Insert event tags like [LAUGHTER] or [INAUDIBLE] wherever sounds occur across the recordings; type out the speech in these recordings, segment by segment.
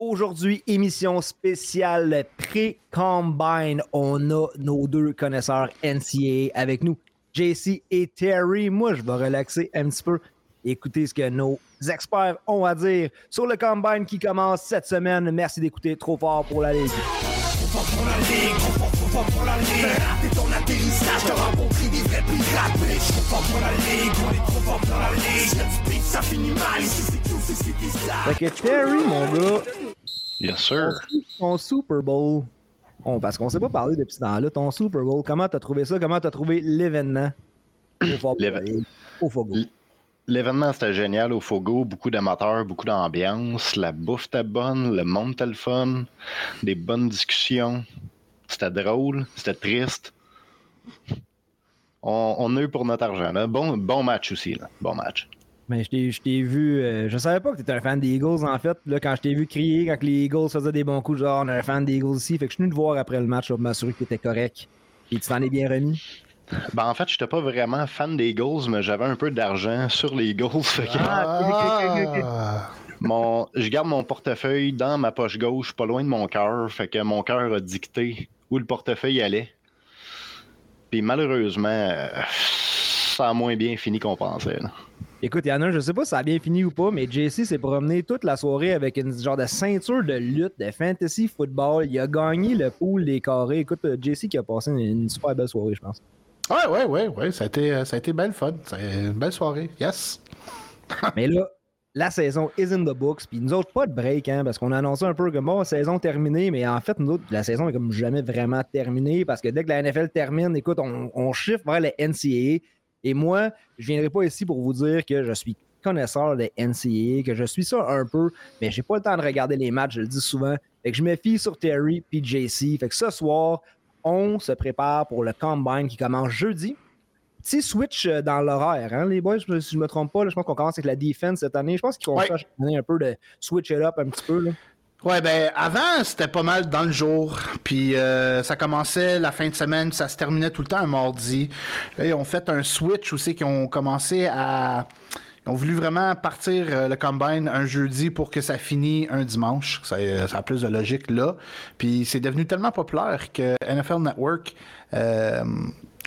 Aujourd'hui, émission spéciale pré-combine. On a nos deux connaisseurs NCAA avec nous, JC et Terry. Moi, je vais relaxer un petit peu. Écoutez ce que nos experts ont à dire sur le combine qui commence cette semaine. Merci d'écouter trop fort pour la Ligue. Trop fort pour la Ligue. T'as rencontré des vrais pirates. Trop fort pour la Ligue, on est trop fort pour la Ligue. Ça finit mal. Ici, c'est tout, c'est ce qui Fait que Terry, mon gars, Yes, sir. Ton, Super Bowl. Bon, parce qu'on ne s'est pas parlé depuis ce temps-là. Ton Super Bowl, comment tu as trouvé ça? Comment tu as trouvé l'événement? Au Fogo? L'événement, c'était génial au Fogo. Beaucoup d'amateurs, beaucoup d'ambiance. La bouffe était bonne, le monde était le fun. Des bonnes discussions. C'était drôle, c'était triste. On, a eu pour notre argent. Bon, bon match aussi. Là. Bon match. Mais je t'ai vu. Euh, je savais pas que tu étais un fan des Eagles, en fait. Là, quand je t'ai vu crier, quand les Eagles faisaient des bons coups, genre, on est un fan des Eagles aussi. Fait que je suis venu te voir après le match pour m'assurer que tu étais correct. Et tu t'en es bien remis. Ben, en fait, je n'étais pas vraiment fan des Eagles, mais j'avais un peu d'argent sur les Eagles. Ah, mon, je garde mon portefeuille dans ma poche gauche, pas loin de mon cœur. Fait que mon cœur a dicté où le portefeuille allait. Puis malheureusement, euh, ça a moins bien fini qu'on pensait. Écoute, il y en a un, je sais pas si ça a bien fini ou pas, mais JC s'est promené toute la soirée avec une genre de ceinture de lutte, de fantasy football. Il a gagné le pool des carrés. Écoute, euh, JC qui a passé une, super belle soirée, je pense. Ouais, ouais, ouais, ouais. Ça a été, euh, ça a été belle fun. Une belle soirée. Yes. mais là, la saison is in the books. Puis nous autres, pas de break, hein, parce qu'on a annoncé un peu que bon, saison terminée, mais en fait, nous autres, la saison est comme jamais vraiment terminée parce que dès que la NFL termine, écoute, on, chiffre vers le NCAA. Et moi, je viendrai pas ici pour vous dire que je suis connaisseur de NCAA, que je suis ça un peu, mais j'ai pas le temps de regarder les matchs, je le dis souvent. Fait que je me fie sur Terry et JC. Fait que ce soir, on se prépare pour le combine qui commence jeudi. Petit switch euh, dans l'horaire, hein, les boys, si je ne me trompe pas, je pense qu'on commence avec la defense cette année. Je pense qu'ils vont chercher un peu de switch it up un petit peu. Là. Ouais, ben avant, c'était pas mal dans le jour. Puis euh, ça commençait la fin de semaine, ça se terminait tout le temps un mardi. Là, ils ont fait un switch aussi, qui ont commencé à... Ils ont voulu vraiment partir euh, le combine un jeudi pour que ça finisse un dimanche. Ça, ça, a plus de logique là. Puis c'est devenu tellement populaire que NFL Network euh,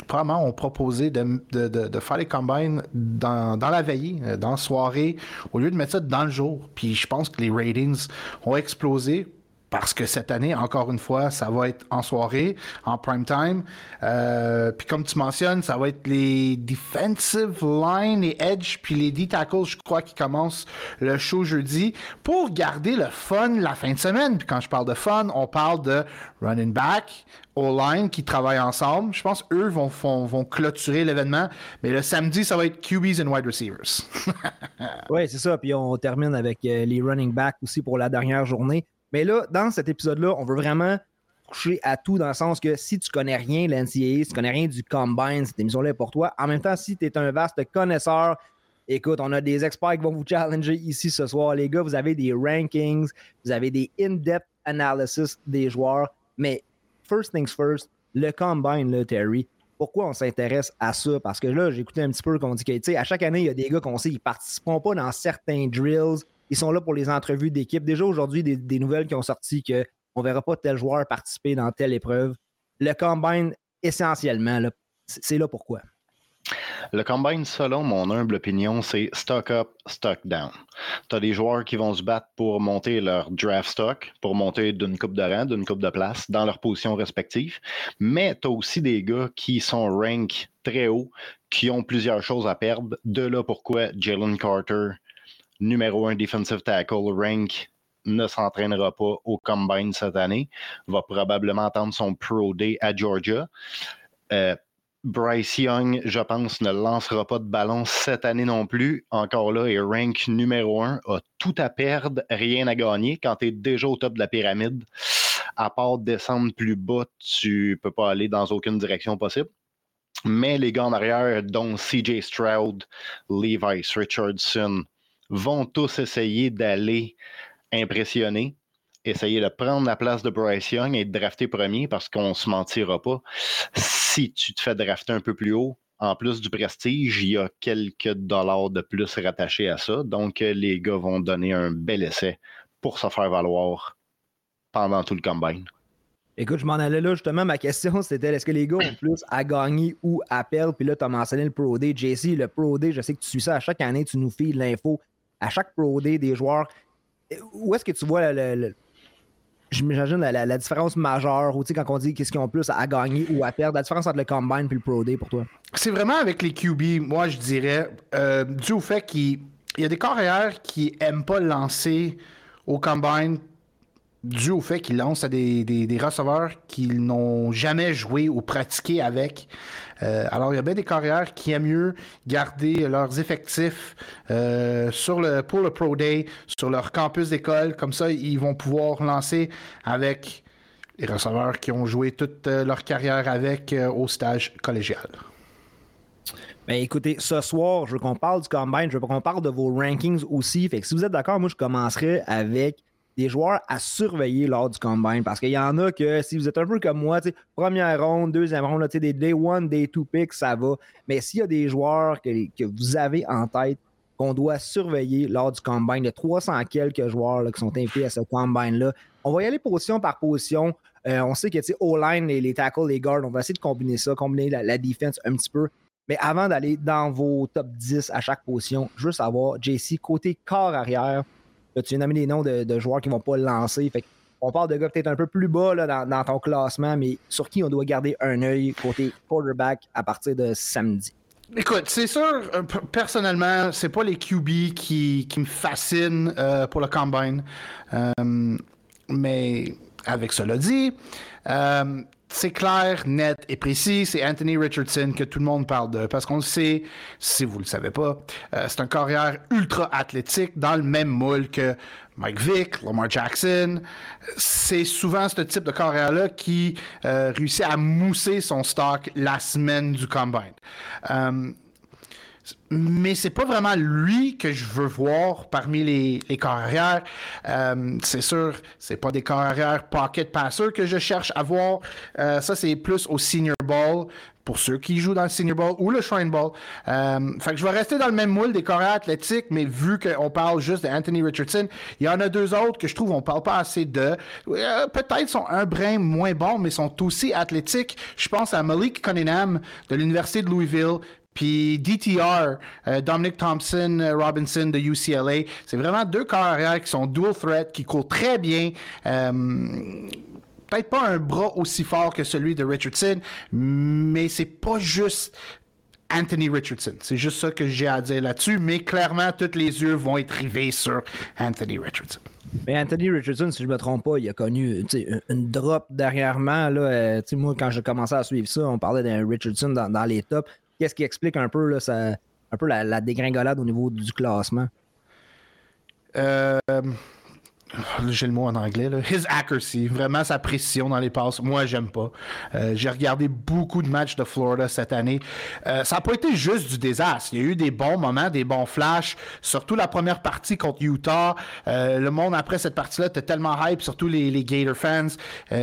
probablement ont proposé de, faire les combines dans, la veille, euh, dans la soirée, au lieu de mettre ça dans le jour. Puis je pense que les ratings ont explosé parce que cette année, encore une fois, ça va être en soirée, en prime time. Euh, puis comme tu mentionnes, ça va être les defensive line, les edge, puis les D-tackles, je crois, qui commencent le show jeudi pour garder le fun la fin de semaine. Puis quand je parle de fun, on parle de running back, O-line qui travaillent ensemble. Je pense eux vont, vont, vont clôturer l'événement. Mais le samedi, ça va être QBs and wide receivers. [LAUGHS] oui, c'est ça. Puis on termine avec euh, les running backs aussi pour la dernière journée. Mais là, dans cet épisode-là, on veut vraiment toucher à tout dans le sens que si tu connais rien de l'NCAA, si tu connais rien du Combine, cette émission-là est pour toi. En même temps, si tu es un vaste connaisseur, écoute, on a des experts qui vont vous challenger ici ce soir. Les gars, vous avez des rankings, vous avez des in-depth analysis des joueurs. Mais first things first, le Combine, là, Terry, pourquoi on s'intéresse à ça? Parce que là, écouté un petit peu qu'on dit que, à chaque année, il y a des gars qu'on sait ne participeront pas dans certains drills ils sont là pour les entrevues d'équipe. Déjà aujourd'hui, des, nouvelles qui ont sorti qu'on ne verra pas tel joueur participer dans telle épreuve. Le combine, essentiellement, c'est là pourquoi. Le combine, selon mon humble opinion, c'est stock up, stock down. Tu as des joueurs qui vont se battre pour monter leur draft stock, pour monter d'une coupe de rang, d'une coupe de place dans leurs positions respectives. Mais tu as aussi des gars qui sont rank très haut, qui ont plusieurs choses à perdre. De là pourquoi Jalen Carter numéro un defensive tackle rank ne s'entraînera pas au combine cette année, va probablement attendre son pro day à Georgia. Euh, Bryce Young, je pense, ne lancera pas de ballon cette année non plus. Encore là, est rank numéro un, a tout à perdre, rien à gagner. Quand tu es déjà au top de la pyramide, à part descendre plus bas, tu peux pas aller dans aucune direction possible. Mais les gars en arrière, dont CJ Stroud, Levi's Richardson, vont tous essayer d'aller impressionner, essayer de prendre la place de Bryce Young et de drafter premier parce qu'on ne se mentira pas. Si tu te fais drafter un peu plus haut, en plus du prestige, il y a quelques dollars de plus rattachés à ça. Donc, les gars vont donner un bel essai pour se faire valoir pendant tout le combine. Écoute, je m'en allais là, justement. Ma question, [LAUGHS] c'était est-ce que les gars ont plus à gagner ou à perdre? Puis là, tu as mentionné le Pro Day. JC, le Pro Day, je sais que tu suis ça à chaque année, tu nous files l'info. À chaque Pro Day des joueurs, où est-ce que tu vois le, j'imagine la, différence majeure, ou quand on dit qu'est-ce qu'ils ont plus à gagner ou à perdre, la différence entre le Combine et le Pro Day pour toi? C'est vraiment avec les QB, moi je dirais, euh, dû au fait qu'il y a des carrières qui aiment pas lancer au Combine dû au fait qu'ils lancent à des, des, receveurs qu'ils n'ont jamais joué ou pratiqué avec. Euh, alors, il y a bien des carrières qui aiment mieux garder leurs effectifs euh, sur le, pour le Pro Day, sur leur campus d'école. Comme ça, ils vont pouvoir lancer avec les receveurs qui ont joué toute euh, leur carrière avec au stage collégial. Ben écoutez, ce soir, je veux qu'on parle du combine, je veux qu'on parle de vos rankings aussi. Fait que si vous êtes d'accord, moi je commencerai avec des joueurs à surveiller lors du combine parce qu'il y en a que si vous êtes un peu comme moi, première ronde, deuxième ronde, là, des day one, day two picks, ça va. Mais s'il y a des joueurs que, vous avez en tête qu'on doit surveiller lors du combine, a 300 quelques joueurs qui sont invités à ce combine-là. On va y aller position par position. Euh, on sait que O-line, les, les tackles, les guards, on va essayer de combiner ça, combiner la, la défense un petit peu. Mais avant d'aller dans vos top 10 à chaque position, je veux savoir, JC, côté corps arrière, tu viens d'amener des noms de, joueurs qui ne vont pas le lancer. Fait on parle de gars peut-être un peu plus bas dans, ton classement, mais sur qui on doit garder un œil côté quarterback à partir de samedi? Écoute, c'est sûr, euh, personnellement, c'est pas les QB qui, me fascinent euh, pour le combine. Euh, mais avec cela dit, c'est clair, net et précis. C'est Anthony Richardson que tout le monde parle de. Parce qu'on le sait, si vous ne le savez pas, euh, c'est un carrière ultra athlétique dans le même moule que Mike Vick, Lamar Jackson. C'est souvent ce type de carrière-là qui euh, réussit à mousser son stock la semaine du combine. Euh, mais c'est pas vraiment lui que je veux voir parmi les, les. Euh, c'est sûr, c'est pas des carrières pocket passer que je cherche à voir. Euh, ça, c'est plus au senior ball pour ceux qui jouent dans le senior ball ou le shrine ball. Euh, fait que je vais rester dans le même moule des carrières athlétiques, mais vu qu'on parle juste d'Anthony Richardson, il y en a deux autres que je trouve on parle pas assez de. Peut-être sont un brin moins bons, mais sont aussi athlétiques. Je pense à Malik Cunningham de l'Université de Louisville, puis DTR, euh, Dominic Thompson euh, Robinson de UCLA, c'est vraiment deux carrières qui sont dual threat, qui courent très bien. Euh, peut-être pas un bras aussi fort que celui de Richardson, mais c'est pas juste Anthony Richardson. C'est juste ça que j'ai à dire là-dessus, mais clairement, tous les yeux vont être rivés sur Anthony Richardson. Mais Anthony Richardson, si je ne me trompe pas, il a connu une drop derrière-moi. moi, quand j'ai commencé à suivre ça, on parlait d'un Richardson dans, dans, les tops. Qu'est-ce qui explique un peu, là, un peu la, la, dégringolade au niveau du classement? Euh, j'ai le mot en anglais, là. his accuracy, vraiment sa précision dans les passes. Moi, j'aime pas. Euh, j'ai regardé beaucoup de matchs de Florida cette année. Euh, ça n'a pas été juste du désastre. Il y a eu des bons moments, des bons flashs, surtout la première partie contre Utah. Euh, le monde après cette partie-là était tellement hype, surtout les, les Gator fans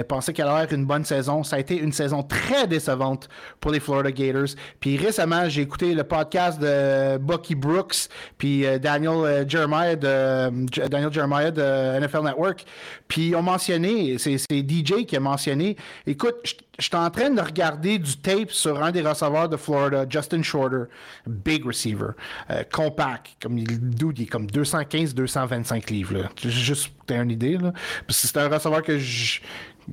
pensaient qu'elle allait être une bonne saison. Ça a été une saison très décevante pour les Florida Gators. Puis récemment, j'ai écouté le podcast de Bucky Brooks, puis Daniel Jeremiah de Daniel Jeremiah de NFL Network. Puis ils ont mentionné, c'est DJ qui a mentionné, écoute, je suis en train de regarder du tape sur un des receveurs de Florida, Justin Shorter, big receiver, euh, compact, comme il, il est comme 215-225 livres. Juste pour que une idée. Là. c'est un receveur que je,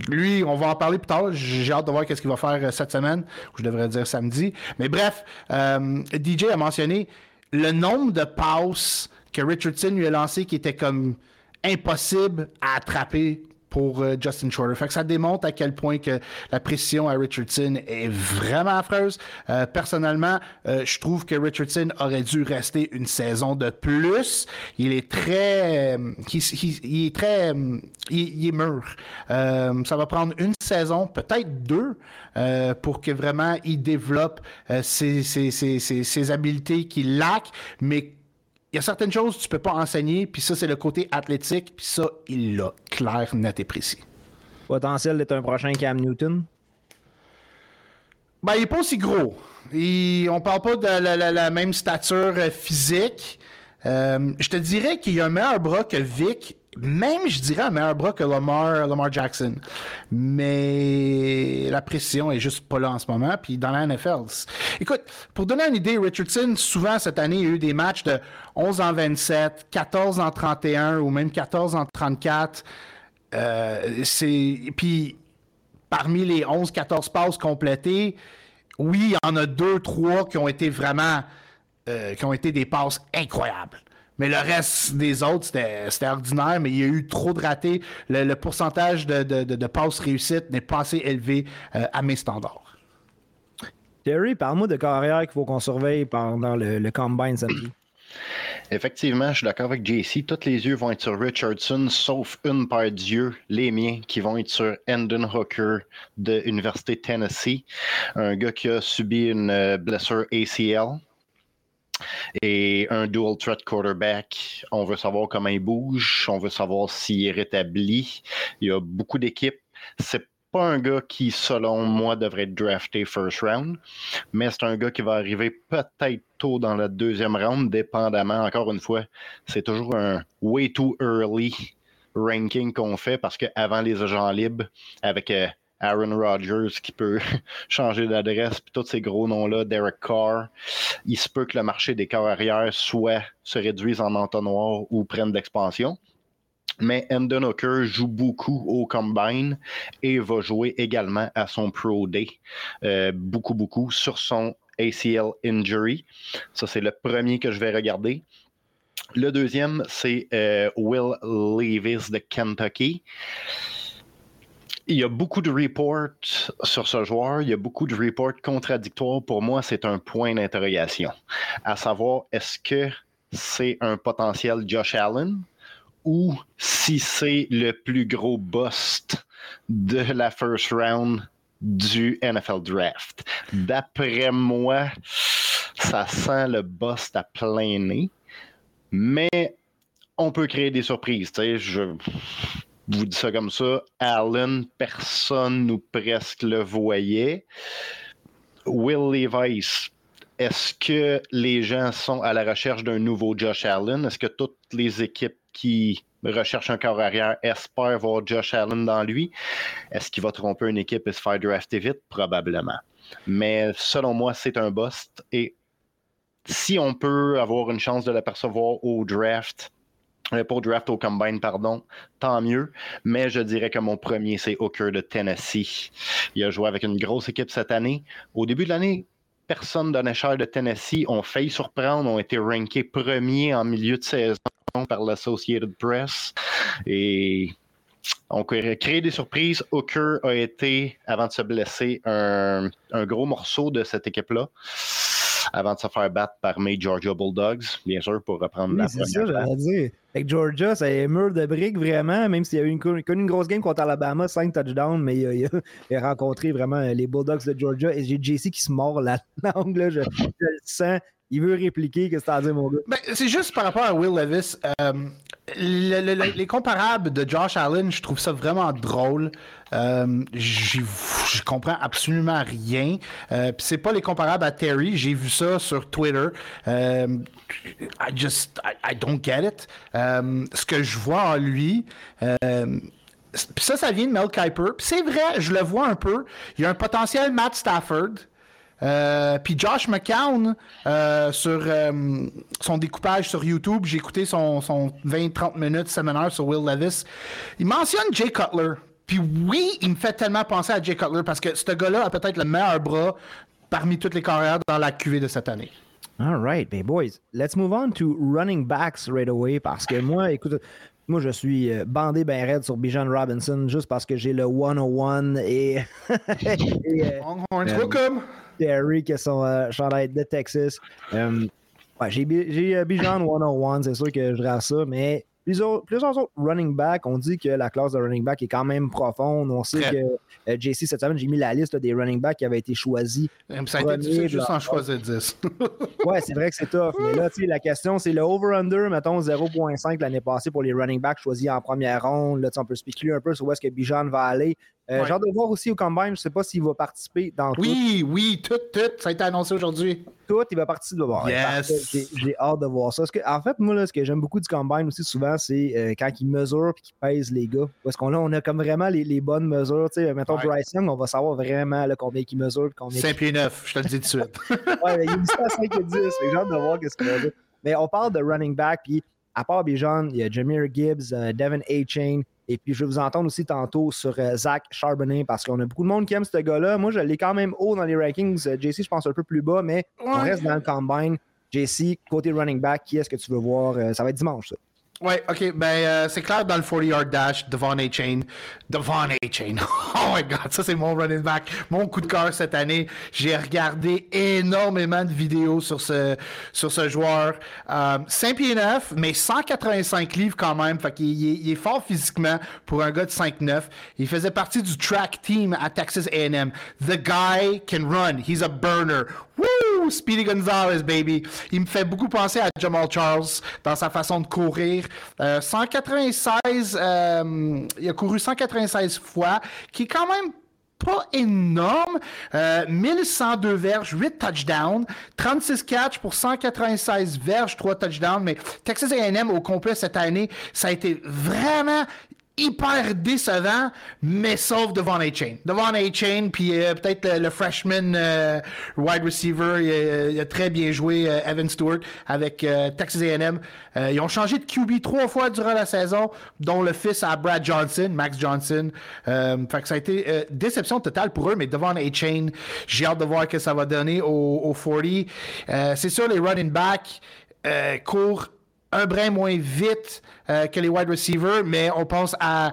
lui, on va en parler plus tard. J'ai hâte de voir qu'est-ce qu'il va faire euh, cette semaine, ou je devrais dire samedi. Mais bref, euh, DJ a mentionné le nombre de passes que Richardson lui a lancé qui était comme impossible à attraper pour euh, Justin Shorter. Fait que ça démontre à quel point que la précision à Richardson est vraiment affreuse. Euh, personnellement, euh, je trouve que Richardson aurait dû rester une saison de plus. Il est très, il, est très, il, est mûr. ça va prendre une saison, peut-être deux, pour que vraiment il développe ses, ses, ses, ses, habiletés qu'il laque, mais il y a certaines choses que tu peux pas enseigner, puis ça, c'est le côté athlétique, puis ça, il l'a clair, net et précis. Potentiel d'être un prochain Cam Newton? Ben, il est pas aussi gros. On on parle pas de la, même stature euh, physique. Euh, je te dirais qu'il a un meilleur bras que Vic même, je dirais, un meilleur bras que Lamar, Jackson. Mais la précision est juste pas là en ce moment. Puis dans la NFL, écoute, pour donner une idée, Richardson, souvent cette année, il a eu des matchs de 11 en 27, 14 en 31 ou même 14 en 34. Euh, puis parmi les 11-14 passes complétées, oui, il y en a deux, trois qui ont été vraiment euh, qui ont été des passes incroyables. Mais le reste des autres, c'était ordinaire, mais il y a eu trop de ratés. Le, pourcentage de, passes réussites n'est pas assez élevé euh, à mes standards. Terry, parle-moi de carrière qu'il faut qu'on surveille pendant le, le combine samedi. Effectivement, je suis d'accord avec JC. Tous les yeux vont être sur Richardson, sauf une paire d'yeux, les miens, qui vont être sur Endon Hooker de l'Université Tennessee. Un gars qui a subi une euh, blessure ACL et un dual threat quarterback. On veut savoir comment il bouge, on veut savoir s'il est rétabli. Il y a beaucoup d'équipes. C'est pas un gars qui, selon moi, devrait être drafté first round, mais c'est un gars qui va arriver peut-être tôt dans la deuxième round, dépendamment. Encore une fois, c'est toujours un way too early ranking qu'on fait parce qu'avant les agents libres, avec euh, Aaron Rodgers qui peut [LAUGHS] changer d'adresse, puis tous ces gros noms-là, Derek Carr, il se peut que le marché des carrières soit se réduise en entonnoir ou prenne d'expansion. Mais Endon Hooker joue beaucoup au combine et va jouer également à son Pro Day. Euh, beaucoup, beaucoup sur son ACL injury. Ça, c'est le premier que je vais regarder. Le deuxième, c'est euh, Will Levis de Kentucky il y a beaucoup de reports sur ce joueur. Il y a beaucoup de reports contradictoires. Pour moi, c'est un point d'interrogation. À savoir, est-ce que c'est un potentiel Josh Allen ou si c'est le plus gros bust de la first round du NFL Draft? D'après moi, ça sent le bust à plein nez, mais on peut créer des surprises. Je, vous dis ça comme ça, Allen, personne ou presque le voyait. Will Levis, est-ce que les gens sont à la recherche d'un nouveau Josh Allen? Est-ce que toutes les équipes qui recherchent un corps arrière espèrent voir Josh Allen dans lui? Est-ce qu'il va tromper une équipe et se faire drafter vite? Probablement. Mais selon moi, c'est un bust. Et si on peut avoir une chance de l'apercevoir au draft, pour draft au combine, pardon, tant mieux. Mais je dirais que mon premier, c'est Hooker de Tennessee. Il a joué avec une grosse équipe cette année. Au début de l'année, personne de cher de Tennessee ont failli surprendre, ont été rankés premiers en milieu de saison par l'Associated Press. Et on a créé des surprises. Hooker a été, avant de se blesser, un gros morceau de cette équipe-là avant de se faire battre par mes Georgia Bulldogs, bien sûr, pour reprendre la première ça, j'allais dire. Avec Georgia, c'est un mur de briques, vraiment, même s'il y a eu une, une, grosse game contre Alabama, 5 touchdowns, mais [LAUGHS] il a, rencontré vraiment les Bulldogs de Georgia. Et j'ai JC qui se mord la [LAUGHS] langue, là, je, le sens. Il veut répliquer, qu'est-ce que tu as dire, mon gars? Ben, c'est juste par rapport à Will Levis. Euh, les comparables de Josh Allen, je trouve ça vraiment drôle. Euh, je comprends absolument rien. Euh, c'est pas les comparables à Terry. J'ai vu ça sur Twitter. Euh, I just, I, don't get it. Euh, ce que je vois en lui, ça, ça vient de Mel Kiper. c'est vrai, je le vois un peu. Il y a un potentiel Matt Stafford. Puis Josh McCown, sur son découpage sur YouTube, j'ai écouté son, son 20-30 minutes séminaire sur Will Levis. Il mentionne Jay Cutler. Puis oui, il me fait tellement penser à Jay Cutler parce que ce gars-là a peut-être le meilleur bras parmi toutes les carrières dans la QV de cette année. All right, ben boys, let's move on to running backs right away parce que moi, écoute, moi je suis euh, bandé ben raide sur Bijan Robinson juste parce que j'ai le 101 et, [LAUGHS] et euh, euh, Terry qui est son euh, de Texas. Euh, j'ai Bijan 101, c'est sûr que je rate ça, mais Plusieurs, autres running back, on dit que la classe de running back est quand même profonde. On sait que euh, JC, cette semaine, j'ai mis la liste des running backs qui avaient été choisis. Ça a été juste en choisir 10. [LAUGHS] ouais, c'est vrai que c'est tough. Mais là, la question, c'est le over-under, mettons 0.5 l'année passée pour les running backs choisis en première ronde. Là, on peut spéculer un peu sur où est-ce que Bijan va aller. Euh, J'ai hâte de voir aussi au combine, je ne sais pas s'il va participer dans Oui, tout. oui, tout, tout. Ça a été annoncé aujourd'hui. Tout, il va partir de voir. Yes. J'ai hâte de voir ça. que, en fait, moi, là, ce que j'aime beaucoup du combine aussi souvent, c'est euh, quand il mesure et qu'il pèse les gars. Parce qu'on a, on a comme vraiment les, les bonnes mesures. Sais, mettons Bryce Young, on va savoir vraiment là, combien il mesure. Combien 5 pieds 9, je te le dis tout de suite. [LAUGHS] ouais, il est à 5 et 10. J'ai hâte de voir ce qu'il va dire. Mais on parle de running back, puis à part Bijan, il y a Jameer Gibbs, euh, Devin A-Chain, et puis je vais vous entendre aussi tantôt sur euh, Zach Charbonnet parce qu'on a beaucoup de monde qui aime ce gars-là. Moi, je l'ai quand même haut dans les rankings. Euh, JC, je pense un peu plus bas, mais on reste dans le combine. JC, côté running back, qui est-ce que tu veux voir? ça va être dimanche, ça. Oui, OK. Ben, euh, c'est clair dans le 40-yard dash, Devon A-Chain. Devon A-Chain. [LAUGHS] Oh my God, ça, c'est mon running back. Mon coup de cœur cette année. J'ai regardé énormément de vidéos sur ce, sur ce joueur. Euh, 5 pieds 9, mais 185 livres quand même. Fait qu'il il est fort physiquement pour un gars de 5-9. Il faisait partie du track team à Texas A&M. The guy can run. He's a burner. Woo! Speedy Gonzalez, baby. Il me fait beaucoup penser à Jamal Charles dans sa façon de courir. 196, euh, euh, il a couru 196 fois, qui est quand même pas énorme. 1102 euh, verges, 8 touchdowns, 36 catch pour 196 verges, 3 touchdowns. Mais Texas A&M au complet cette année, ça a été vraiment hyper décevant, mais sauf devant A-Chain. Devant A-Chain, puis euh, peut-être le, freshman euh, wide receiver, il, a très bien joué euh, Evan Stewart avec Texas A&M. ils ont changé de QB trois fois durant la saison, dont le fils à Brad Johnson, Max Johnson. fait que ça a été déception totale pour eux, mais devant A-Chain, j'ai hâte de voir que ça va donner au, au 40. C'est sûr, les running backs courent un brin moins vite euh, que les wide receivers, mais on pense à,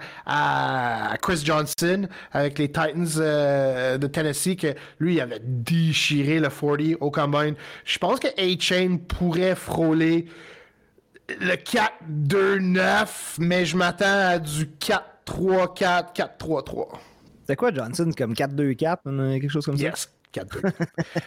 Chris Johnson avec les Titans euh, de Tennessee, que lui, il avait déchiré le 40 au combine. Je pense que A-Chain pourrait frôler le 4-2-9, mais je m'attends à du 4-3-4, 4-3-3. C'est quoi Johnson? Comme 4-2-4, quelque chose comme ça? 4-2.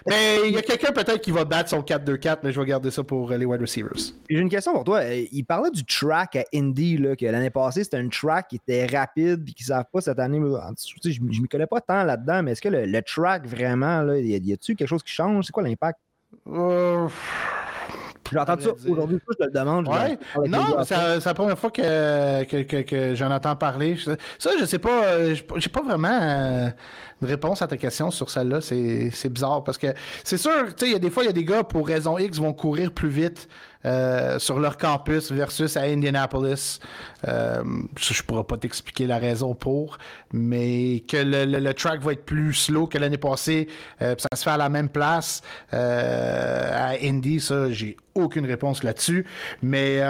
mais il y a quelqu'un peut-être qui va battre son 4-2-4, mais je vais garder ça pour euh, les wide receivers. J'ai une question pour toi. Euh, il parlait du track à Indy, là, que l'année passée, c'était un track qui était rapide et qui ne savent pas cette année. Je ne m'y connais pas tant là-dedans, mais est-ce que le, track vraiment, là, y a-t-il quelque chose qui change? C'est quoi l'impact? Euh... J'ai entendu ça aujourd'hui, je te le demande. Ouais. Non, c'est la première fois que, que, que, j'en entends parler. Ça, je sais pas, euh, j'ai pas vraiment une réponse à ta question sur celle-là. C'est bizarre parce que c'est sûr, tu sais, il y a des fois, il y a des gars, pour raison X, vont courir plus vite euh, sur leur campus versus à Indianapolis. Euh, je ne pourrais pas t'expliquer la raison pour, mais que le, track va être plus slow que l'année passée, euh, ça se fait à la même place à Indy, ça, j'ai aucune réponse là-dessus. Mais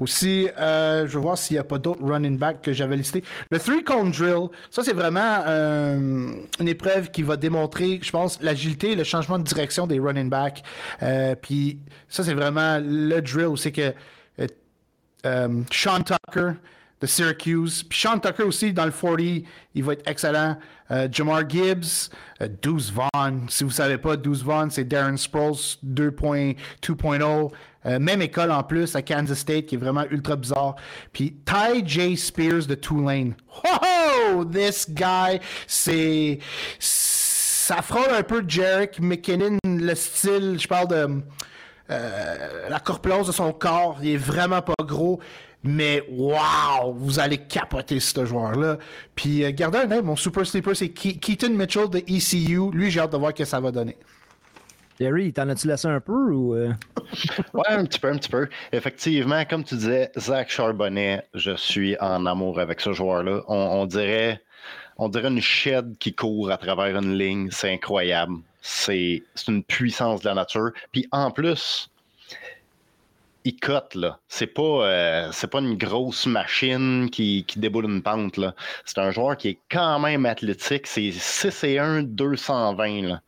aussi, je vais voir s'il n'y a pas d'autres running back que j'avais listé. Le three cone drill, ça c'est vraiment une épreuve qui va démontrer, je pense, l'agilité, le changement de direction des running backs. Puis ça c'est vraiment le drill, c'est que euh, euh, Sean Tucker de Syracuse, puis Sean Tucker aussi dans le 40, il va être excellent. Euh, Jamar Gibbs, Deuce Vaughn, si vous ne savez pas, Deuce Vaughn, c'est Darren Sproles 2.2.0. même école en plus à Kansas State qui est vraiment ultra bizarre. Puis Ty J. Spears de Tulane. Oh, this guy, c'est ça frôle un peu Jarek McKinnon, le style, je parle de euh, la corpulence de son corps, il est vraiment pas gros. Mais wow, vous allez capoter ce joueur-là. Puis euh, gardez un œil, mon super sleeper, c'est Keaton Mitchell de ECU. Lui, j'ai hâte de voir ce que ça va donner. Jerry, t'en as-tu laissé un peu ou. Euh? [LAUGHS] ouais, un petit peu, un petit peu. Effectivement, comme tu disais, Zach Charbonnet, je suis en amour avec ce joueur-là. On, dirait, on dirait une shed qui court à travers une ligne. C'est incroyable c'est une puissance de la nature. Puis en plus, il cote, là. C'est pas, euh, pas une grosse machine qui, qui déboule une pente, là. C'est un joueur qui est quand même athlétique. C'est 6 et 1, 220, là.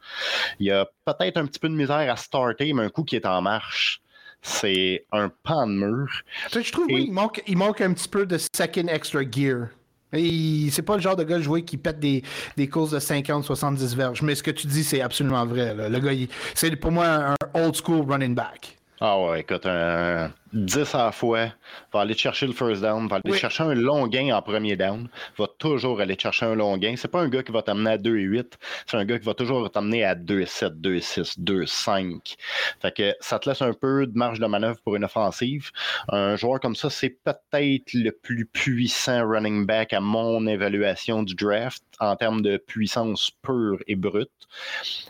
Il a peut-être un petit peu de misère à starter, mais un coup qui est en marche, c'est un pan de mur. Je trouve, oui, il manque, il manque un petit peu de second extra gear. C'est pas le genre de gars joué qui pète des, des courses de 50-70 verges. Mais ce que tu dis, c'est absolument vrai. Le gars, c'est pour moi un old school running back. Ah ouais, écoute, un 10 à la fois, va aller chercher le first down, va aller chercher un long gain en premier down, va toujours aller chercher un long gain. C'est pas un gars qui va t'amener à 2 et 8, c'est un gars qui va toujours t'amener à 2 et 7, 2 et 6, 2 et 5. Fait que ça te laisse un peu de marge de manœuvre pour une offensive. Un joueur comme ça, c'est peut-être le plus puissant running back à mon évaluation du draft en termes de puissance pure et brute.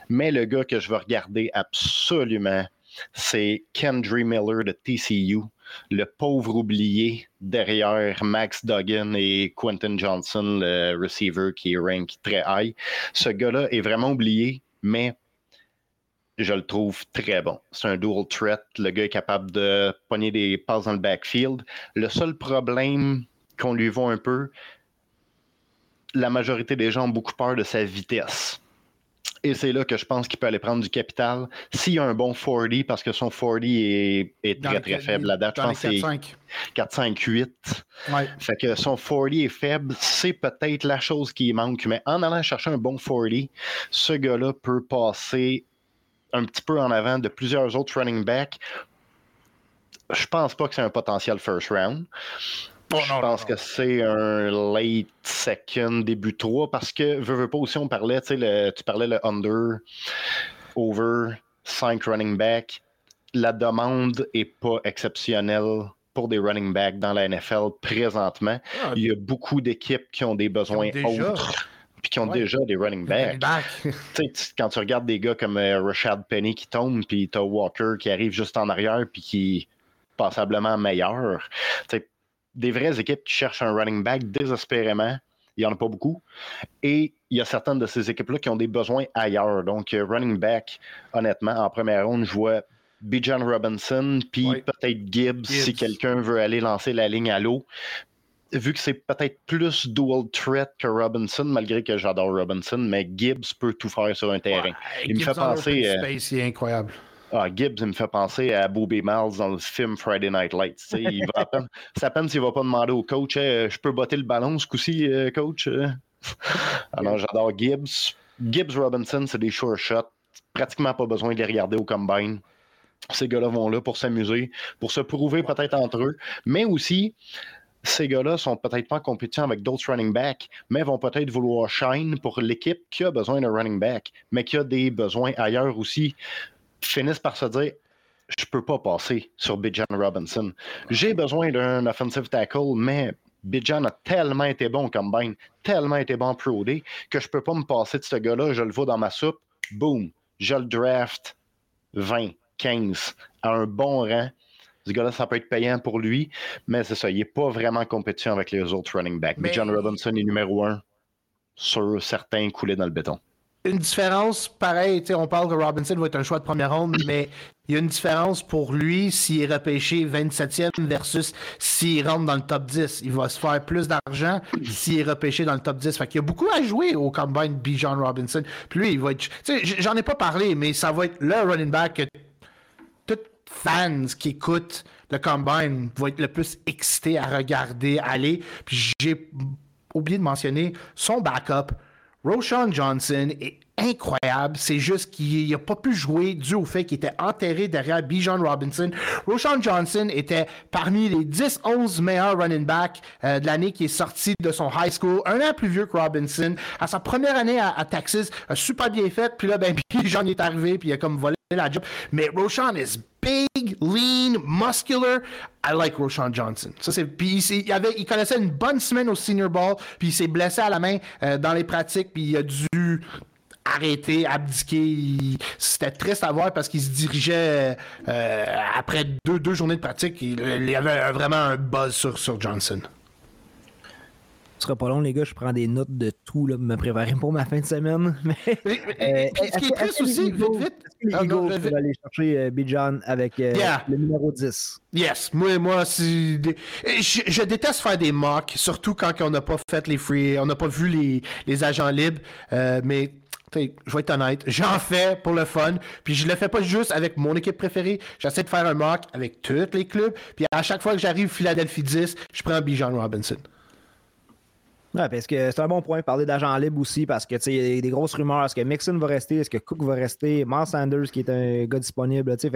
Mais le gars que je veux regarder absolument c'est Kendry Miller de TCU, le pauvre oublié derrière Max Duggan et Quentin Johnson, le receiver qui est rank très high. Ce gars-là est vraiment oublié, mais je le trouve très bon. C'est un dual threat. Le gars est capable de pogner des passes dans le backfield. Le seul problème qu'on lui voit un peu, la majorité des gens ont beaucoup peur de sa vitesse. Et c'est là que je pense qu'il peut aller prendre du capital. S'il y a un bon 40, parce que son 40 est, très, très faible. La date, je pense c'est 4, 5, 8. Fait que son 40 est faible. C'est peut-être la chose qui manque. Mais en allant chercher un bon 40, ce gars-là peut passer un petit peu en avant de plusieurs autres running backs. Je pense pas que c'est un potentiel first round. Oh, je pense que c'est un late second, début 3, parce que, veux, veux pas aussi, on parlait, tu sais, tu parlais le under, over, 5 running back. La demande est pas exceptionnelle pour des running backs dans la NFL présentement. Ah, Il y a beaucoup d'équipes qui ont des besoins autres puis qui ont déjà des running backs. [LAUGHS] quand tu regardes des gars comme euh, Rashad Penny qui tombe, puis tu Walker qui arrive juste en arrière, puis qui est passablement meilleur des vraies équipes qui cherchent un running back désespérément. Il n'y en a pas beaucoup. Et il y a certaines de ces équipes-là qui ont des besoins ailleurs. Donc, euh, running back, honnêtement, en première ronde, je vois Bijan Robinson, puis peut-être Gibbs, si quelqu'un veut aller lancer la ligne à l'eau. Vu que c'est peut-être plus dual threat que Robinson, malgré que j'adore Robinson, mais Gibbs peut tout faire sur un terrain. il me fait penser. Euh, incroyable. Ah, Gibbs, il me fait penser à Bobby Miles dans le film Friday Night Lights. Il va à [LAUGHS] peine, c'est à peine s'il ne va pas demander au coach Je peux botter le ballon ce coup-ci, euh, coach [LAUGHS] Alors, j'adore Gibbs. Gibbs Robinson, c'est des sure shots. Pratiquement pas besoin de les regarder au combine. Ces gars-là vont là pour s'amuser, pour se prouver peut-être entre eux, mais aussi ces gars-là sont peut-être pas en compétition avec d'autres running backs, mais vont peut-être vouloir shine pour l'équipe qui a besoin d'un running back, mais qui a des besoins ailleurs aussi finissent par se dire je peux pas passer sur Bijan Robinson. J'ai besoin d'un offensive tackle, mais Bijan a tellement été bon combine, tellement été bon pro D, que je peux pas me passer de ce gars-là. Je le vois dans ma soupe, boom, je le draft 20, 15 à un bon rang. Ce gars-là, ça peut être payant pour lui, mais c'est ça, il n'est pas vraiment en compétition avec les autres running backs. Bijan Robinson est numéro un sur certains coulés dans le béton une différence, pareil, on parle que Robinson va être un choix de première ronde, [CLEARS THROAT] mais il y a une différence pour lui s'il est repêché 27e versus s'il rentre dans le top 10. Il va se faire plus d'argent s'il est repêché dans le top 10. Fait qu'il y a beaucoup à jouer au combine Bijan Robinson. Puis lui, il va être. J'en ai pas parlé, mais ça va être le running back que tous fans qui écoutent le combine vont être le plus excités à regarder aller. Puis j'ai oublié de mentionner son backup. Roshan Johnson incroyable. C'est juste qu'il n'a pas pu jouer dû au fait qu'il était enterré derrière Bijan Robinson. Roshan Johnson était parmi les 10-11 meilleurs running backs euh, de l'année qui est sorti de son high school. Un an plus vieux que Robinson. À sa première année à, Texas, a super bien fait. Puis là, ben, [LAUGHS] Bijan est arrivé puis il a comme volé la job. Mais Roshan is big, lean, muscular. I like Roshan Johnson. Ça, c'est, puis il, avait, il connaissait une bonne semaine au senior ball, puis il s'est blessé à la main euh, dans les pratiques, puis il a dû arrêter, abdiquer. C'était triste à voir parce qu'il se dirigeait euh, après deux, deux journées de pratique. Il, y avait vraiment un buzz sur, sur Johnson. Ce sera pas long, les gars. Je prends des notes de tout là, pour me préparer pour ma fin de semaine. [LAUGHS] Mais, euh, ce qui est triste aussi, vite, vite. Ah, non, je vais aller chercher euh, Bijan avec euh, le numéro 10. Yes, moi, moi je, je, déteste faire des mocks, surtout quand on n'a pas fait les free, on n'a pas vu les, les agents libres. mais je vais être honnête, j'en fais pour le fun, puis je le fais pas juste avec mon équipe préférée, j'essaie de faire un mock avec tous les clubs, puis à chaque fois que j'arrive Philadelphie 10, je prends Bijan Robinson. Ouais, parce que c'est un bon point de parler d'agent libre aussi, parce que il y a des grosses rumeurs. Est-ce que Mixon va rester? Est-ce que Cook va rester? Miles Sanders, qui est un gars disponible, que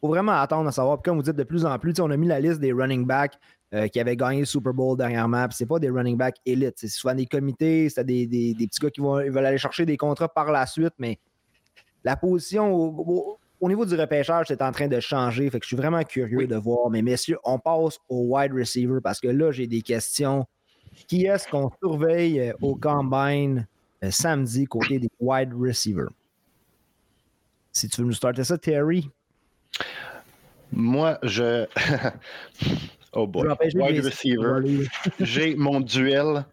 faut vraiment attendre à savoir. Puis comme vous dites, de plus en plus, on a mis la liste des running backs euh, qui avaient gagné le Super Bowl dernièrement. Puis c'est pas des running backs élites. C'est souvent des comités, c'est des, des, petits gars qui vont, veulent aller chercher des contrats par la suite, mais la position au, niveau du repêchage, c'est en train de changer. Fait que je suis vraiment curieux de voir. Mais messieurs, on passe au wide receiver parce que là, j'ai des questions. Qui est-ce qu'on surveille euh, au combine euh, samedi côté des wide receivers? Si tu veux nous starter ça, Terry. Moi, je. [LAUGHS] oh boy. Wide receiver. [LAUGHS] J'ai mon duel,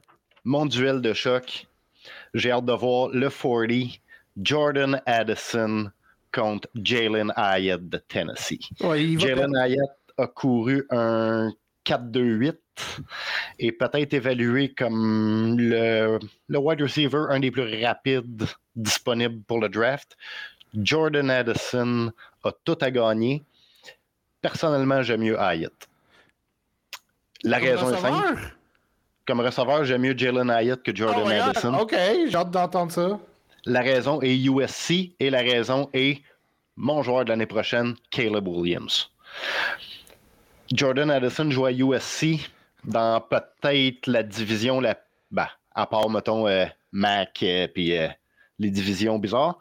mon duel de choc. J'ai hâte de voir le 40 Jordan Addison contre Jalen Hyatt de Tennessee. Jalen Hyatt a couru un 4-2-8 et peut-être évalué comme le, le, wide receiver un des plus rapides disponibles pour le draft. Jordan Addison a tout à gagner. Personnellement, j'aime mieux Hyatt. La raison est simple. Comme receveur, j'aime mieux Jalen Hyatt que Jordan oh Addison. OK, j'ai hâte d'entendre ça. La raison est USC et la raison est mon joueur de l'année prochaine, Caleb Williams. Jordan Addison joue à USC dans peut-être la division, la, bah, à part, mettons, euh, Mac et euh, puis euh, les divisions bizarres,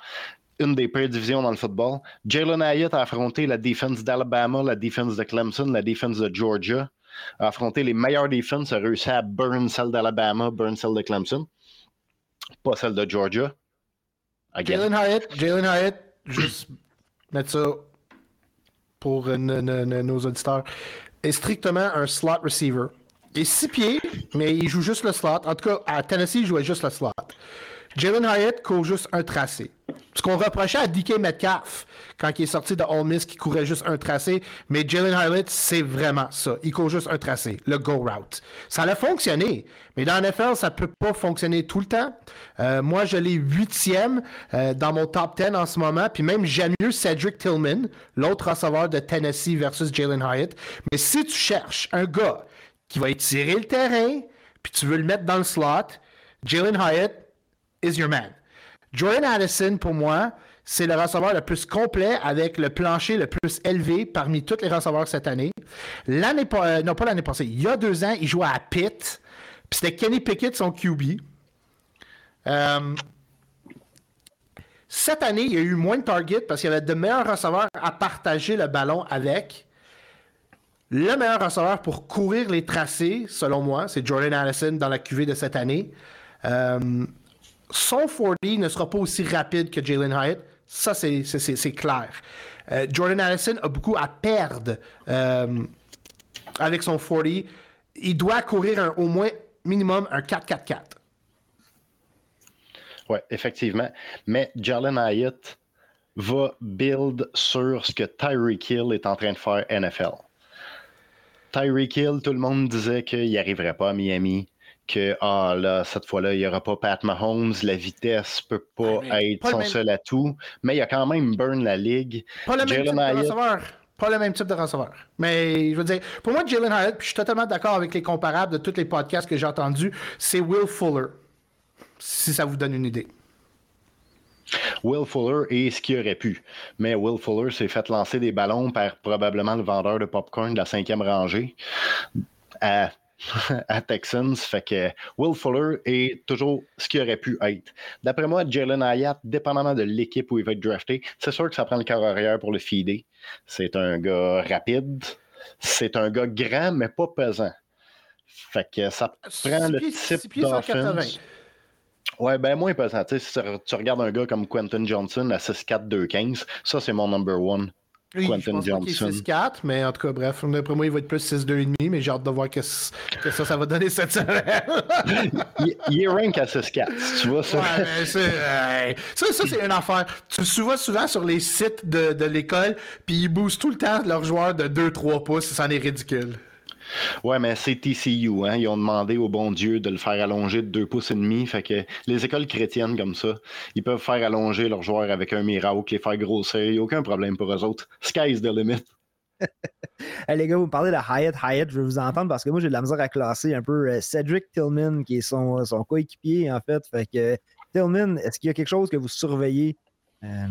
une des pires divisions dans le football. Jalen Hyatt a affronté la défense d'Alabama, la défense de Clemson, la défense de Georgia, a affronté les meilleures défenses, a réussi à burn celle d'Alabama, burn celle de Clemson, pas celle de Georgia. Jalen Hyatt, Jalen Hyatt, juste mettre ça pour nos auditeurs, est strictement un slot receiver. Il est six pieds, mais il joue juste le slot. En tout cas, à Tennessee, il jouait juste le slot. Jalen Hyatt court juste un tracé. Ce qu'on reprochait à DK Metcalf quand il est sorti de Ole Miss, qui courait juste un tracé, mais Jalen Hyatt, c'est vraiment ça. Il court juste un tracé, le go route. Ça a fonctionné, mais dans NFL, ça peut pas fonctionner tout le temps. Euh, moi, je l'ai huitième euh, dans mon top 10 en ce moment, puis même j'aime mieux Cedric Tillman, l'autre receveur de Tennessee versus Jalen Hyatt. Mais si tu cherches un gars qui va étirer le terrain, puis tu veux le mettre dans le slot, Jalen Hyatt, is your man. Jordan Addison, pour moi, c'est le receveur le plus complet avec le plancher le plus élevé parmi tous les receveurs cette année. Euh, non pas l'année passée, il y a deux ans, il jouait à Pitt. Puis c'était Kenny Pickett, son QB. Euh, cette année, il y a eu moins de targets parce qu'il y avait de meilleurs receveurs à partager le ballon avec. Le meilleur receveur pour courir les tracés, selon moi, c'est Jordan Addison dans la QV de cette année. Euh, son 40 ne sera pas aussi rapide que Jalen Hyatt. Ça, c'est clair. Euh, Jordan Allison a beaucoup à perdre euh, avec son 40. Il doit courir au moins minimum un 4-4-4. Oui, effectivement. Mais Jalen Hyatt va build sur ce que Tyreek Hill est en train de faire NFL. Tyreek Hill, tout le monde disait qu'il n'y arriverait pas à Miami que ah, là, cette fois-là, il n'y aura pas Pat Mahomes, la vitesse ne peut pas ah, être son seul atout, mais il a quand même burn la ligue. Pas le même type de receveur. Pas le même type de receveur. Mais je veux dire, pour moi, Jalen Hyatt, puis je suis totalement d'accord avec les comparables de tous les podcasts que j'ai entendus, c'est Will Fuller. Si ça vous donne une idée. Will Fuller est ce qu'il aurait pu. Mais Will Fuller s'est fait lancer des ballons par probablement le vendeur de popcorn de la cinquième rangée à [LAUGHS] à Texans. Fait que Will Fuller est toujours ce qu'il aurait pu être. D'après moi, Jalen Hyatt, dépendamment de l'équipe où il va être drafté, c'est sûr que ça prend le cœur arrière pour le feeder. C'est un gars rapide. C'est un gars grand, mais pas pesant. Fait que ça prend le type d'offense. Ouais, ben moins pesant. si tu regardes un gars comme Quentin Johnson à 6'4, 2'15, ça c'est mon number one. Oui, Quentin je pense Johnson. 6-4, mais en tout cas, bref, d'après moi, il va être plus 6-2,5, mais j'ai hâte de voir que, que, ça, ça va donner cette semaine. [LAUGHS] il, est rank à 6-4, tu vois ça? Ouais, ça, ça c'est une affaire. Tu le vois souvent sur les sites de, de l'école, puis ils boostent tout le temps leurs joueurs de 2-3 pouces, ça en est ridicule. Ouais, mais c'est TCU, hein? Ils ont demandé au bon Dieu de le faire allonger de deux pouces et demi. Fait que les écoles chrétiennes comme ça, ils peuvent faire allonger leurs joueurs avec un miracle, les faire grossir. Il n'y a aucun problème pour eux autres. Sky's the limit. [LAUGHS] les gars, vous me parlez de Hyatt. Hyatt, je vais vous entendre parce que moi, j'ai de la misère à classer un peu euh, Cedric Tillman, qui est son, son coéquipier, en fait. Fait que Tillman, est-ce qu'il y a quelque chose que vous surveillez euh,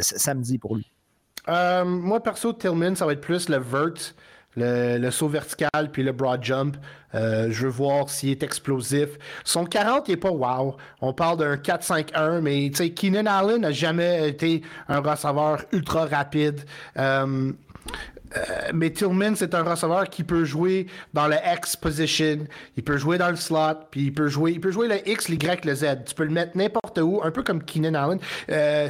samedi pour lui? Euh, moi, perso, Tillman, ça va être plus le vert, le, saut vertical, puis le broad jump. Euh, je veux voir s'il est explosif. Son 40, il n'est pas wow. On parle d'un 4-5-1, mais Keenan Allen n'a jamais été un receveur ultra rapide. Euh, euh, mais Tillman, c'est un receveur qui peut jouer dans le X position, il peut jouer dans le slot, puis il peut jouer, il peut jouer le X, l'Y, le Z. Tu peux le mettre n'importe où, un peu comme Keenan Allen.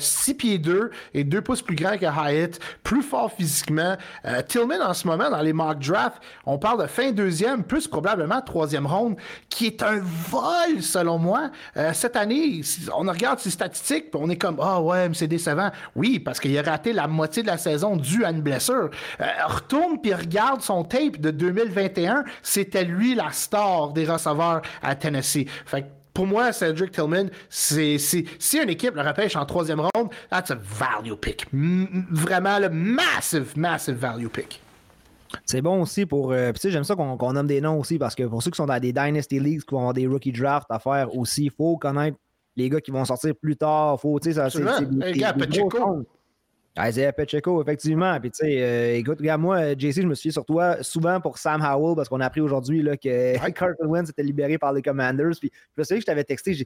6 euh, pieds 2 et 2 pouces plus grand que Hyatt, plus fort physiquement. Euh, Tillman, en ce moment, dans les mock drafts, on parle de fin deuxième, plus probablement troisième ronde, qui est un vol, selon moi. cette année, on regarde ses statistiques, puis on est comme, ah oh, ouais, mais c'est décevant. Oui, parce qu'il a raté la moitié de la saison due à une blessure. Euh, retourne puis regarde son tape de 2021, c'était lui la star des receveurs à Tennessee. Fait pour moi, Cedric Tillman, c'est, si une équipe le repêche en troisième ronde, that's a value pick. vraiment le massive, massive value pick. C'est bon aussi pour. Euh, tu sais, j'aime ça qu'on, nomme des noms aussi parce que pour ceux qui sont dans des Dynasty Leagues, qui vont avoir des rookie drafts à faire aussi, il faut connaître les gars qui vont sortir plus tard. Faut, tu sais, ça, c'est, Isaiah Pacheco, effectivement. Puis, tu sais, euh, écoute, regarde, moi, JC, je me suis sur toi souvent pour Sam Howell parce qu'on a appris aujourd'hui que [LAUGHS] Carter Wentz était libéré par les Commanders. Puis, je sais que je t'avais texté, je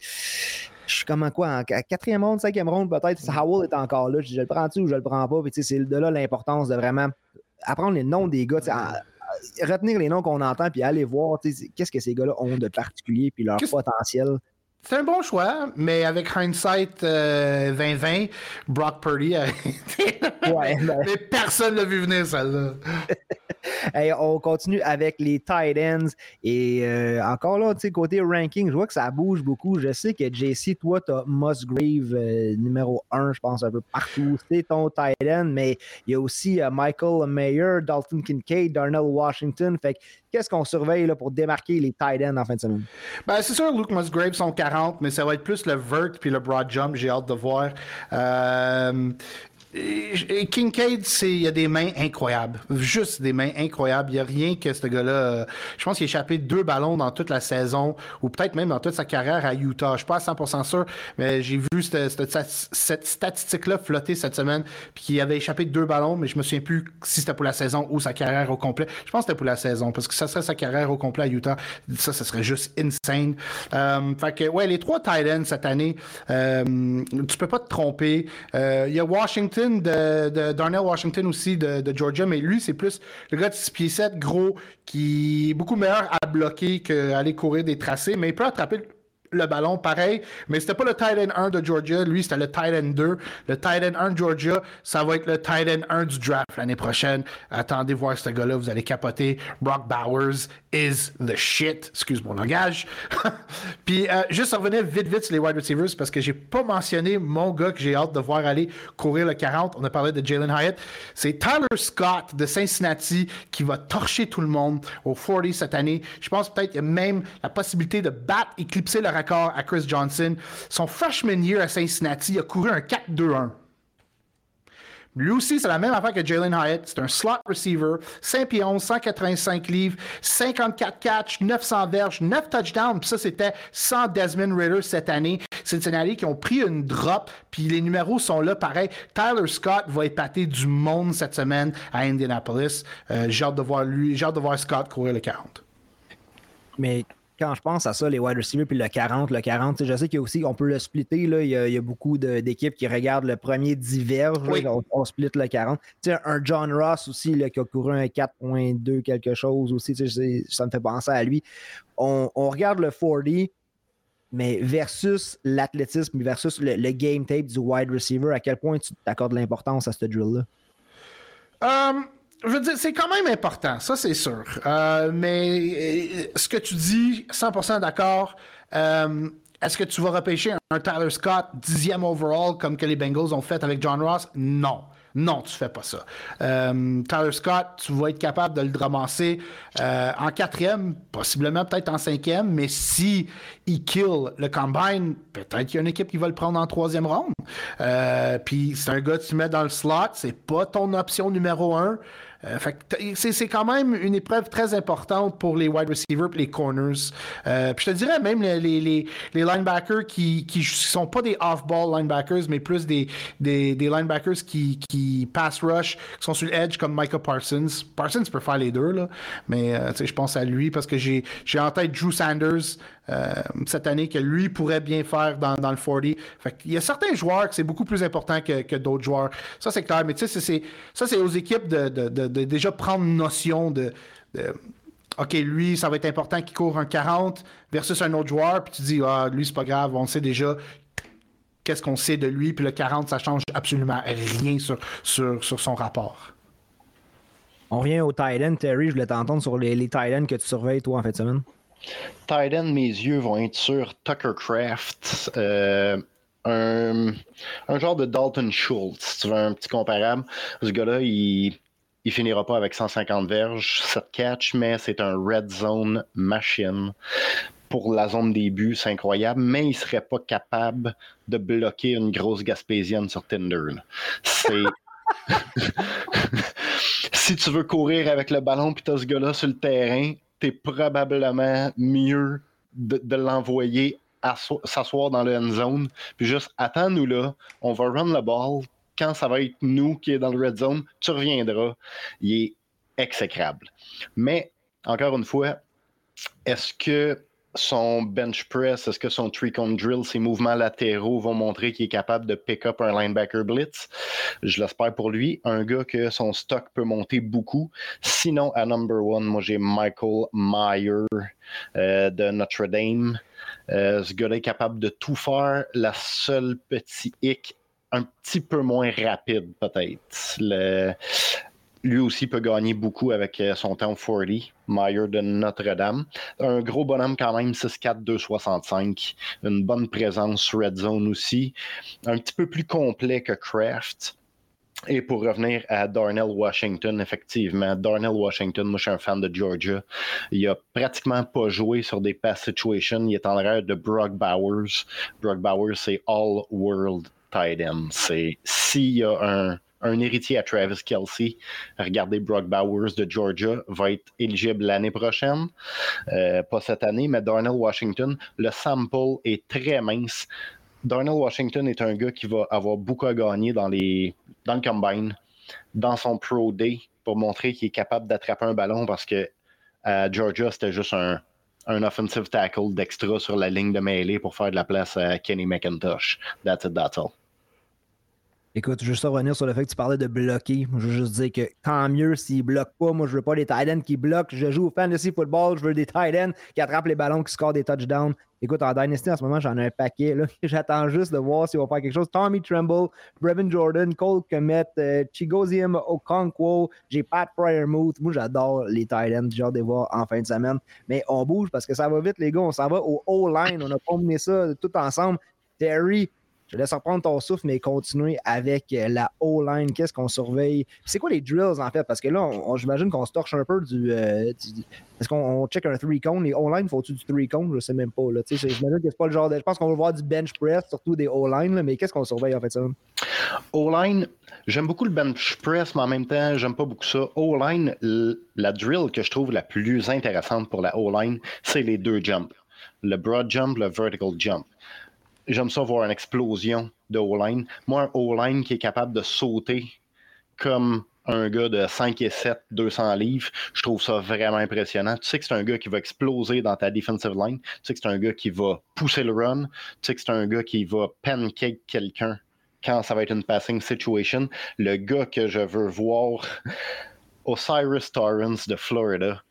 suis comme en quoi, en quatrième ronde, cinquième ronde, peut-être. Howell est encore là. Je le prends-tu ou je le prends pas? Puis, tu sais, c'est de là l'importance de vraiment apprendre les noms des gars, retenir les noms qu'on entend, puis aller voir qu'est-ce que ces gars-là ont de particulier, puis leur potentiel. C'est un bon choix, mais avec hindsight 2020, euh, Brock Purdy a été. ouais, ben. Mais personne l'a vu venir, celle-là. [LAUGHS] on continue avec les tight ends. Et euh, encore là, tu sais, côté ranking, je vois que ça bouge beaucoup. Je sais que JC, toi, tu as Musgrave euh, numéro 1, je pense, un peu partout. C'est ton tight end, mais il y a aussi Michael Mayer, Dalton Kincaid, Darnell Washington. Fait qu'est-ce qu'on surveille là, pour démarquer les tight ends en fin de semaine? Ben, c'est sûr, Luke Musgrave sont 40, mais ça va être plus le vert puis le broad jump. J'ai hâte de voir. Euh, Kincaid, il y a des mains incroyables. Juste des mains incroyables. Il n'y a rien que ce gars-là. Euh, je pense qu'il a échappé deux ballons dans toute la saison, ou peut-être même dans toute sa carrière à Utah. Je suis pas à 100% sûr, mais j'ai vu cette, statistique-là flotter cette semaine, puis qu'il avait échappé deux ballons, mais je me souviens plus si c'était pour la saison ou sa carrière au complet. Je pense que c'était pour la saison, parce que ça serait sa carrière au complet à Utah. Ça, ce serait juste insane. Euh, fait que, ouais, les trois Titans cette année, euh, tu peux pas te tromper. Euh, il y a Washington de, Darnell Washington aussi de, Georgia, mais lui, c'est plus le gars de 6 pieds 7, gros, qui est beaucoup meilleur à bloquer qu'à aller courir des tracés, mais il peut attraper le ballon, pareil. Mais c'était pas le tight end 1 de Georgia. Lui, c'était le tight end 2. Le tight end 1 de Georgia, ça va être le tight end 1 du draft l'année prochaine. Attendez voir ce gars-là, vous allez capoter. Brock Bowers is the shit. Excuse mon langage. [LAUGHS] Puis, euh, juste revenir vite, vite sur les wide receivers parce que j'ai pas mentionné mon gars que j'ai hâte de voir aller courir le 40. On a parlé de Jalen Hyatt. C'est Tyler Scott de Cincinnati qui va torcher tout le monde au 40 cette année. Je pense peut-être qu'il y a même la possibilité de battre, éclipser à Chris Johnson. Son freshman year à Cincinnati, a couru un 4-2-1. Lui aussi, c'est la même affaire que Jalen Hyatt. C'est un slot receiver, 5 pieds 11, 185 livres, 54 catch, 900 verges, 9 touchdowns. Puis ça, c'était sans Desmond Ritter cette année. Cincinnati qui ont pris une drop, puis les numéros sont là pareil. Tyler Scott va épater du monde cette semaine à Indianapolis. J'ai hâte de voir lui, j'ai hâte de voir Scott courir le 40. Mais quand je pense à ça, les wide receivers, puis le 40, le 40, je sais qu'il y a aussi, on peut le splitter, là, il, y a, beaucoup d'équipes qui regardent le premier diverge, on, split le 40. un John Ross aussi, là, qui a couru un 4.2 quelque chose aussi, ça me fait penser à lui. On, regarde le 40, mais versus l'athlétisme, versus le, game tape du wide receiver, à quel point tu t'accordes l'importance à ce drill-là? Um, je veux dire, c'est quand même important, ça c'est sûr. Euh, mais euh, ce que tu dis, 100% d'accord. Euh, est-ce que tu vas repêcher un Tyler Scott dixième overall comme que les Bengals ont fait avec John Ross? Non. Non, tu fais pas ça. Tyler Scott, tu vas être capable de le ramasser en quatrième, possiblement peut-être en cinquième, mais si il kill le combine, peut-être qu'il y a une équipe qui va le prendre en troisième ronde. Puis c'est un gars que tu mets dans le slot, c'est pas ton option numéro un. Euh, c'est quand même une épreuve très importante pour les wide receivers et les corners. Euh, puis je te dirais même les, les, les, linebackers qui ne sont pas des off-ball linebackers, mais plus des, des, des linebackers qui, qui pass rush, qui sont sur l'edge comme Micah Parsons. Parsons peut faire les deux, là, mais euh, je pense à lui parce que j'ai en tête Drew Sanders cette année que lui pourrait bien faire dans, le 40. Fait Il y a certains joueurs que c'est beaucoup plus important que, d'autres joueurs. Ça, c'est clair. Mais tu sais, ça, c'est aux équipes de, déjà prendre notion de, OK, lui, ça va être important qu'il court un 40 versus un autre joueur, puis tu dis, ah, lui, c'est pas grave, on sait déjà qu'est-ce qu'on sait de lui, puis le 40, ça change absolument rien sur, sur, son rapport. On revient au Titan, Terry, je voulais t'entendre sur les, les Titans que tu surveilles, toi, en fait de semaine. Titan, mes yeux vont être sur Tucker Craft. Euh, un, un, genre de Dalton Schultz, si tu veux un petit comparable. Ce gars-là, il, il finira pas avec 150 verges, 7 catch, mais c'est un red zone machine. Pour la zone des buts, c'est incroyable, mais il serait pas capable de bloquer une grosse Gaspésienne sur Tinder. C'est. [LAUGHS] si tu veux courir avec le ballon puis as ce gars-là sur le terrain, t'es probablement mieux de, de l'envoyer s'asseoir dans le end zone, puis juste attends-nous là, on va run le ball. Quand ça va être nous qui est dans le red zone, tu reviendras. Il est exécrable. Mais, encore une fois, est-ce que son bench press, est-ce que son three drill, ses mouvements latéraux vont montrer qu'il est capable de pick up un linebacker blitz? Je l'espère pour lui. Un gars que son stock peut monter beaucoup. Sinon, à number one, moi j'ai Michael Meyer euh, de Notre Dame. Euh, ce gars-là est capable de tout faire. La seule petite hic, un petit peu moins rapide peut-être. Lui aussi peut gagner beaucoup avec euh, son temps 40, Meyer de Notre-Dame. Un gros bonhomme quand même, 6'4, 265. Une bonne présence red zone aussi. Un petit peu plus complet que Kraft. Et pour revenir à Darnell Washington, effectivement, Darnell Washington, moi je suis un fan de Georgia. Il a pratiquement pas joué sur des pass situations. Il est en l'air de Brock Bowers. Brock Bowers, c'est all-world tight end. C'est s'il y a un, un héritier à Travis Kelsey, regardez Brock Bowers de Georgia, va être éligible l'année prochaine. Euh, pas cette année, mais Darnell Washington, le sample est très mince. Darnell Washington est un gars qui va avoir beaucoup à gagner dans, les, dans le combine, dans son Pro Day, pour montrer qu'il est capable d'attraper un ballon parce que à Georgia, c'était juste un, un offensive tackle d'extra sur la ligne de mêlée pour faire de la place à Kenny McIntosh. That's it, that's all. Écoute, juste revenir sur le fait que tu parlais de bloquer. Je veux juste dire que tant mieux s'ils bloquent pas. Moi, je veux pas des tight ends qui bloquent. Je joue au fantasy football. Je veux des tight ends qui attrapent les ballons, qui scorent des touchdowns. Écoute, en Dynasty, en ce moment, j'en ai un paquet. [LAUGHS] J'attends juste de voir s'ils vont faire quelque chose. Tommy Tremble, Brevin Jordan, Cole Komet, euh, Chigoziem Okonkwo, j'ai Pat Fryermuth. Moi, j'adore les tight ends. J'ai hâte de voir en fin de semaine. Mais on bouge parce que ça va vite, les gars. On s'en va au O-line. On a combiné ça tout ensemble. Terry, je laisse reprendre ton souffle, mais continuer avec euh, la O-line. Qu'est-ce qu'on surveille? C'est quoi les drills, en fait? Parce que là, j'imagine qu'on se torche un peu du. Euh, est-ce qu'on check un three cone? Les O-line, faut-tu du three cone? Je sais même pas. Là. J'imagine que c'est pas le genre de. Je pense qu'on va voir du bench press, surtout des O-line, mais qu'est-ce qu'on surveille, en fait, ça? O-line, j'aime beaucoup le bench press, mais en même temps, j'aime pas beaucoup ça. O-line, la drill que je trouve la plus intéressante pour la O-line, c'est les deux jumps. Le broad jump, le vertical jump j'aime ça voir une explosion de O-line. Moi, un O-line qui est capable de sauter comme un gars de 5 et 7, 200 livres, je trouve ça vraiment impressionnant. Tu sais que c'est un gars qui va exploser dans ta defensive line. Tu sais que c'est un gars qui va pousser le run. Tu sais que c'est un gars qui va pancake quelqu'un quand ça va être une passing situation. Le gars que je veux voir, [LAUGHS] Osiris Torrance de Florida.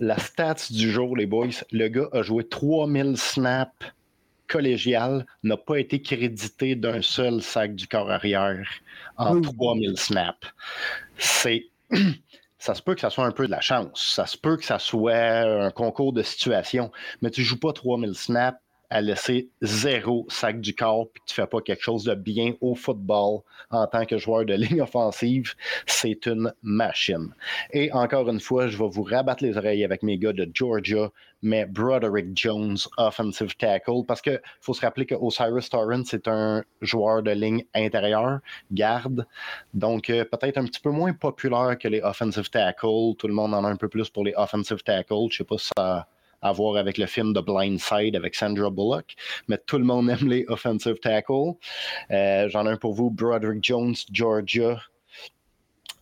La stats du jour, les boys, le gars a joué 3000 snaps collégial n'a pas été crédité d'un seul sac du corps arrière en 3000 snaps. C'est. [CLEARS THROAT] Ça se peut que ça soit un peu de la chance. Ça se peut que ça soit un concours de situation. Mais tu ne joues pas 3000 snaps à laisser zéro sac du corps puis tu fais pas quelque chose de bien au football en tant que joueur de [LAUGHS] ligne offensive, c'est une machine. Et encore une fois, je vais vous rabattre les oreilles avec mes gars de Georgia, mais Broderick Jones, offensive tackle, parce qu'il faut se rappeler que Osiris Torrance, c'est un joueur de ligne intérieure, garde, donc euh, peut-être un petit peu moins populaire que les offensive tackle. Tout le monde en a un peu plus pour les offensive tackle. Je sais pas si ça à voir avec le film The Blind Side avec Sandra Bullock, mais tout le monde aime les offensive tackles. Euh, j'en ai un pour vous, Broderick Jones, Georgia.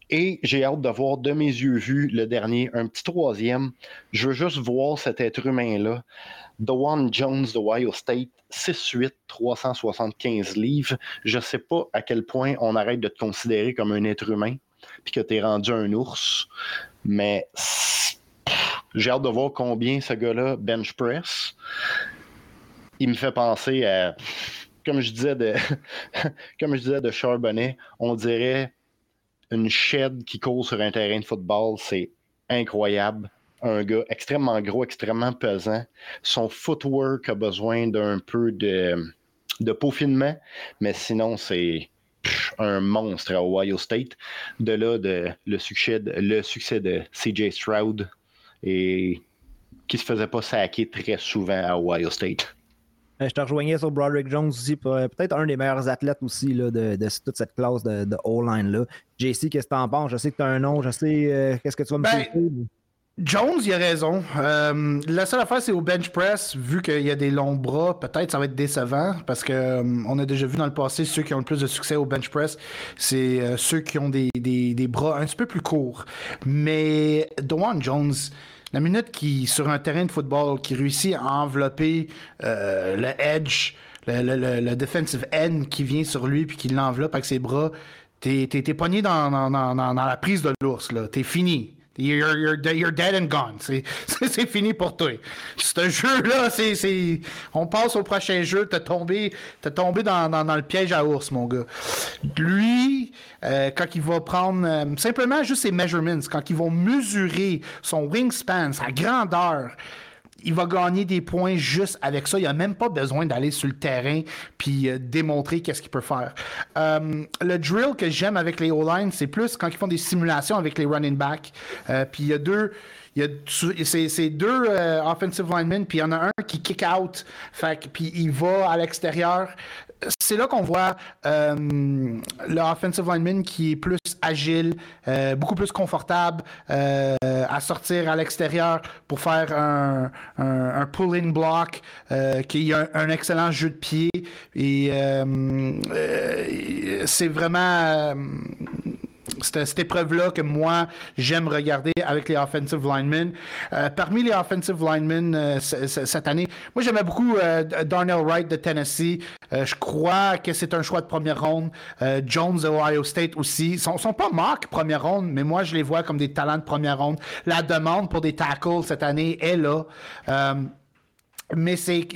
Et j'ai hâte de voir de mes yeux vus le dernier, un petit troisième. Je veux juste voir cet être humain-là. One Jones de Ohio State, 6'8, 375 livres. Je ne sais pas à quel point on arrête de te considérer comme un être humain, puis que tu es rendu un ours, mais j'ai hâte de voir combien ce gars-là bench press. Il me fait penser à, comme je disais de, [LAUGHS] comme Charbonnet, on dirait une shed qui court sur un terrain de football. C'est incroyable. Un gars extrêmement gros, extrêmement pesant. Son footwork a besoin d'un peu de, de peaufinement, mais sinon, c'est un monstre à Ohio State. De là, de, le, succès de, le succès de CJ Stroud et qui se faisait pas saquer très souvent à Ohio State. Je te rejoignais sur Broderick Jones aussi, euh, peut-être un des meilleurs athlètes aussi là, de, toute cette classe de, de O-line. JC, qu'est-ce que tu en penses? Je sais que tu as un nom, je sais euh, qu'est-ce que tu vas me dire. Ben, Jones, il a raison. Euh, la seule affaire, c'est au bench press, vu qu'il y a des longs bras, peut-être ça va être décevant, parce que on a déjà vu dans le passé, ceux qui ont le plus de succès au bench press, c'est ceux qui ont des, des, bras un petit peu plus courts. Mais Dwan Jones, la minute qui, sur un terrain de football, qui réussit à envelopper euh, le edge, le, defensive end qui vient sur lui puis qui l'enveloppe avec ses bras, t'es, t'es, pogné dans, dans, la prise de l'ours, là. T'es fini. You're, you're, you're, dead and gone. [LAUGHS] C'est fini pour toi. Ce jeu-là, c'est. On passe au prochain jeu. T'as tombé, tombé dans, dans, le piège à ours, mon gars. Lui, euh, quand il va prendre euh, simplement juste ses measurements, quand ils vont mesurer son wingspan, sa grandeur, il va gagner des points juste avec ça. Il n'a même pas besoin d'aller sur le terrain puis euh, démontrer qu'est-ce qu'il peut faire. Euh, le drill que j'aime avec les O-line, c'est plus quand ils font des simulations avec les running backs. Euh, puis il y a deux il y a deux offensive linemen, puis il y en a un qui kick out, fait, puis il va à l'extérieur c'est là qu'on voit euh, le offensive lineman qui est plus agile, euh, beaucoup plus confortable euh, à sortir à l'extérieur pour faire un, un, pull-in block, qui a un, excellent jeu de pied. Et c'est vraiment cette épreuve-là que moi, j'aime regarder avec les offensive linemen. Euh, parmi les offensive linemen euh, cette année, moi, j'aimais beaucoup euh, Darnell Wright de Tennessee. je crois que c'est un choix de première ronde. Jones de Ohio State aussi. Ils sont, sont pas mock première ronde, mais moi, je les vois comme des talents de première ronde. La demande pour des tackles cette année est là. Mais c'est,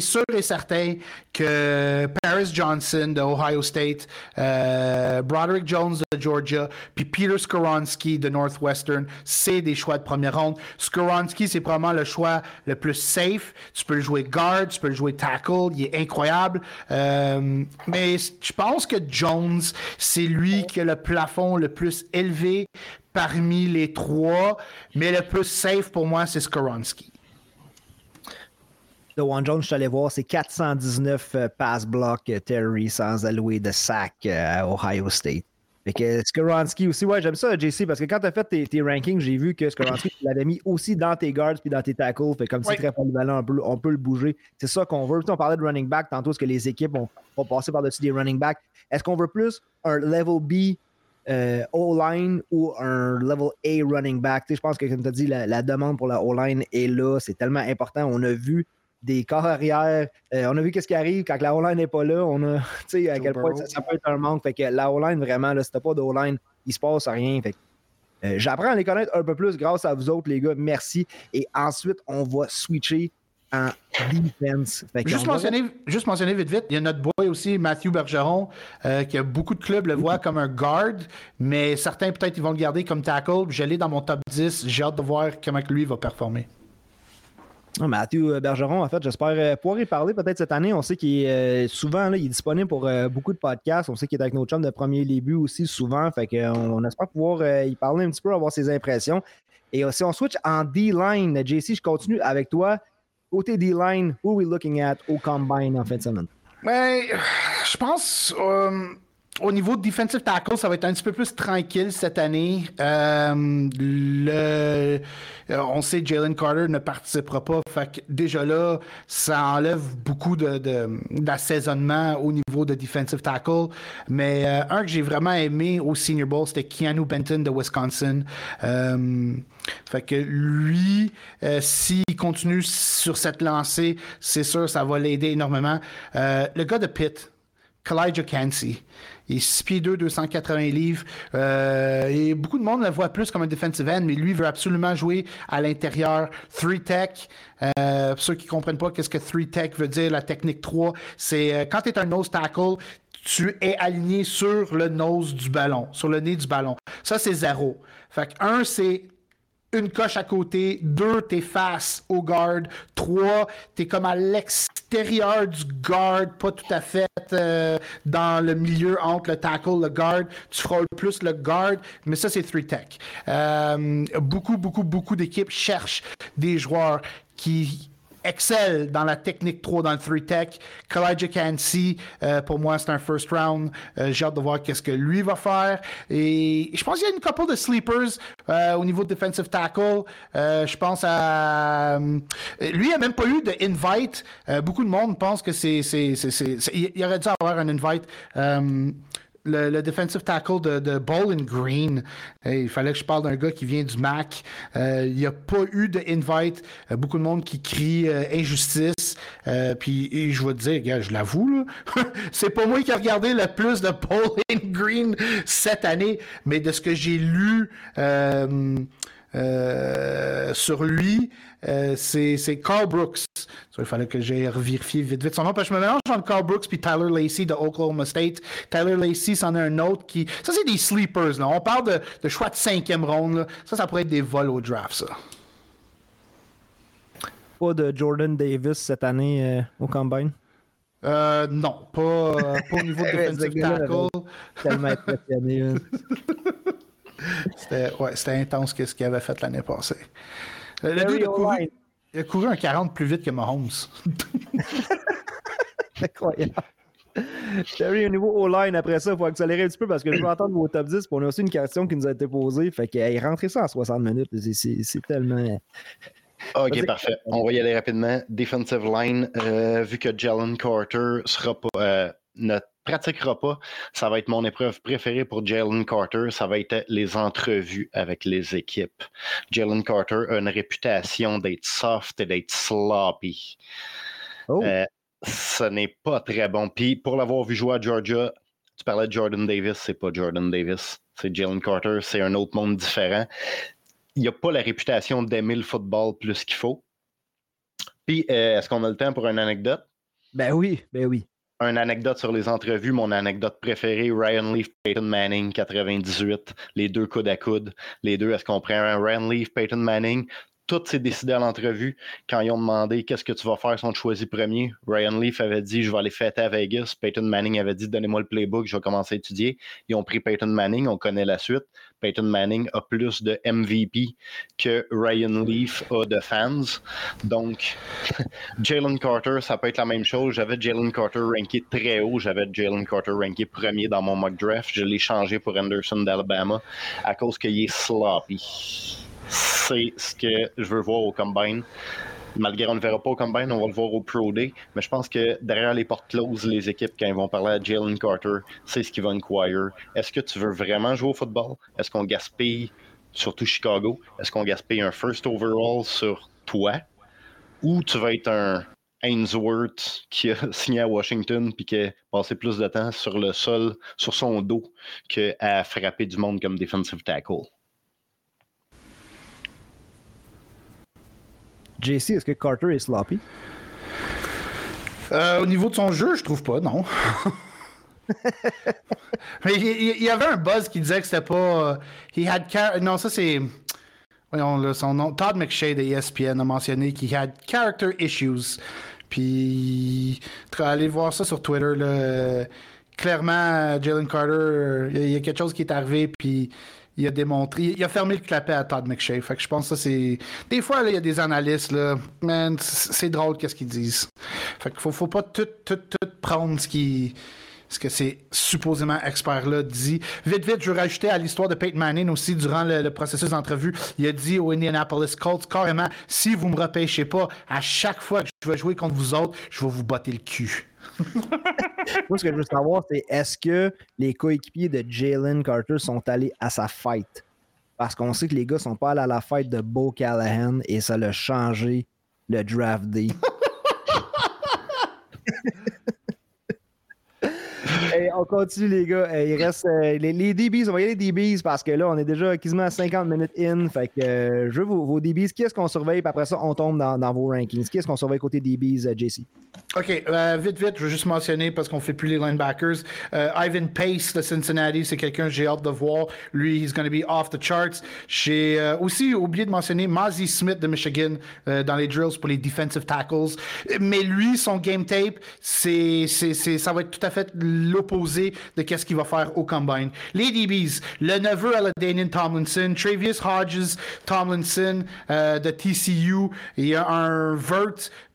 sûr et certain que Paris Johnson de Ohio State, euh, Broderick Jones de Georgia, puis Peter Skoronski de Northwestern, c'est des choix de première ronde. Skoronski, c'est probablement le choix le plus safe. Tu peux le jouer guard, tu peux le jouer tackle, il est incroyable. Euh, mais je pense que Jones, c'est lui qui a le plafond le plus élevé parmi les trois, mais le plus safe pour moi, c'est Skoronski de One Jones, je suis allé voir, c'est 419 euh, pass block euh, Terry sans allouer de sac euh, à Ohio State. Fait que Skoronski aussi, ouais, j'aime ça, JC, parce que quand tu as fait tes, rankings, j'ai vu que Skoronski, tu l'avais mis aussi dans tes guards puis dans tes tackles. Fait comme c'est très polyvalent, on peut, on peut le bouger. C'est ça qu'on veut. Puis on parlait de running back tantôt, est-ce que les équipes vont, passer par-dessus des running backs? Est-ce qu'on veut plus un level B O-line ou un level A running back? je pense que, comme tu as dit, la, la, demande pour la O-line est là. C'est tellement important. On a vu des corps arrière. Euh, on a vu qu'est-ce qui arrive quand la O-line n'est pas là. On a, [LAUGHS] tu sais, à quel point ça, peut être un manque. Fait que la O-line, vraiment, là, si t'as pas de O-line, il se passe rien. Fait euh, j'apprends à les connaître un peu plus grâce à vous autres, les gars. Merci. Et ensuite, on va switcher en defense. juste, mentionner, juste mentionner vite, vite, il y a notre boy aussi, Matthew Bergeron, euh, qui a beaucoup de clubs le voient comme un guard, mais certains peut-être ils vont le garder comme tackle. Je l'ai dans mon top 10. J'ai hâte de voir comment lui va performer. Mathieu Bergeron, en fait, j'espère pouvoir y parler peut-être cette année. On sait qu'il est souvent il est disponible pour beaucoup de podcasts. On sait qu'il est avec nos chums de premier début aussi souvent. Fait qu'on on espère pouvoir y parler un petit peu, avoir ses impressions. Et si on switch en D-line, JC, je continue avec toi. Côté D-line, who are we looking at au combine en fin de semaine? Ben, je pense au niveau de defensive tackle, ça va être un petit peu plus tranquille cette année. Euh, euh, on sait Jalen Carter ne participera pas. Déjà là, ça enlève beaucoup d'assaisonnement de, au niveau de defensive tackle. Mais euh, un que j'ai vraiment aimé au Senior Bowl, c'était Keanu Benton de Wisconsin. fait que lui, s'il continue sur cette lancée, c'est sûr, ça va l'aider énormément. le gars de Pitt, Kalijah Cansey. Il est 6 pieds 2, 280 livres. Euh, et beaucoup de monde le voit plus comme un defensive end, mais lui veut absolument jouer à l'intérieur. 3-tech. Euh, pour ceux qui ne comprennent pas qu'est-ce que 3-tech veut dire, la technique 3, c'est euh, quand tu es un nose tackle, tu es aligné sur le nose du ballon, sur le nez du ballon. Ça, c'est zéro. Fait que un, c'est une coche à côté, deux, t'es face au guard, trois, t'es comme à l'extérieur du guard, pas tout à fait euh, dans le milieu entre le tackle, le guard, tu feras plus le guard, mais ça c'est three tech. Euh, beaucoup, beaucoup, beaucoup d'équipes cherchent des joueurs qui excelle dans la technique 3 dans le 3 tech. Kalijah Kansi, euh, pour moi, c'est un first round. Euh, j'ai hâte de voir qu'est-ce que lui va faire. Et je pense qu'il y a une couple de sleepers euh, au niveau de defensive tackle. je pense à... lui, il n'a même pas eu de invite. beaucoup de monde pense que c'est... Il aurait dû avoir un invite le, defensive tackle de, de Bowling Green. il fallait que je parle d'un gars qui vient du MAC. Euh, il n'y a pas eu de invite. Euh, beaucoup de monde qui crie euh, injustice. puis je vais te dire, gars, je l'avoue, [LAUGHS] c'est pas moi qui ai regardé le plus de Bowling Green cette année, mais de ce que j'ai lu sur lui, euh, c'est Carl Brooks. il fallait que j'aille vérifier vite vite son nom. Parce que je me mélange entre Carl Brooks et Tyler Lacey de Oklahoma State. Tyler Lacey, c'en est un autre qui. Ça, c'est des sleepers. Là. On parle de, de choix de cinquième ronde. Ça, ça pourrait être des vols au draft, ça. Pas de Jordan Davis cette année euh, au combine? Euh, non, pas, euh, pas au niveau de [LAUGHS] defensive tackle. Tellement impressionné. [LAUGHS] c'était ouais, intense ce qu'il avait fait l'année passée. Le, le il, a couru, il a couru un 40 plus vite que Mahomes. [LAUGHS] Incroyable. Terry, au niveau O-line, après ça, il faut accélérer un petit peu parce que je veux entendre vos top 10. Puis on a aussi une question qui nous a été posée. Fait qu'il rentré ça en 60 minutes. C'est tellement. Ok, parfait. On va y aller rapidement. Defensive line, euh, vu que Jalen Carter sera pas, euh, notre pratiquera pas. Ça va être mon épreuve préférée pour Jalen Carter. Ça va être les entrevues avec les équipes. Jalen Carter a une réputation d'être soft et d'être sloppy. Oh. Euh, ce n'est pas très bon. Puis pour l'avoir vu jouer à Georgia, tu parlais de Jordan Davis, c'est pas Jordan Davis, c'est Jalen Carter, c'est un autre monde différent. Il n'a pas la réputation d'aimer le football plus qu'il faut. Puis, euh, est-ce qu'on a le temps pour une anecdote? Ben oui, ben oui une anecdote sur les entrevues, mon anecdote préférée, Ryan Leaf, Peyton Manning, 98, les deux coudes à coude, les deux, est-ce qu'on prend un Ryan Leaf, Peyton Manning, tout s'est décidé à l'entrevue. Quand ils ont demandé qu'est-ce que tu vas faire si on te choisit premier, Ryan Leaf avait dit je vais aller fêter à Vegas. Peyton Manning avait dit donnez-moi le playbook, je vais commencer à étudier. Ils ont pris Peyton Manning, on connaît la suite. Peyton Manning a plus de MVP que Ryan Leaf a de fans. Donc, [LAUGHS] Jalen Carter, ça peut être la même chose. J'avais Jalen Carter ranké très haut. J'avais Jalen Carter ranké premier dans mon mock draft. Je l'ai changé pour Anderson d'Alabama à cause qu'il est sloppy. C'est ce que je veux voir au combine malgré on ne verra pas au combine, on va le voir au Pro Day. Mais je pense que derrière les portes closes, les équipes, quand ils vont parler à Jalen Carter, c'est ce qu'ils vont inquire. Est-ce que tu veux vraiment jouer au football? Est-ce qu'on gaspille, surtout Chicago, est-ce qu'on gaspille un first overall sur toi? Ou tu vas être un Ainsworth qui a [LAUGHS] signé à Washington puis qui a passé plus de temps sur le sol, sur son dos, qu'à frapper du monde comme defensive tackle? JC, est-ce que Carter est sloppy? Euh, au niveau de son jeu, je trouve pas, non. [LAUGHS] Mais il, y avait un buzz qui disait que c'était pas. Euh, he had non, ça c'est. voyons son nom, Todd McShay de ESPN a mentionné qu'il had character issues. Puis, allez voir ça sur Twitter. Là. Clairement, Jalen Carter, il y, a quelque chose qui est arrivé, puis il a démontré, il a fermé le clapet à Todd McShay. Fait que je pense que ça, c'est. Des fois, il y a des analystes, là, man, c'est drôle qu'est-ce qu'ils disent. Fait qu'il faut, faut pas tout, tout, tout prendre ce qui ce que ces supposément experts-là dit. Vite, vite, je veux rajouter à l'histoire de Peyton Manning aussi durant le, processus d'entrevue. Il a dit au Indianapolis Colts carrément si vous me repêchez pas, à chaque fois que je vais jouer contre vous autres, je vais vous botter le cul. Moi, ce que je veux savoir, c'est est-ce que les coéquipiers de Jalen Carter sont allés à sa fête? Parce qu'on sait que les gars sont pas allés à la fête de Bo Callahan et ça l'a changé le draft day. [LAUGHS] [LAUGHS] on continue, les gars. il reste euh, les, DBs. On va y aller les DBs parce que là, on est déjà quasiment à 50 minutes in. Fait que euh, je veux vos, DBs. Qui est-ce qu'on surveille? Puis après ça, on tombe dans, vos rankings. Qui est-ce qu'on surveille côté DBs, euh, JC? OK. vite, vite, je veux juste mentionner parce qu'on fait plus les linebackers. Ivan Pace de Cincinnati, c'est quelqu'un que j'ai hâte de voir. Lui, he's going to be off the charts. J'ai aussi oublié de mentionner Mazzy Smith de Michigan dans les drills pour les defensive tackles. Mais lui, son game tape, c'est, ça va être tout à fait l'opposé de qu'est-ce qu'il va faire au combine. Les DBs, le neveu à la Daniel Tomlinson, Travius Hodges Tomlinson euh, de TCU, il y a un vert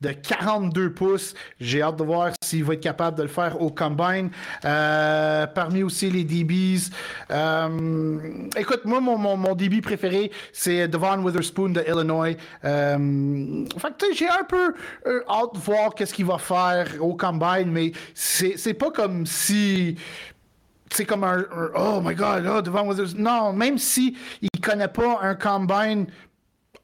de 42 pouces. J'ai hâte de voir s'il va être capable de le faire au combine. Euh, parmi aussi les DBs, euh, écoute, moi, mon, mon, DB préféré, c'est Devon Witherspoon de Illinois. fait j'ai un peu hâte de voir qu'est-ce qu'il va faire au combine, mais c'est pas comme si c'est comme un, oh my god, oh, devant Non, même si il connaît pas un combine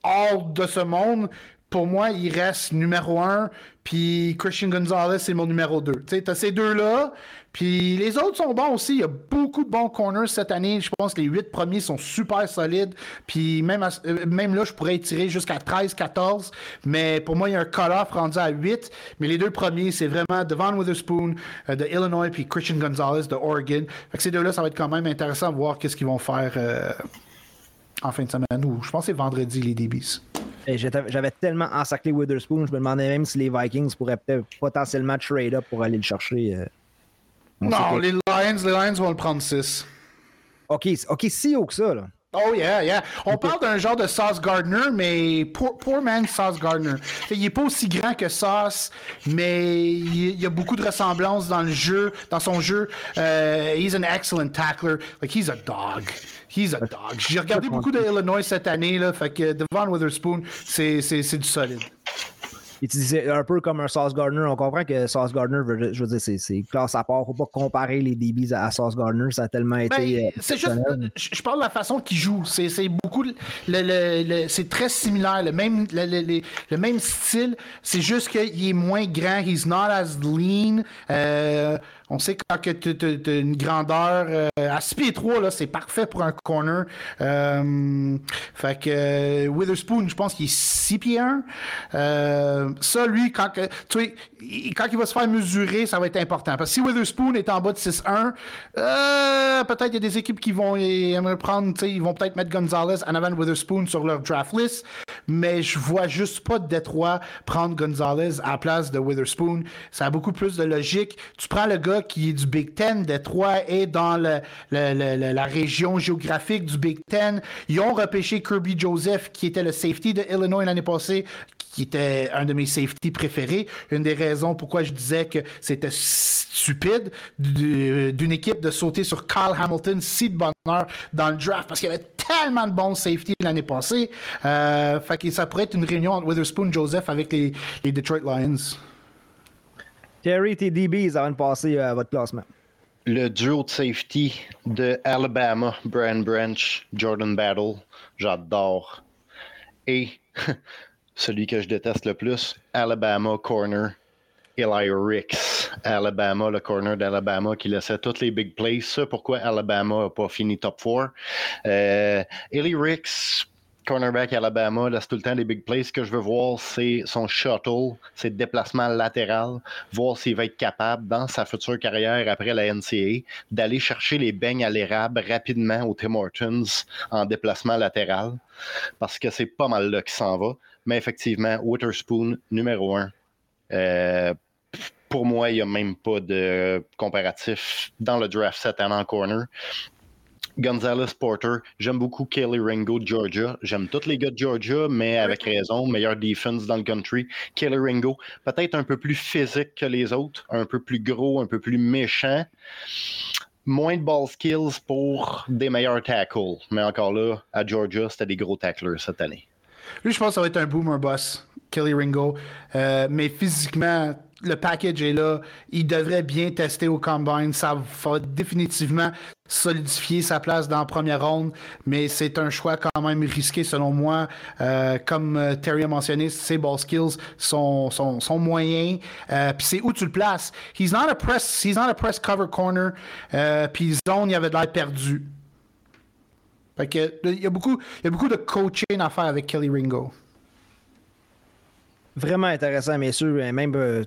hors de ce monde, pour moi, il reste numéro un. Puis Christian Gonzalez, c'est mon numéro deux. Tu sais, as ces deux-là. Puis les autres sont bons aussi. Il y a beaucoup de bons corners cette année. Je pense que les huit premiers sont super solides. Puis même, euh, même là, je pourrais tirer jusqu'à 13, 14. Mais pour moi, il y a un cut-off rendu à 8. Mais les deux premiers, c'est vraiment Devon Witherspoon euh, de Illinois puis Christian Gonzalez de Oregon. Fait que ces deux-là, ça va être quand même intéressant de voir qu'est-ce qu'ils vont faire euh, en fin de semaine. Ou je pense que c'est vendredi, les DBs. J'avais tellement ensaclé Witherspoon, je me demandais même si les Vikings pourraient peut-être potentiellement trade up pour aller le chercher. Non, les Lions, les Lions vont le prendre 6. OK, OK, si haut que ça, là. Oh yeah, yeah. On parle d'un genre de Sauce Gardner, mais poor, poor man Sauce Gardner. Il est pas aussi grand que Sauce, mais il, y a beaucoup de ressemblances dans le jeu, dans son jeu. Uh, he's an excellent tackler. Like he's a dog. He's a dog. J'ai regardé beaucoup de Illinois cette année, là, fait que Devon Witherspoon, c'est du solide disait un peu comme un Sauce Gardner. On comprend que Sauce Gardner, je veux dire, c'est classe à part. Faut pas comparer les DBs à, Sauce Gardner. Ça a tellement ben, été. Euh, c'est juste, je parle de la façon qu'il joue. C'est beaucoup. Le, c'est très similaire. Le même, le, même style. C'est juste qu'il est moins grand. He's not as lean. Euh, on sait que quand tu as une grandeur euh, à 6 pieds 3, c'est parfait pour un corner. Euh, fait que euh, Witherspoon, je pense qu'il est 6 pieds 1. ça, lui, quand, tu quand il va se faire mesurer, ça va être important. Parce que si Witherspoon est en bas de 6-1, peut-être il y a des équipes qui vont prendre, ils vont peut-être mettre Gonzalez en avant de Witherspoon sur leur draft list. Mais je vois juste pas Détroit prendre Gonzalez à la place de Witherspoon. Ça a beaucoup plus de logique. Tu prends le gars qui est du Big Ten. Détroit est dans la région géographique du Big Ten. Ils ont repêché Kirby Joseph, qui était le safety de Illinois l'année passée, qui était un de mes safety préférés. Une des raisons pourquoi je disais que c'était stupide d'une équipe de sauter sur Kyle Hamilton si de dans le draft parce qu'il y avait tellement de bons safety l'année passée. Euh, fait que ça pourrait être une réunion entre Witherspoon Joseph avec les Detroit Lions. Terry, tes DBs avant de passer euh, à votre classement. Le duo de safety de Alabama, Brian Branch, Jordan Battle, j'adore. Et [LAUGHS] celui que je déteste le plus, Alabama Corner, Eli Ricks. Alabama, le corner d'Alabama qui laissait toutes les big plays. Pourquoi Alabama n'a pas fini top 4. Euh, Eli Ricks, cornerback Alabama, là, c'est tout le temps des big plays. Ce que je veux voir, c'est son shuttle, ses déplacements latéral, voir s'il va être capable, dans sa future carrière après la NCA, d'aller chercher les beignes à l'érable rapidement au Tim Hortons en déplacement latéral, parce que c'est pas mal là qu'il s'en va. Mais effectivement, Witherspoon, numéro un. Euh, pour moi, il n'y a même pas de comparatif dans le draft set en corner. Gonzalez Porter. J'aime beaucoup Kelly Ringo de Georgia. J'aime tous les gars de Georgia, mais avec raison. Meilleure defense dans le country. Kelly Ringo, peut-être un peu plus physique que les autres, un peu plus gros, un peu plus méchant. Moins de ball skills pour des meilleurs tackles. Mais encore là, à Georgia, c'était des gros tacklers cette année. Lui, je pense que ça va être un boomer boss, Kelly Ringo. Euh, mais physiquement, le package est là. Il devrait bien tester au combine. Ça va définitivement solidifier sa place dans la première ronde, mais c'est un choix quand même risqué selon moi. Euh, comme euh, Terry a mentionné, ses ball skills sont, moyens. Euh, puis c'est où tu le places. He's not a press, he's not a press cover corner. puis zone, il avait de l'air perdu. Fait que, il, y a beaucoup, il y a beaucoup de coaching à faire avec Kelly Ringo. Vraiment intéressant, messieurs. Même, euh,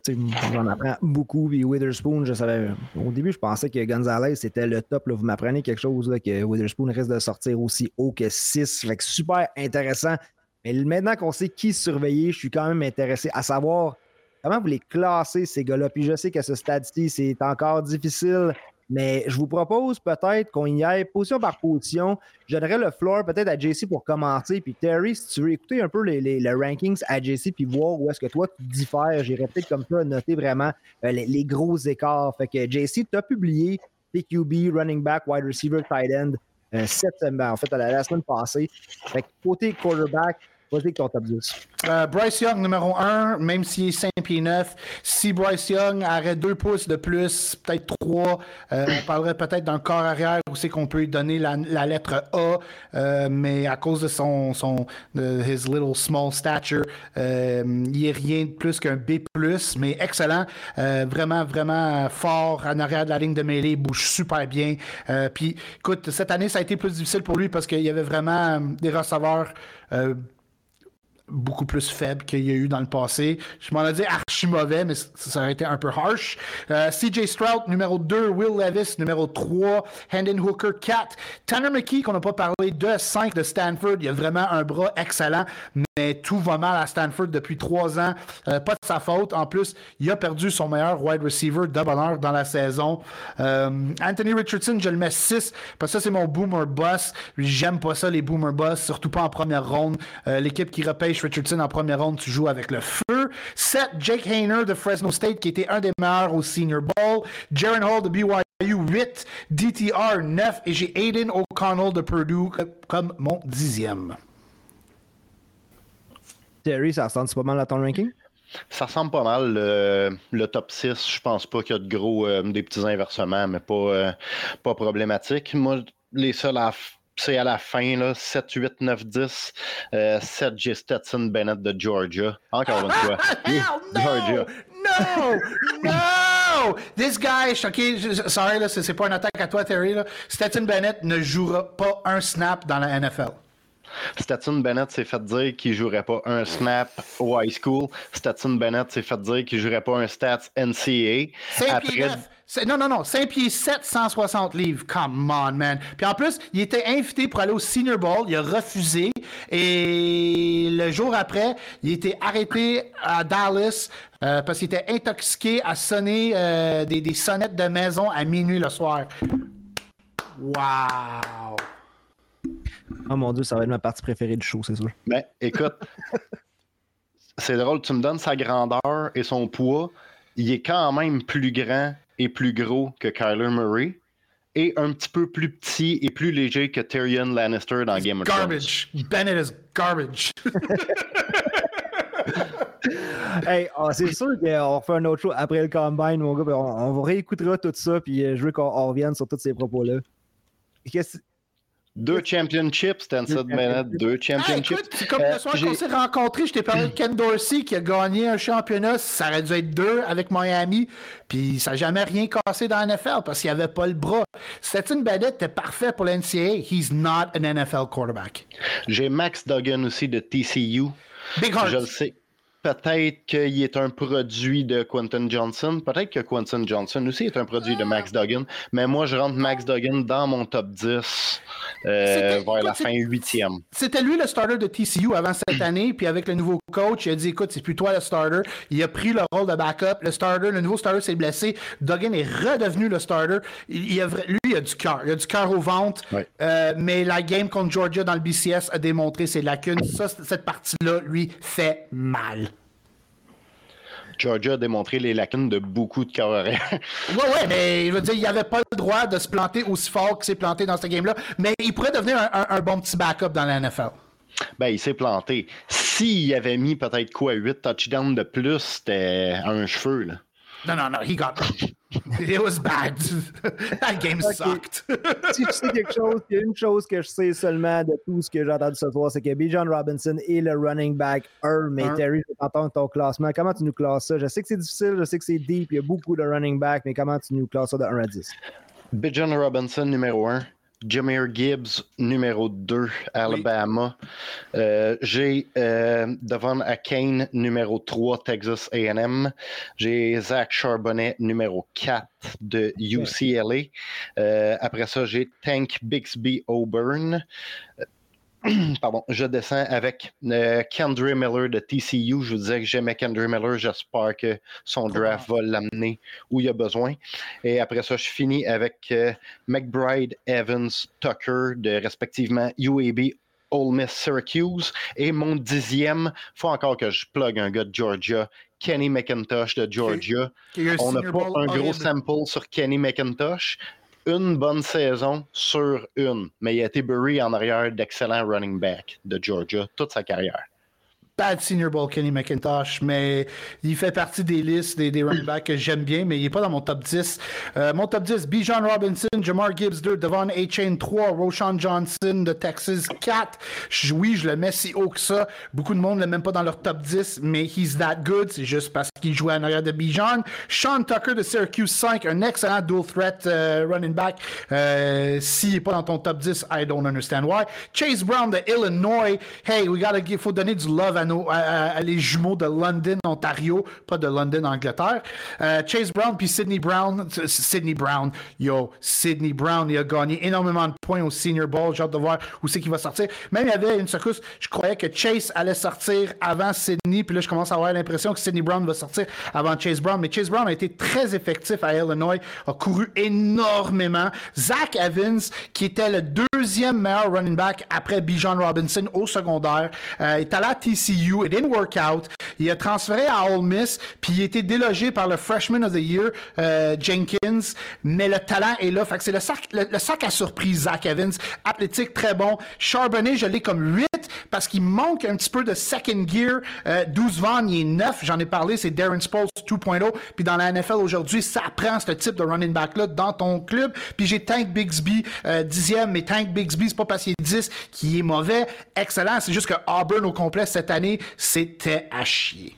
j'en apprends beaucoup. Puis Witherspoon, je savais. Au début, je pensais que Gonzalez c'était le top. Vous m'apprenez quelque chose, là, que Witherspoon risque de sortir aussi haut que 6. Fait que super intéressant. Mais maintenant qu'on sait qui surveiller, je suis quand même intéressé à savoir comment vous les classez, ces gars-là. Puis je sais que ce stade-ci, c'est encore difficile mais je vous propose peut-être qu'on y aille position par position. Je donnerais le floor peut-être à JC pour commencer. Puis Terry, si tu veux écouter un peu les, rankings à JC puis voir où est-ce que toi tu diffères, j'irais peut-être comme ça noter vraiment euh, les, gros écarts. Fait que JC, tu as publié PQB, running back, wide receiver, tight end euh, cette semaine, en fait, la, la semaine passée. Fait que côté quarterback, vas-y ton top 10. Euh, Bryce Young, numéro 1, même s'il est 5 pieds 9. Si Bryce Young aurait 2 pouces de plus, peut-être 3, euh, on parlerait peut-être d'un corps arrière où c'est qu'on peut lui donner la, lettre A, euh, mais à cause de son, son his little small stature, il est rien de plus qu'un B+, mais excellent. vraiment, vraiment fort en arrière de la ligne de mêlée, il bouge super bien. Puis, écoute, cette année, ça a été plus difficile pour lui parce qu'il y avait vraiment des receveurs beaucoup plus faible qu'il y a eu dans le passé. Je m'en ai dit archi mauvais, mais ça aurait été un peu harsh. Euh, CJ Stroud, numéro 2. Will Levis, numéro 3. Hendon Hooker, 4. Tanner McKee, qu'on n'a pas parlé de 5 de Stanford. Il a vraiment un bras excellent, mais tout va mal à Stanford depuis 3 ans. Euh, pas de sa faute. En plus, il a perdu son meilleur wide receiver de bonheur dans la saison. Euh, Anthony Richardson, je le mets 6 parce que ça, c'est mon boomer boss. J'aime pas ça, les boomer boss, surtout pas en première ronde. L'équipe qui repêche Richardson en première ronde, tu joues avec le feu. 7, Jake Hayner de Fresno State, qui était un des meilleurs au Senior Bowl. Jaron Hall de BYU, 8. DTR, 9. Et j'ai Aiden O'Connell de Purdue comme mon dixième. Terry, ça ressemble pas mal à ton ranking? Ça ressemble pas mal. Le, top 6, je pense pas qu'il y a de gros, euh, des petits inversements, mais pas, euh, pas problématique. Moi, les seuls à c'est à la fin, là, 7, 8, 9, 10. 7, j'ai Stetson Bennett de Georgia. Encore une fois. [LAUGHS] no! Georgia. No! No! This guy, ok, sorry, là, c'est pas une attaque à toi, Terry. Là. Stetson Bennett ne jouera pas un snap dans la NFL. Stetson Bennett s'est fait dire qu'il jouerait pas un snap au high school. Stetson Bennett s'est fait dire qu'il jouerait pas un stats NCA. Après... Non, non, non. 5 pieds 760 livres. Come on, man. Puis en plus, il était invité pour aller au Senior Bowl. Il a refusé. Et le jour après, il était arrêté à Dallas euh, parce qu'il était intoxiqué à sonner euh, des, des, sonnettes de maison à minuit le soir. Wow! Oh mon Dieu, ça va être ma partie préférée du show, c'est sûr. Mais ben, écoute, c'est drôle, tu me donnes sa grandeur et son poids. Il est quand même plus grand et plus gros que Kyler Murray et un petit peu plus petit et plus léger que Tyrion Lannister dans Game of Thrones. Garbage. Bennett is garbage. [LAUGHS] hey, oh, c'est sûr qu'on refait un autre show après le combine, mon gars. On, on réécoutera tout ça, puis euh, je veux qu'on revienne sur tous ces propos-là. Deux championships, Stanford Bennett, deux championships. c'est comme le euh, soir qu'on s'est rencontrés, je t'ai parlé de Ken Dorsey qui a gagné un championnat, ça aurait dû être deux avec Miami, puis ça n'a jamais rien cassé dans la NFL parce qu'il n'y avait pas le bras. Stetson Bennett était parfait pour l'NCAA. He's not an NFL quarterback. J'ai Max Duggan aussi de TCU. Big Heart. Je le sais peut-être qu'il est un produit de Quentin Johnson. Peut-être que Quentin Johnson aussi est un produit de Max Duggan. Mais moi, je rentre Max Duggan dans mon top 10 euh, vers la fin huitième. C'était lui le starter de TCU avant cette année. Puis avec le nouveau coach, il a dit écoute, c'est plus toi le starter. Il a pris le rôle de backup. Le starter, le nouveau starter s'est blessé. Duggan est redevenu le starter. Il, a, lui, il a du cœur. Il a du cœur au ventre. Euh, mais la game contre Georgia dans le BCS a démontré ses lacunes. Ça, cette partie-là, lui, fait mal. Georgia a démontré les lacunes de beaucoup de carrières. ouais, ouais, mais il veut dire, il n'avait pas le droit de se planter aussi fort qu'il s'est planté dans ce game-là, mais il pourrait devenir un, bon petit backup dans la NFL. Ben, il s'est planté. S'il avait mis peut-être quoi, 8 touchdowns de plus, c'était un cheveu, là. Non, non, non, he got [LAUGHS] It was bad. That game sucked. si tu sais quelque chose, il y a une chose que je sais seulement de tout ce que j'ai entendu ce soir, c'est que B. John Robinson est le running back 1. Mais Terry, je t'entends ton classement. Comment tu nous classes ça? Je sais que c'est difficile, je sais que c'est deep, il y a beaucoup de running back, mais comment tu nous classes ça de 1 à 10? B. John Robinson, numéro 1. Jameer Gibbs, numéro 2, Alabama. Euh, j'ai euh, Devon Akane, numéro 3, Texas AM. J'ai Zach Charbonnet, numéro 4 de UCLA. Euh, après ça, j'ai Tank Bixby Auburn. [CLEARS THROAT] pardon, je descends avec euh, Kendra Miller de TCU. Je vous disais que j'aimais Kendra Miller. J'espère que son draft va l'amener où il a besoin. Et après ça, je finis avec euh, McBride, Evans, Tucker de respectivement UAB, Ole Miss, Syracuse. Et mon dixième, il faut encore que je plug un gars de Georgia, Kenny McIntosh de Georgia. On n'a pas un gros sample sur Kenny McIntosh, une bonne saison sur une, mais il a été bury en arrière d'excellents running back de Georgia toute sa carrière bad Senior Bowl Kenny McIntosh, mais il fait partie des listes des, des running backs que j'aime bien, mais il n'est pas dans mon top 10. Euh, mon top 10, Bijan Robinson, Jamar Gibbs 2, Devon A-Chain 3, Roshan Johnson de Texas 4. Oui, je le mets si haut que ça. Beaucoup de monde ne le met même pas dans leur top 10, mais he's that good. C'est juste parce qu'il jouait en arrière de Bijan. Sean Tucker de Syracuse 5, un excellent dual threat euh, running back. Euh, S'il n'est pas dans ton top 10, I don't understand why. Chase Brown de Illinois. Hey, we gotta give, faut donner du love à les jumeaux de London, Ontario, pas de London, Angleterre. Euh, Chase Brown puis Sidney Brown. Sidney Brown, yo, Sidney Brown, il a gagné énormément de points au Senior Bowl. J'ai hâte de voir où c'est qu'il va sortir. Même il y avait une secousse, je croyais que Chase allait sortir avant Sidney, puis là, je commence à avoir l'impression que Sidney Brown va sortir avant Chase Brown. Mais Chase Brown a été très effectif à Illinois, a couru énormément. Zach Evans, qui était le deuxième meilleur running back après Bijan Robinson au secondaire, euh, est allé à TCU It didn't work out. Il a transféré à Ole Miss, puis il a été délogé par le Freshman of the Year, euh, Jenkins. Mais le talent est là. Fait que c'est le sac, le, sac à surprise, Zach Evans. Athlétique, très bon. Charbonnet, je l'ai comme 8 parce qu'il manque un petit peu de second gear. Euh, 12 Van, il est 9. J'en ai parlé, c'est Darren Sproles 2.0. Puis dans la NFL aujourd'hui, ça prend ce type de running back-là dans ton club. Puis j'ai Tank Bixby, euh, dixième, mais Tank Bixby, c'est pas parce qu'il est 10 qui est mauvais. Excellent. C'est juste que Auburn au complet cette année, c'était à chier.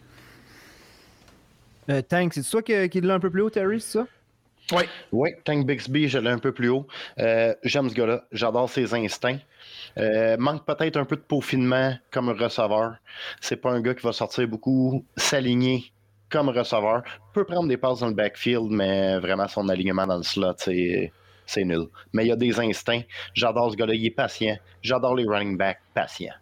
Euh, Tank, c'est toi qui, qui l'a un peu plus haut, Terry, c'est ça? Oui. Oui, Tank Bixby, je l'ai un peu plus haut. Euh, j'aime ce gars-là. J'adore ses instincts. Euh, manque peut-être un peu de peaufinement comme receveur. C'est pas un gars qui va sortir beaucoup, s'aligner comme receveur. Peut prendre des passes dans le backfield, mais vraiment son alignement dans le slot, c'est, nul. Mais il y a des instincts. J'adore ce gars-là. Il est patient. J'adore les running backs patients.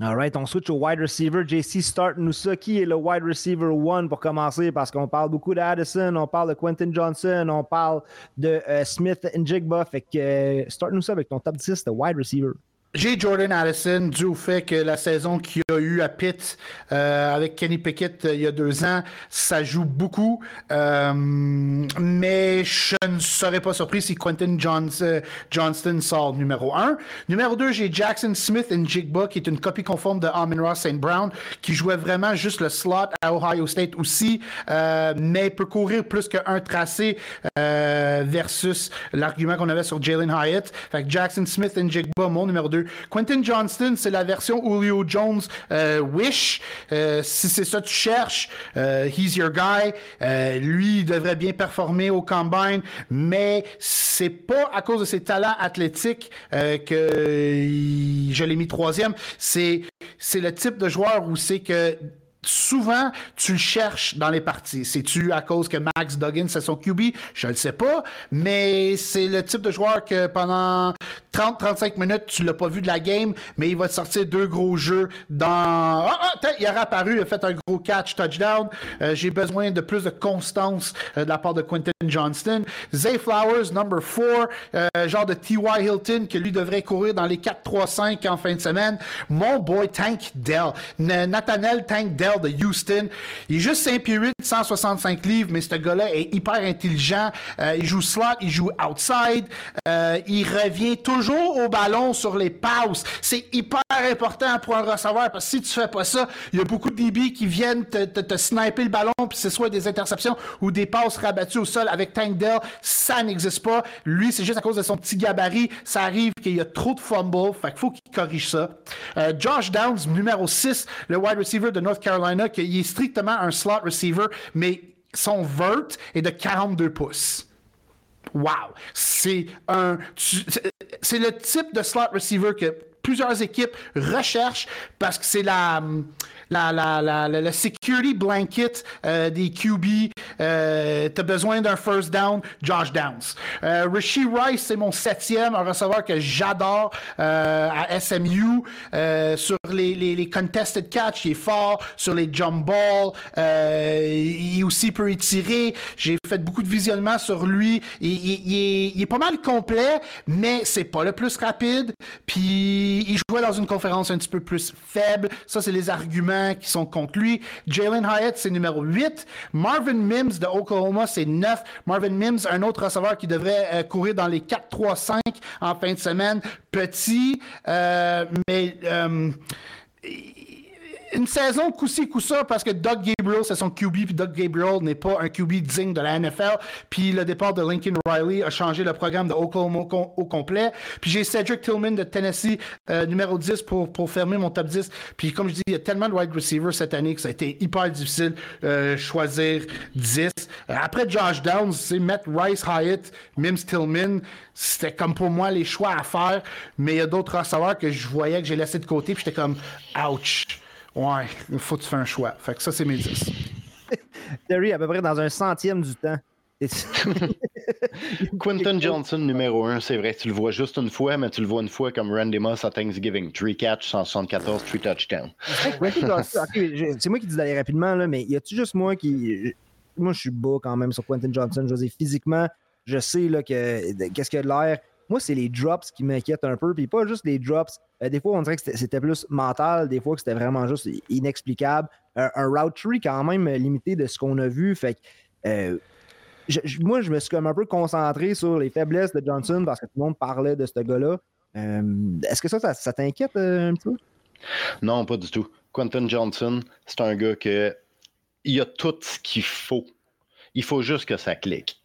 All right, on switch au wide receiver. JC, start-nous ça. Qui est le wide receiver one pour commencer? Parce qu'on parle beaucoup d'Addison, on parle de Quentin Johnson, on parle de euh, Smith Njigba. Fait que euh, start-nous ça avec ton top 10 de wide receiver. J'ai Jordan Addison dû au fait que la saison qu'il a eu à Pitt euh, avec Kenny Pickett euh, il y a deux ans, ça joue beaucoup. Euh, mais je ne serais pas surpris si Quentin Johnston sort numéro un. Numéro deux, j'ai Jackson Smith and Jigba, qui est une copie conforme de Amon Ross St. Brown, qui jouait vraiment juste le slot à Ohio State aussi, mais peut courir plus qu'un tracé versus l'argument qu'on avait sur Jalen Hyatt. Fait que Jackson Smith and Jigba, mon numéro 2. Quentin Johnston, c'est la version Julio Jones euh, Wish. Euh, si c'est ça que tu cherches, euh, he's your guy. lui, il devrait bien performer au combine, mais c'est pas à cause de ses talents athlétiques que je l'ai mis troisième. C'est c'est le type de joueur où c'est que souvent, tu le cherches dans les parties. C'est-tu à cause que Max Duggan, c'est son QB? Je ne le sais pas, mais c'est le type de joueur que pendant 30-35 minutes, tu l'as pas vu de la game, mais il va te sortir deux gros jeux dans... Ah, ah, il a apparu, il a fait un gros catch, touchdown. Euh, j'ai besoin de plus de constance euh, de la part de Quentin Johnston. Zay Flowers, number 4, euh, genre de T.Y. Hilton, que lui devrait courir dans les 4-3-5 en fin de semaine. Mon boy Tank Dell. Nathaniel Tank Dell de Houston. Il est juste 5 pieds 8, 165 livres, mais ce gars-là est hyper intelligent. Euh, il joue slot, il joue outside. Euh, il revient toujours au ballon sur les passes. C'est hyper important pour un receveur parce que si tu fais pas ça, il y a beaucoup de DB qui viennent te, sniper le ballon puis c'est soit des interceptions ou des passes rabattues au sol avec Tank Dell. Ça n'existe pas. Lui, c'est juste à cause de son petit gabarit. Ça arrive qu'il y a trop de fumble. Fait qu'il faut qu'il corrige ça. Euh, Josh Downs, numéro 6, le wide receiver de North Carolina Qu'il est strictement un slot receiver, mais son vert est de 42 pouces. Wow! C'est un. C'est le type de slot receiver que plusieurs équipes recherchent parce que c'est la la, la, la, la, security blanket euh, des QB. Euh, tu as besoin d'un first down, Josh Downs. Euh, Rishi Rice, c'est mon septième, un receveur que j'adore euh, à SMU. Euh, sur les, les, les, contested catch, il est fort. Sur les jump balls, il aussi peut y tirer. J'ai fait beaucoup de visionnement sur lui. Il, il, est, il est pas mal complet, mais c'est pas le plus rapide. Puis il jouait dans une conférence un petit peu plus faible. Ça, c'est les arguments qui sont contre lui. Jalen Hyatt, c'est numéro 8. Marvin Mims de Oklahoma, c'est 9. Marvin Mims, un autre receveur qui devrait euh, courir dans les 4-3-5 en fin de semaine. Petit, euh, mais... Euh, une saison coup-ci, coup-ça, parce que Doug Gabriel, c'est son QB, puis Doug Gabriel n'est pas un QB digne de la NFL. Puis le départ de Lincoln Riley a changé le programme de Oklahoma au complet. Puis j'ai Cedric Tillman de Tennessee, euh, numéro 10, pour, pour fermer mon top 10. Puis comme je dis, il y a tellement de wide receivers cette année que ça a été hyper difficile euh, choisir 10. Euh, après Josh Downs, c'est Matt Rice, Hyatt, Mims Tillman. C'était comme pour moi les choix à faire. Mais il y a d'autres receveurs que je voyais que j'ai laissé de côté. Puis j'étais comme, ouch. Ouais, il faut que tu fasses un choix. Fait que ça, c'est mes 10. [LAUGHS] Terry, à peu près dans un centième du temps. [LAUGHS] Quentin Johnson, numéro 1, c'est vrai, tu le vois juste une fois, mais tu le vois une fois comme Randy Moss à Thanksgiving. 3 catch, 174, 3 touchdowns. c'est moi qui dis d'aller rapidement, là, mais y a-tu juste moi qui. Moi, je suis bas quand même sur Quentin Johnson. Je veux dire, physiquement, je sais là, que qu'est-ce qu'il y a de l'air. Moi, c'est les drops qui m'inquiètent un peu. Puis pas juste les drops. Euh, des fois, on dirait que c'était plus mental. Des fois, que c'était vraiment juste inexplicable. un route tree quand même limité de ce qu'on a vu. Fait que. Euh, moi, je me suis comme un peu concentré sur les faiblesses de Johnson parce que tout le monde parlait de ce gars-là. Euh, est-ce que ça, ça, t'inquiète un peu? Non, pas du tout. Quentin Johnson, c'est un gars que il a tout ce qu'il faut. Il faut juste que ça clique.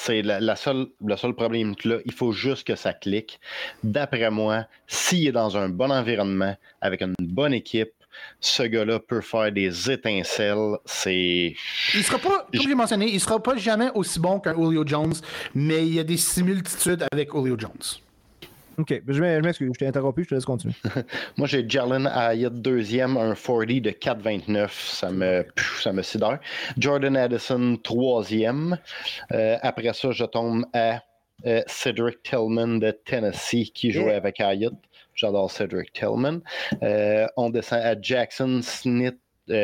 C'est la, seule, le seul problème là. Il faut juste que ça clique. D'après moi, s'il est dans un bon environnement, avec une bonne équipe, ce gars-là peut faire des étincelles. C'est. Il sera pas, comme j'ai mentionné, il sera pas jamais aussi bon qu'un Julio Jones, mais il y a des similitudes avec Julio Jones. OK. Je m'excuse, je t'ai interrompu, je te laisse continuer. [LAUGHS] Moi, j'ai Jalen Hyatt deuxième, un 40 de 4,29. Ça me, ça me sidère. Jordan Addison troisième. Euh, après ça, je tombe à euh, Cedric Tillman de Tennessee qui jouait avec Hyatt. J'adore Cedric Tillman. Euh, on descend à Jackson Smith,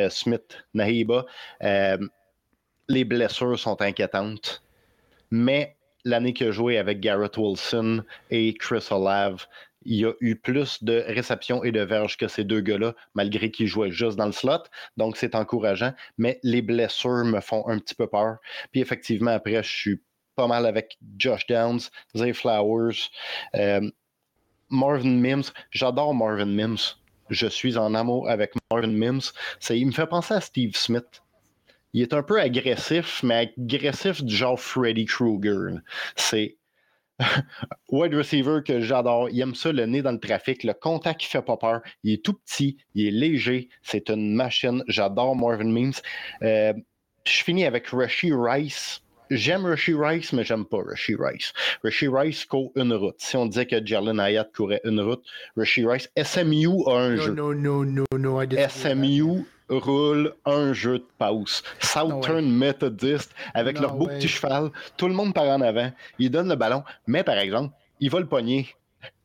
Smith Nahiba. les blessures sont inquiétantes. Mais l'année qu'il a joué avec Garrett Wilson et Chris Olave, il y a eu plus de réceptions et de verges que ces deux gars-là, malgré qu'ils jouaient juste dans le slot. Donc, c'est encourageant. Mais les blessures me font un petit peu peur. Puis, effectivement, après, je suis pas mal avec Josh Downs, Zay Flowers, euh, Marvin Mims. J'adore Marvin Mims. Je suis en amour avec Marvin Mims. Il me fait penser à Steve Smith. Il est un peu agressif, mais agressif du genre Freddy Krueger. C'est [LAUGHS] wide receiver que j'adore. Il aime ça, le nez dans le trafic. Le contact, qui fait pas peur. Il est tout petit, il est léger. C'est une machine. J'adore Marvin Mims. Euh, je finis avec Rashi Rice. J'aime Rashi Rice, mais j'aime pas Rashi Rice. Rashi Rice court une route. Si on disait que Jalen Hayat courait une route, Rashi Rice, SMU a un jeu. Non, non, non, non. SMU roule un jeu de pause. Southern Methodist, avec leur beau petit cheval, tout le monde part en avant, il donne le ballon, mais par exemple, il va le pogner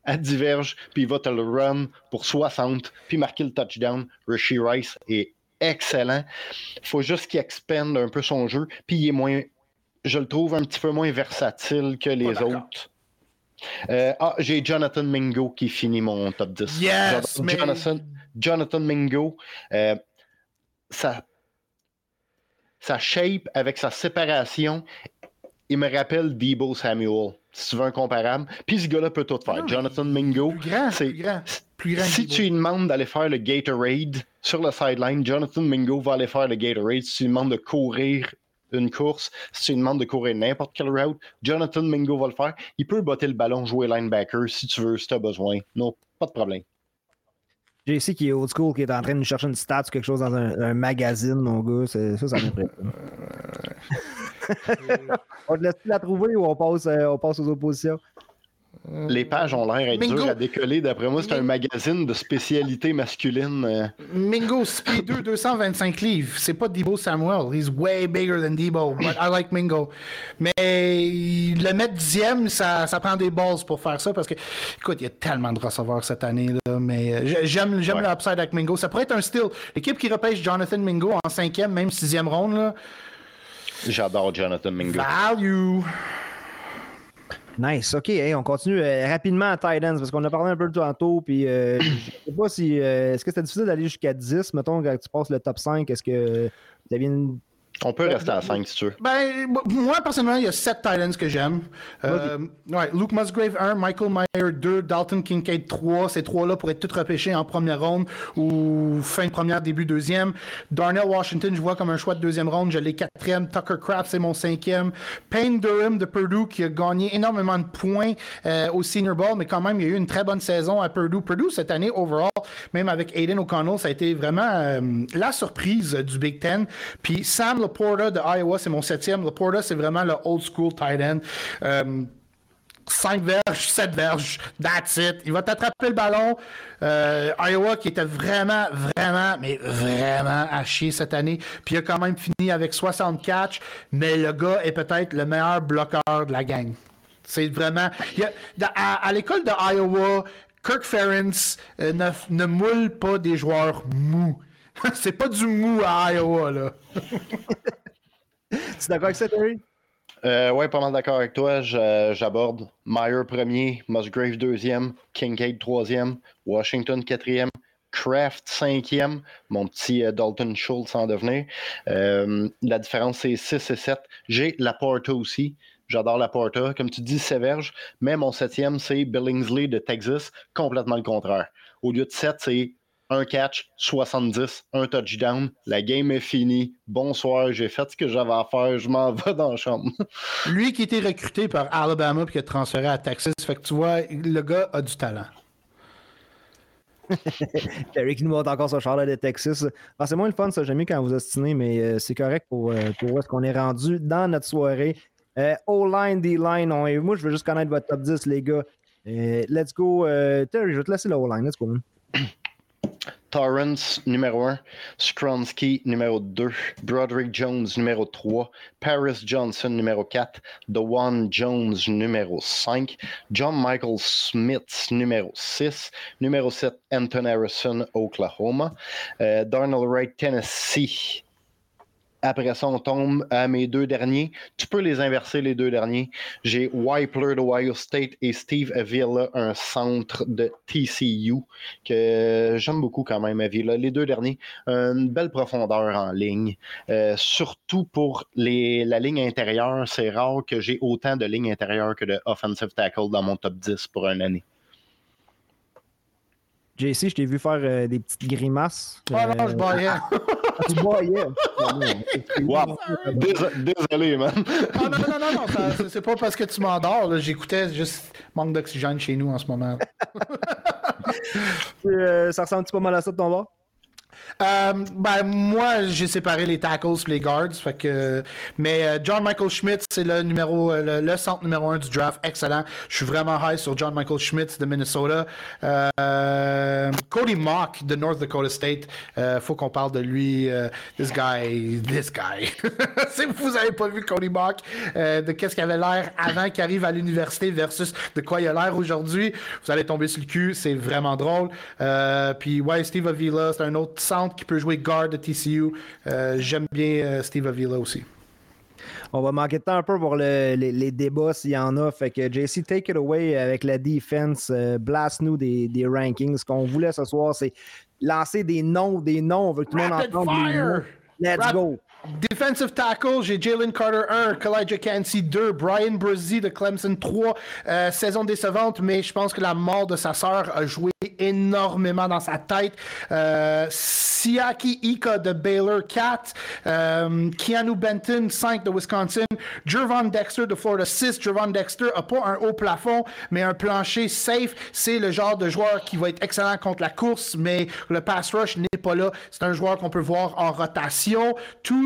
à diverge, puis il va te le run pour 60, puis marquer le touchdown. Rishi Rice est excellent. Il faut juste qu'il expande un peu son jeu, puis il est moins je le trouve un petit peu moins versatile que les autres. Euh, ah, j'ai Jonathan Mingo qui finit mon top 10. Yes, Jonathan, Jonathan, Mingo, euh, sa, shape avec sa séparation, il me rappelle Debo Samuel, si tu veux un comparable. Puis ce gars-là peut tout faire. Jonathan Mingo, c'est plus grand. si tu lui demandes d'aller faire le Gatorade sur le sideline, Jonathan Mingo va aller faire le Gatorade. Si tu lui demandes de courir une course, si tu lui demandes de courir n'importe quelle route, Jonathan Mingo va le faire. Il peut botter le ballon, jouer linebacker si tu veux, si tu as besoin. Non, pas de problème. J'ai ici qui est old school, qui est en train de nous chercher une stat ou quelque chose dans un, magazine, mon gars. Ça, ça m'impressionne. [LAUGHS] on te laisse la trouver ou on passe, euh, on passe aux oppositions? Les pages ont l'air être dures à décoller. D'après moi, c'est un magazine de spécialité masculine. Euh. Mingo, Speed 2, 225 livres. C'est pas Debo Samuel. He's way bigger than Debo. But I like Mingo. Mais le mettre dixième, ça, ça prend des balls pour faire ça parce que, écoute, il y a tellement de receveurs cette année. Là, mais euh, j'aime j'aime l'upside avec Mingo. Ça pourrait être un style. L'équipe qui repêche Jonathan Mingo en cinquième, même sixième ronde. J'adore Jonathan Mingo. Value. Nice. OK, on continue euh, rapidement à Titans parce qu'on a parlé un peu tantôt. Puis, euh, [CLEARS THROAT] je sais pas si. Euh, est-ce que c'était difficile d'aller jusqu'à 10, mettons, quand tu passes le top 5? Est-ce que tu avais une on peut rester à 5 si tu veux. Ben, moi, personnellement, il y a 7 Titans que j'aime. Euh, ouais, Luke Musgrave 1, Michael Meyer 2, Dalton Kincaid 3. Ces trois-là pourraient être tous repêchés en première ronde ou fin de première, début deuxième. Darnell Washington, je vois comme un choix de deuxième ronde. Je l'ai quatrième. Tucker Craft, c'est mon cinquième. Payne Durham de Purdue qui a gagné énormément de points euh, au Senior Bowl, mais quand même, il y a eu une très bonne saison à Purdue. Purdue, cette année, overall, même avec Aiden O'Connell, ça a été vraiment euh, la surprise du Big Ten. Puis Sam Laporta de Iowa, c'est mon septième. Laporta, c'est vraiment le old school tight end. 5 euh, verges, 7 verges, that's it. Il va t'attraper le ballon. Euh, Iowa qui était vraiment, vraiment, mais vraiment à chier cette année. Puis il a quand même fini avec 60 catch, mais le gars est peut-être le meilleur bloqueur de la gang. C'est vraiment. à, l'école de Iowa, Kirk Ferentz euh, ne, ne moule pas des joueurs mous. [LAUGHS] c'est pas du mou à Iowa, là. [LAUGHS] tu es d'accord avec ça, Terry? Euh, oui, pas mal d'accord avec toi. J'aborde Meyer premier, Musgrave deuxième, Kincaid troisième, Washington quatrième, Kraft cinquième, mon petit euh, Dalton Schultz en devenir. Euh, la différence, c'est 6 et 7. J'ai la Porta aussi. J'adore la Porta. Comme tu dis, Séverge. Mais mon septième, c'est Billingsley de Texas. Complètement le contraire. Au lieu de 7, c'est un catch, 70, un touchdown, la game est finie. Bonsoir, j'ai fait ce que j'avais à faire, je m'en [LAUGHS] vais dans la chambre. Lui qui était recruté par Alabama puis qui est transféré à Texas, fait que tu vois, le gars a du talent. [LAUGHS] Terry qui nous montre encore son Charlotte de Texas. Ah, c'est moins le fun, ça. J'aime mieux quand vous ostinez, mais euh, c'est correct pour, euh, pour où ce qu'on est rendu dans notre soirée. Euh, O-line, D-line. Moi, je veux juste connaître votre top 10, les gars. let's go. Terry, je vais te laisser le O-line. Let's go. Torrance numéro 1, Stronsky numéro 2, Broderick Jones numéro 3, Paris Johnson numéro 4, Dewan Jones numéro 5, John Michael Smith numéro 6, numéro 7, Anton Harrison, Oklahoma, euh, Darnell Wright, Tennessee, Après ça, on tombe à mes deux derniers. Tu peux les inverser, les deux derniers. J'ai Wypler de Ohio State et Steve Avila, un centre de TCU que j'aime beaucoup quand même, Avila. Les deux derniers, une belle profondeur en ligne. Euh, surtout pour les, la ligne intérieure, c'est rare que j'ai autant de lignes intérieures que de offensive tackle dans mon top 10 pour une année. JC, je t'ai vu faire euh, des petites grimaces. Oh non, je [LAUGHS] [LAUGHS] wow. Désolé, man. Oh, non, non, non, non, c'est pas parce que tu m'endors. J'écoutais juste manque d'oxygène chez nous en ce moment. [LAUGHS] euh, ça ressemble-tu pas mal à ça de ton bord? Euh, ben, moi, j'ai séparé les tackles et les guards. Fait que, mais euh, John Michael Schmidt, c'est le numéro, euh, le, centre numéro un du draft. Excellent. Je suis vraiment high sur John Michael Schmidt de Minnesota. Cody Mock de North Dakota State. faut qu'on parle de lui. this guy, this guy. [LAUGHS] si vous avez pas vu Cody Mock, de qu'est-ce qu'il avait l'air avant qu'il arrive à l'université versus de quoi il a l'air aujourd'hui, vous allez tomber sur le cul. C'est vraiment drôle. puis ouais, Steve Avila, c'est un autre centre qui peut jouer guard de TCU. Euh, j'aime bien euh, Steve Avila aussi. On va manquer de temps un peu pour les, débats s'il y en a. Fait que JC, take it away avec la defense. Euh, blast-nous des, rankings. Ce qu'on voulait ce soir, c'est lancer des noms, des noms. On veut que tout le monde entende. Let's go. Defensive tackle, j'ai Jalen Carter 1, Kalijah Cansey 2, Brian Brzee de Clemson 3. Euh, saison décevante, mais je pense que la mort de sa sœur a joué énormément dans sa tête. Euh, Siaki Ika de Baylor 4, euh, Keanu Benton 5 de Wisconsin, Jervon Dexter de Florida 6. Jervon Dexter a pas un haut plafond, mais un plancher safe. C'est le genre de joueur qui va être excellent contre la course, mais le pass rush n'est pas là. C'est un joueur qu'on peut voir en rotation.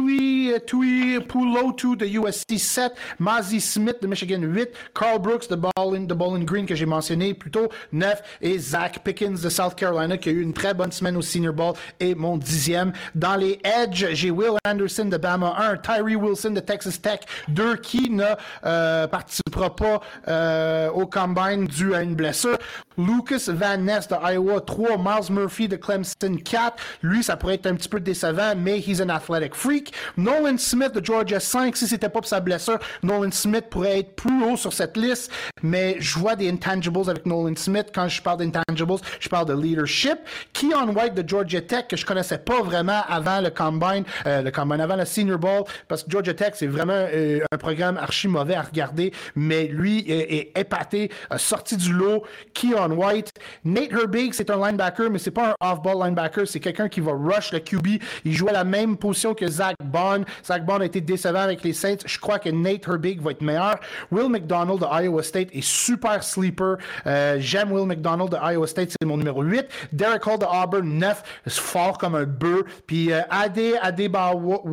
Tui, Tui Pulotu de USC 7, Mazi Smith de Michigan 8, Carl Brooks de Bowling, de Green que j'ai mentionné plutôt 9 et Zach Pickens de South Carolina qui a eu une très bonne semaine au Senior Bowl et mon dixième. Dans les Edge, j'ai Will Anderson de Bama 1, Tyree Wilson de Texas Tech 2 qui ne euh, participera pas euh, au combine dû à une blessure. Lucas Van Ness de Iowa 3, Miles Murphy de Clemson 4. Lui, ça pourrait être un petit peu décevant, mais he's an athletic freak. Nolan Smith de Georgia 5, si c'était pas pour sa blessure, Nolan Smith pourrait être plus haut sur cette liste, mais je vois des intangibles avec Nolan Smith. Quand je parle d'intangibles, je parle de leadership. Keon White de Georgia Tech, que je connaissais pas vraiment avant le combine, euh, le combine, avant le Senior Bowl, parce que Georgia Tech, c'est vraiment euh, un programme archi mauvais à regarder, mais lui est, est épaté, sorti du lot. Keon White. Nate Herbig, c'est un linebacker, mais c'est pas un off-ball linebacker, c'est quelqu'un qui va rush le QB. Il joue à la même position que Zach Bond. Zach Bond a été décevant avec les Saints. Je crois que Nate Herbig va être meilleur. Will McDonald de Iowa State est super sleeper. Euh, j'aime Will McDonald de Iowa State, c'est mon numéro 8. Derek Hall de Auburn, 9, fort comme un bœuf. Puis euh, Ade Adebawore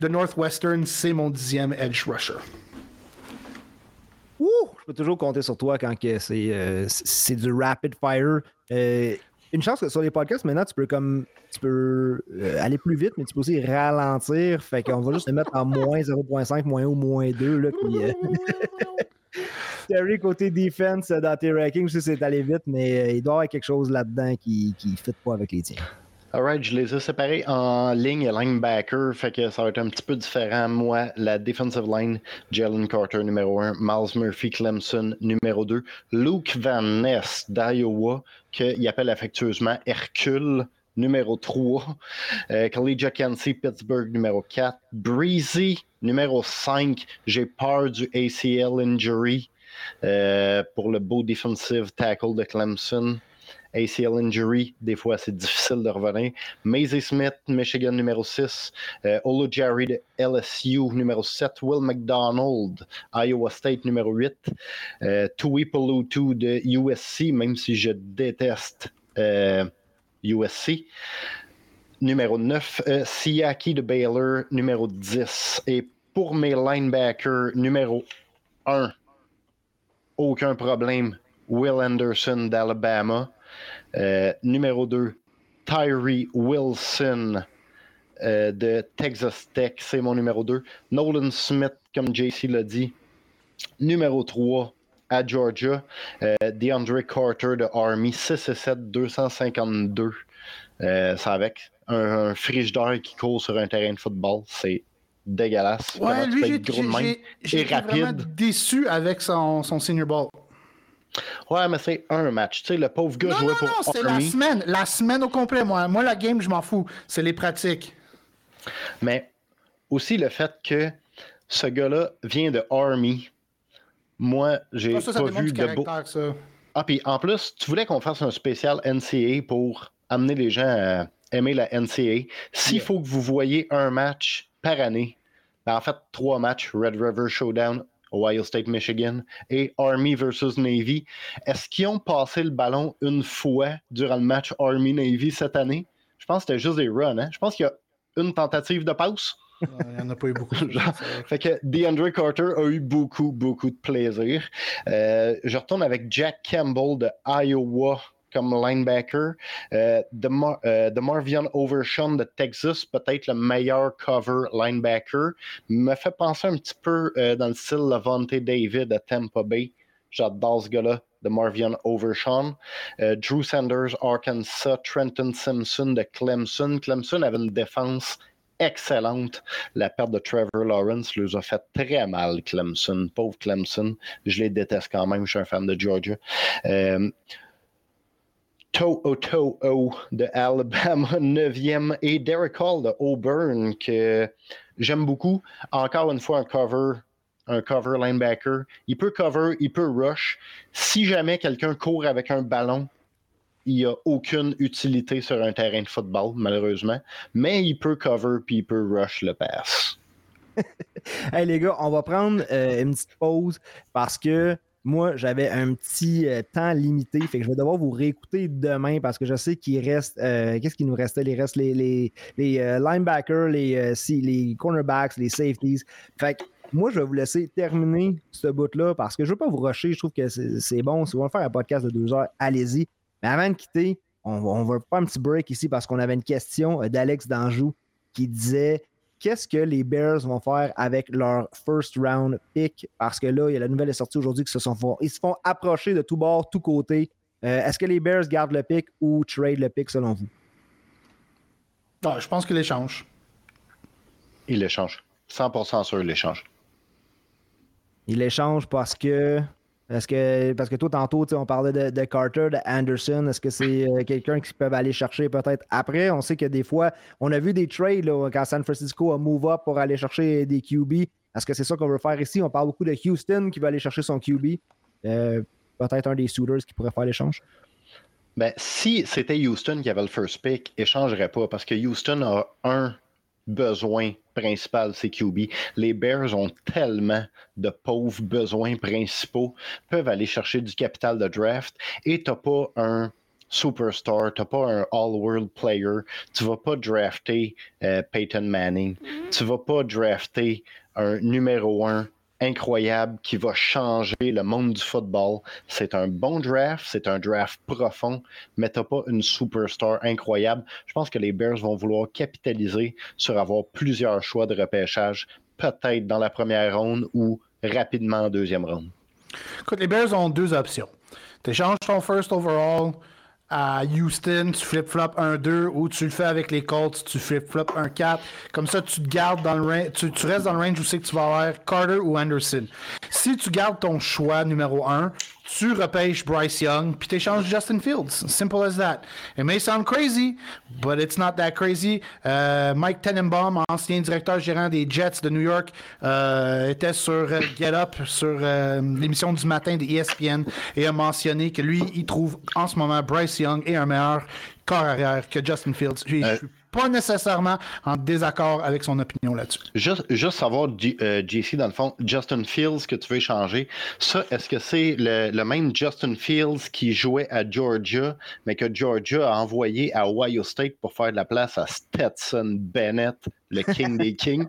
de Northwestern, c'est mon dixième edge rusher. Ouh, je peux toujours compter sur toi quand euh, c'est du rapid fire une chance que sur les podcasts, maintenant, tu peux comme tu peux euh, aller plus vite, mais tu peux aussi ralentir. Fait qu'on va juste le mettre en [LAUGHS] moins 0.5, moins 1 ou moins 2. Là, puis, euh, [LAUGHS] Terry, côté defense, dans tes rankings, je sais c'est allé vite, mais euh, il doit y avoir quelque chose là-dedans qui ne fit pas avec les tiens. Alright, je les ai séparés en ligne et linebacker, fait que ça va être un petit peu différent. Moi, la defensive line, Jalen Carter numéro 1, Miles Murphy Clemson numéro 2, Luke Van Ness d'Iowa, qu'il appelle affectueusement Hercule numéro 3, euh, Collegia Pittsburgh numéro 4, Breezy numéro 5, j'ai peur du ACL injury euh, pour le beau defensive tackle de Clemson. ACL injury, des fois c'est [LAUGHS] difficile de revenir. Maisie Smith, Michigan numéro 6. Euh, Olo Jerry de LSU numéro 7. Will McDonald, Iowa State numéro 8. Euh, Tui Polutu de USC, même si je déteste USC. Euh, numéro 9. Euh, Siaki de Baylor, numéro 10. Et pour mes linebackers, numéro 1, aucun problème. Will Anderson d'Alabama. Euh, numéro 2, Tyree Wilson euh, de Texas Tech, c'est mon numéro 2. Nolan Smith, comme JC l'a dit. Numéro 3, à Georgia, euh, DeAndre Carter de Army, 6 et 7, 252. c'est avec un, frigidaire qui court sur un terrain de football. C'est dégueulasse. Ouais, lui, j'ai vraiment déçu avec son, son senior ball. Ouais, mais c'est un match. Tu sais, le pauvre gars jouait pour. Non, c'est la semaine. La semaine au complet, moi. Moi, la game, je m'en fous. C'est les pratiques. Mais aussi le fait que ce gars-là vient de Army. Moi, j'ai ah, pas vu de beau. Ah, puis en plus, tu voulais qu'on fasse un spécial NCA pour amener les gens à aimer la NCA. S'il faut que vous voyez un match par année, ben, en fait, trois matchs Red River Showdown, Ohio State, Michigan et Army versus Navy. Est-ce qu'ils ont passé le ballon une fois durant le match Army-Navy cette année? Je pense que c'était juste des runs. Hein? Je pense qu'il y a une tentative de passe. Il n'y en a pas eu beaucoup. [LAUGHS] fait que DeAndre Carter a eu beaucoup, beaucoup de plaisir. Euh, je retourne avec Jack Campbell de Iowa comme linebacker. Euh, de, euh, Marvion Overshawn de Texas, peut-être le meilleur cover linebacker. Me fait penser un petit peu euh, dans le style Levante David de Tampa Bay. J'adore ce gars-là, de Marvion Overshawn. Drew Sanders, Arkansas. Trenton Simpson de Clemson. Clemson avait une défense excellente. La perte de Trevor Lawrence les a fait très mal, Clemson. Pauvre Clemson. Je les déteste quand même. Je suis un fan de Georgia. To'o To'o de Alabama, [LAUGHS] 9e, et Derek Hall de Auburn, que j'aime beaucoup. Encore une fois, un cover, un cover linebacker. Il peut cover, il peut rush. Si jamais quelqu'un court avec un ballon, il n'y a aucune utilité sur un terrain de football, malheureusement. Mais il peut cover puis il peut rush le pass. [LAUGHS] hey les gars, on va prendre euh, une petite pause parce que moi, j'avais un petit euh, temps limité, fait que je vais devoir vous réécouter demain parce que je sais qu'il reste. Euh, qu'est-ce qu'il nous restait? Il reste les, les, euh, linebackers, les, les cornerbacks, les safeties. Fait que moi, je vais vous laisser terminer ce bout-là parce que je ne veux pas vous rusher. Je trouve que c'est bon. Si vous voulez faire un podcast de deux heures, allez-y. Mais avant de quitter, on on va faire un petit break ici parce qu'on avait une question d'Alex Danjou qui disait qu'est-ce que les Bears vont faire avec leur first round pick? Parce que là, il y a la nouvelle est sortie aujourd'hui qu'ils se sont ils se font approcher de tous bords, tous côtés. Euh, est-ce que les Bears gardent le pick ou trade le pick selon vous? Ah, je pense qu'ils l'échangent. Ils l'échangent. 100% sûr, ils l'échangent. Ils l'échangent parce que est-ce que, parce que toi, tantôt, on parlait de, Carter, de Anderson. Est-ce que c'est euh, quelqu'un qui peuvent aller chercher peut-être après? On sait que des fois, on a vu des trades quand San Francisco a move up pour aller chercher des QB. Est-ce que c'est ça qu'on veut faire ici? On parle beaucoup de Houston qui va aller chercher son QB. Euh, peut-être un des suitors qui pourrait faire l'échange. Ben, si c'était Houston qui avait le first pick, échangerait pas parce que Houston a un besoin principal, c'est QB. Les Bears ont tellement de pauvres besoins principaux, peuvent aller chercher du capital de draft et tu n'as pas un superstar, tu n'as pas un all-world player, tu vas pas drafter euh, Peyton Manning, mm-hmm. tu vas pas drafter un numéro un incroyable qui va changer le monde du football. C'est un bon draft, c'est un draft profond, mais tu pas une superstar incroyable. Je pense que les Bears vont vouloir capitaliser sur avoir plusieurs choix de repêchage, peut-être dans la première ronde ou rapidement en deuxième ronde. Écoute, les Bears ont deux options. Tu ton first overall à Houston, tu flip-flop 1-2 ou tu le fais avec les Colts, tu flip-flop 1-4. Comme ça, tu te gardes dans le range, tu, restes dans le range où c'est que tu vas avoir Carter ou Anderson. Si tu gardes ton choix numéro 1, tu repêches Bryce Young, puis tu échanges Justin Fields. Simple as that. It may sound crazy, but it's not that crazy. Euh, Mike Tenenbaum, ancien directeur gérant des Jets de New York, euh, était sur euh, Get Up, sur l'émission du matin de ESPN, et a mentionné que lui, il trouve en ce moment Bryce Young est un meilleur corps arrière que Justin Fields pas nécessairement en désaccord avec son opinion là-dessus. Juste, juste savoir, euh, JC, dans le fond, Justin Fields que tu veux changer, ça, est-ce que c'est le, même Justin Fields qui jouait à Georgia, mais que Georgia a envoyé à Ohio State pour faire de la place à Stetson Bennett, le king des [LAUGHS] kings?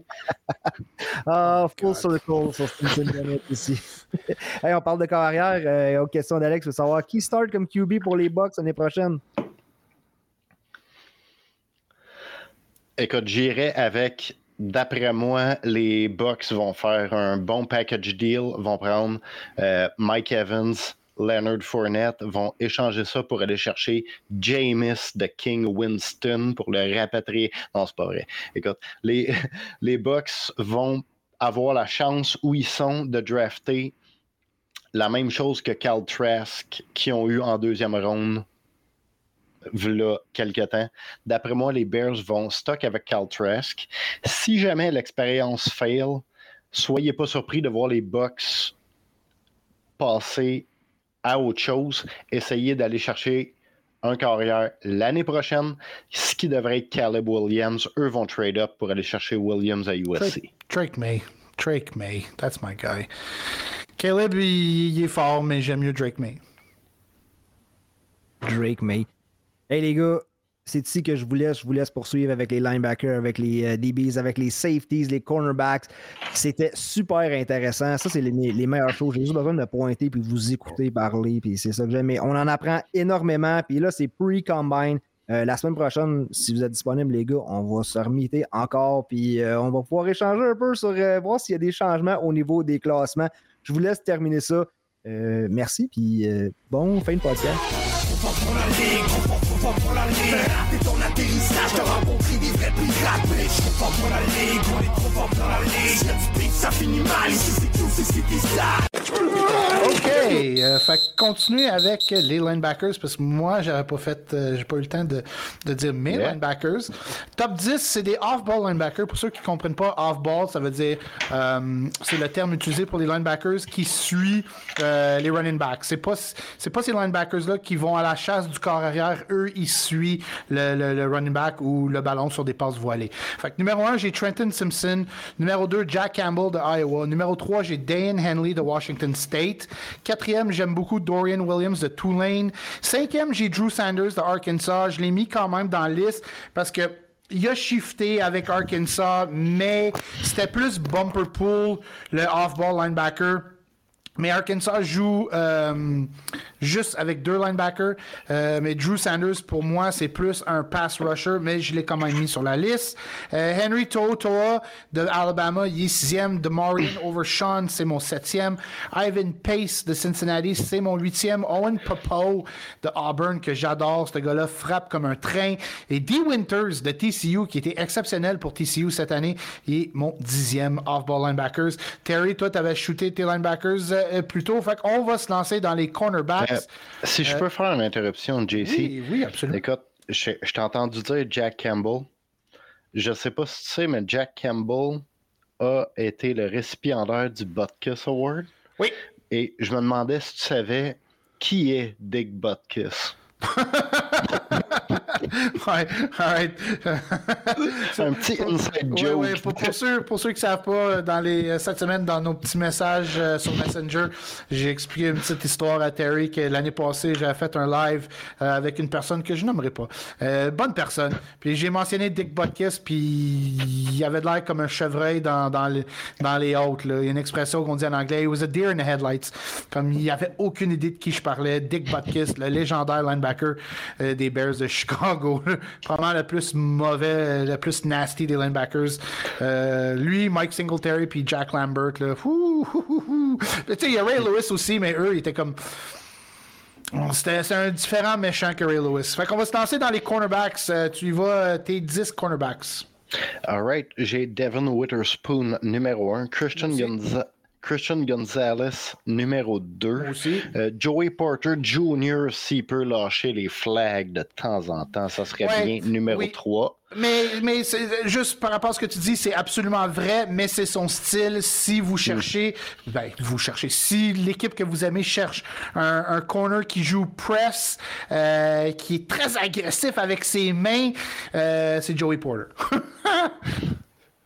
Ah, full circle sur Stetson Bennett ici. [LAUGHS] hey, on parle de carrière. Euh, aux questions d'Alex, je veux savoir qui start comme QB pour les Bucks l'année prochaine? Écoute, j'irai avec, d'après moi, les Bucks vont faire un bon package deal, vont prendre euh, Mike Evans, Leonard Fournette vont échanger ça pour aller chercher Jameis de King Winston pour le rapatrier. Non, c'est pas vrai. Écoute, les, [LAUGHS] les Bucks vont avoir la chance où ils sont de drafter la même chose que Cal Trask qui ont eu en deuxième ronde voilà quelques temps. D'après moi, les Bears vont stock avec Cal Trask. Si jamais l'expérience fail, soyez pas surpris de voir les Bucks passer à autre chose, essayer d'aller chercher un carrière l'année prochaine, ce qui devrait être Caleb Williams. Eux vont trade up pour aller chercher Williams à USC. Drake, May. Drake May. That's my guy. Caleb, il, est fort, mais j'aime mieux Drake May. Drake May. Hey les gars, c'est ici que je vous laisse. Je vous laisse poursuivre avec les linebackers, avec les euh, DBs, avec les safeties, les cornerbacks. C'était super intéressant. Ça, c'est les, meilleures choses. J'ai juste besoin de pointer puis vous écouter parler. Puis c'est ça que j'aime. Mais on en apprend énormément. Puis là, c'est pre-combine. Euh, la semaine prochaine, si vous êtes disponible, les gars, on va se remiter encore. Puis euh, on va pouvoir échanger un peu sur voir s'il y a des changements au niveau des classements. Je vous laisse terminer ça. merci. Puis bon fin de podcast fort pour la ligue Rater ton atterrissage, t'as rencontré des vrais pirates Mais je fort pour la ligue, on est trop fort dans la ligue Si du beat, ça finit mal, ici c'est tout, c'est ce qui OK, euh, fait continuer avec les linebackers parce que moi j'avais pas fait, euh, j'ai pas eu le temps de, de dire mes linebackers. Top 10, c'est des off-ball linebackers. Pour ceux qui comprennent pas, off-ball, ça veut dire euh, c'est le terme utilisé pour les linebackers qui suit euh, les running backs. C'est pas c'est pas ces linebackers là qui vont à la chasse du corps arrière. Eux, ils suivent le, le, running back ou le ballon sur des passes voilées. Fait que numéro 1, j'ai Trenton Simpson. Numéro 2, Jack Campbell de Iowa. Numéro 3, j'ai Dan Henley de Washington State. Quatrième, j'aime beaucoup Dorian Williams de Tulane. Cinquième, j'ai Drew Sanders de Arkansas. Je l'ai mis quand même dans la liste parce que il a shifté avec Arkansas, mais c'était plus bumper pool, le off-ball linebacker. Mais Arkansas joue euh, juste avec deux linebackers. Euh, mais Drew Sanders, pour moi, c'est plus un pass rusher, mais je l'ai quand même mis sur la liste. Euh, Henry Totoa de Alabama, il est sixième. Maureen Overshawn, c'est mon septième. Ivan Pace de Cincinnati, c'est mon huitième. Owen Popo de Auburn, que j'adore. Ce gars-là frappe comme un train. Et Dee Winters de TCU, qui était exceptionnel pour TCU cette année, il est mon dixième off-ball linebackers. Terry, toi, tu avais shooté tes linebackers euh, plutôt. Fait qu'on va se lancer dans les cornerbacks. Euh, si je euh, peux faire une interruption, JC. Oui, oui absolument. Écoute, je, t'ai entendu dire Jack Campbell. Je sais pas si tu sais, mais Jack Campbell a été le récipiendaire du Butkus Award. Oui. Et je me demandais si tu savais qui est Dick Butkus. [LAUGHS] [LAUGHS] ouais. [LAUGHS] C'est un petit inside joke. Ouais, pour, ceux, pour ceux qui ne savent pas, euh, dans les, euh, cette semaine, dans nos petits messages euh, sur Messenger, j'ai expliqué une petite histoire à Terry que l'année passée, j'avais fait un live avec une personne que je nommerai pas. bonne personne. Puis j'ai mentionné Dick Butkus, puis il avait de l'air comme un chevreuil dans, dans, les, dans les hautes. Là. Il y a une expression qu'on dit en anglais, it was a deer in the headlights. Comme il avait aucune idée de qui je parlais. Dick Butkus, le légendaire linebacker des Bears de Chicago. [LAUGHS] Probablement le plus mauvais, le plus nasty des linebackers. Euh, lui, Mike Singletary, puis Jack Lambert. Là, il y a Ray Lewis aussi, mais eux, ils étaient comme. C'était un différent méchant que Ray Lewis. Fait qu'on va se lancer dans les cornerbacks. Euh, tu y vas, euh, tes 10 cornerbacks. Alright, j'ai Devin Witherspoon numéro 1, Christian Gonzalez. Christian Gonzalez, numéro 2. Euh, Joey Porter Jr., s'il peut lâcher les flags de temps en temps, ça serait bien numéro 3. Mais, mais juste par rapport à ce que tu dis, c'est absolument vrai, mais c'est son style. Si vous cherchez, ben, vous cherchez, si l'équipe que vous aimez cherche un, corner qui joue press, euh, qui est très agressif avec ses mains, euh, c'est Joey Porter. [LAUGHS]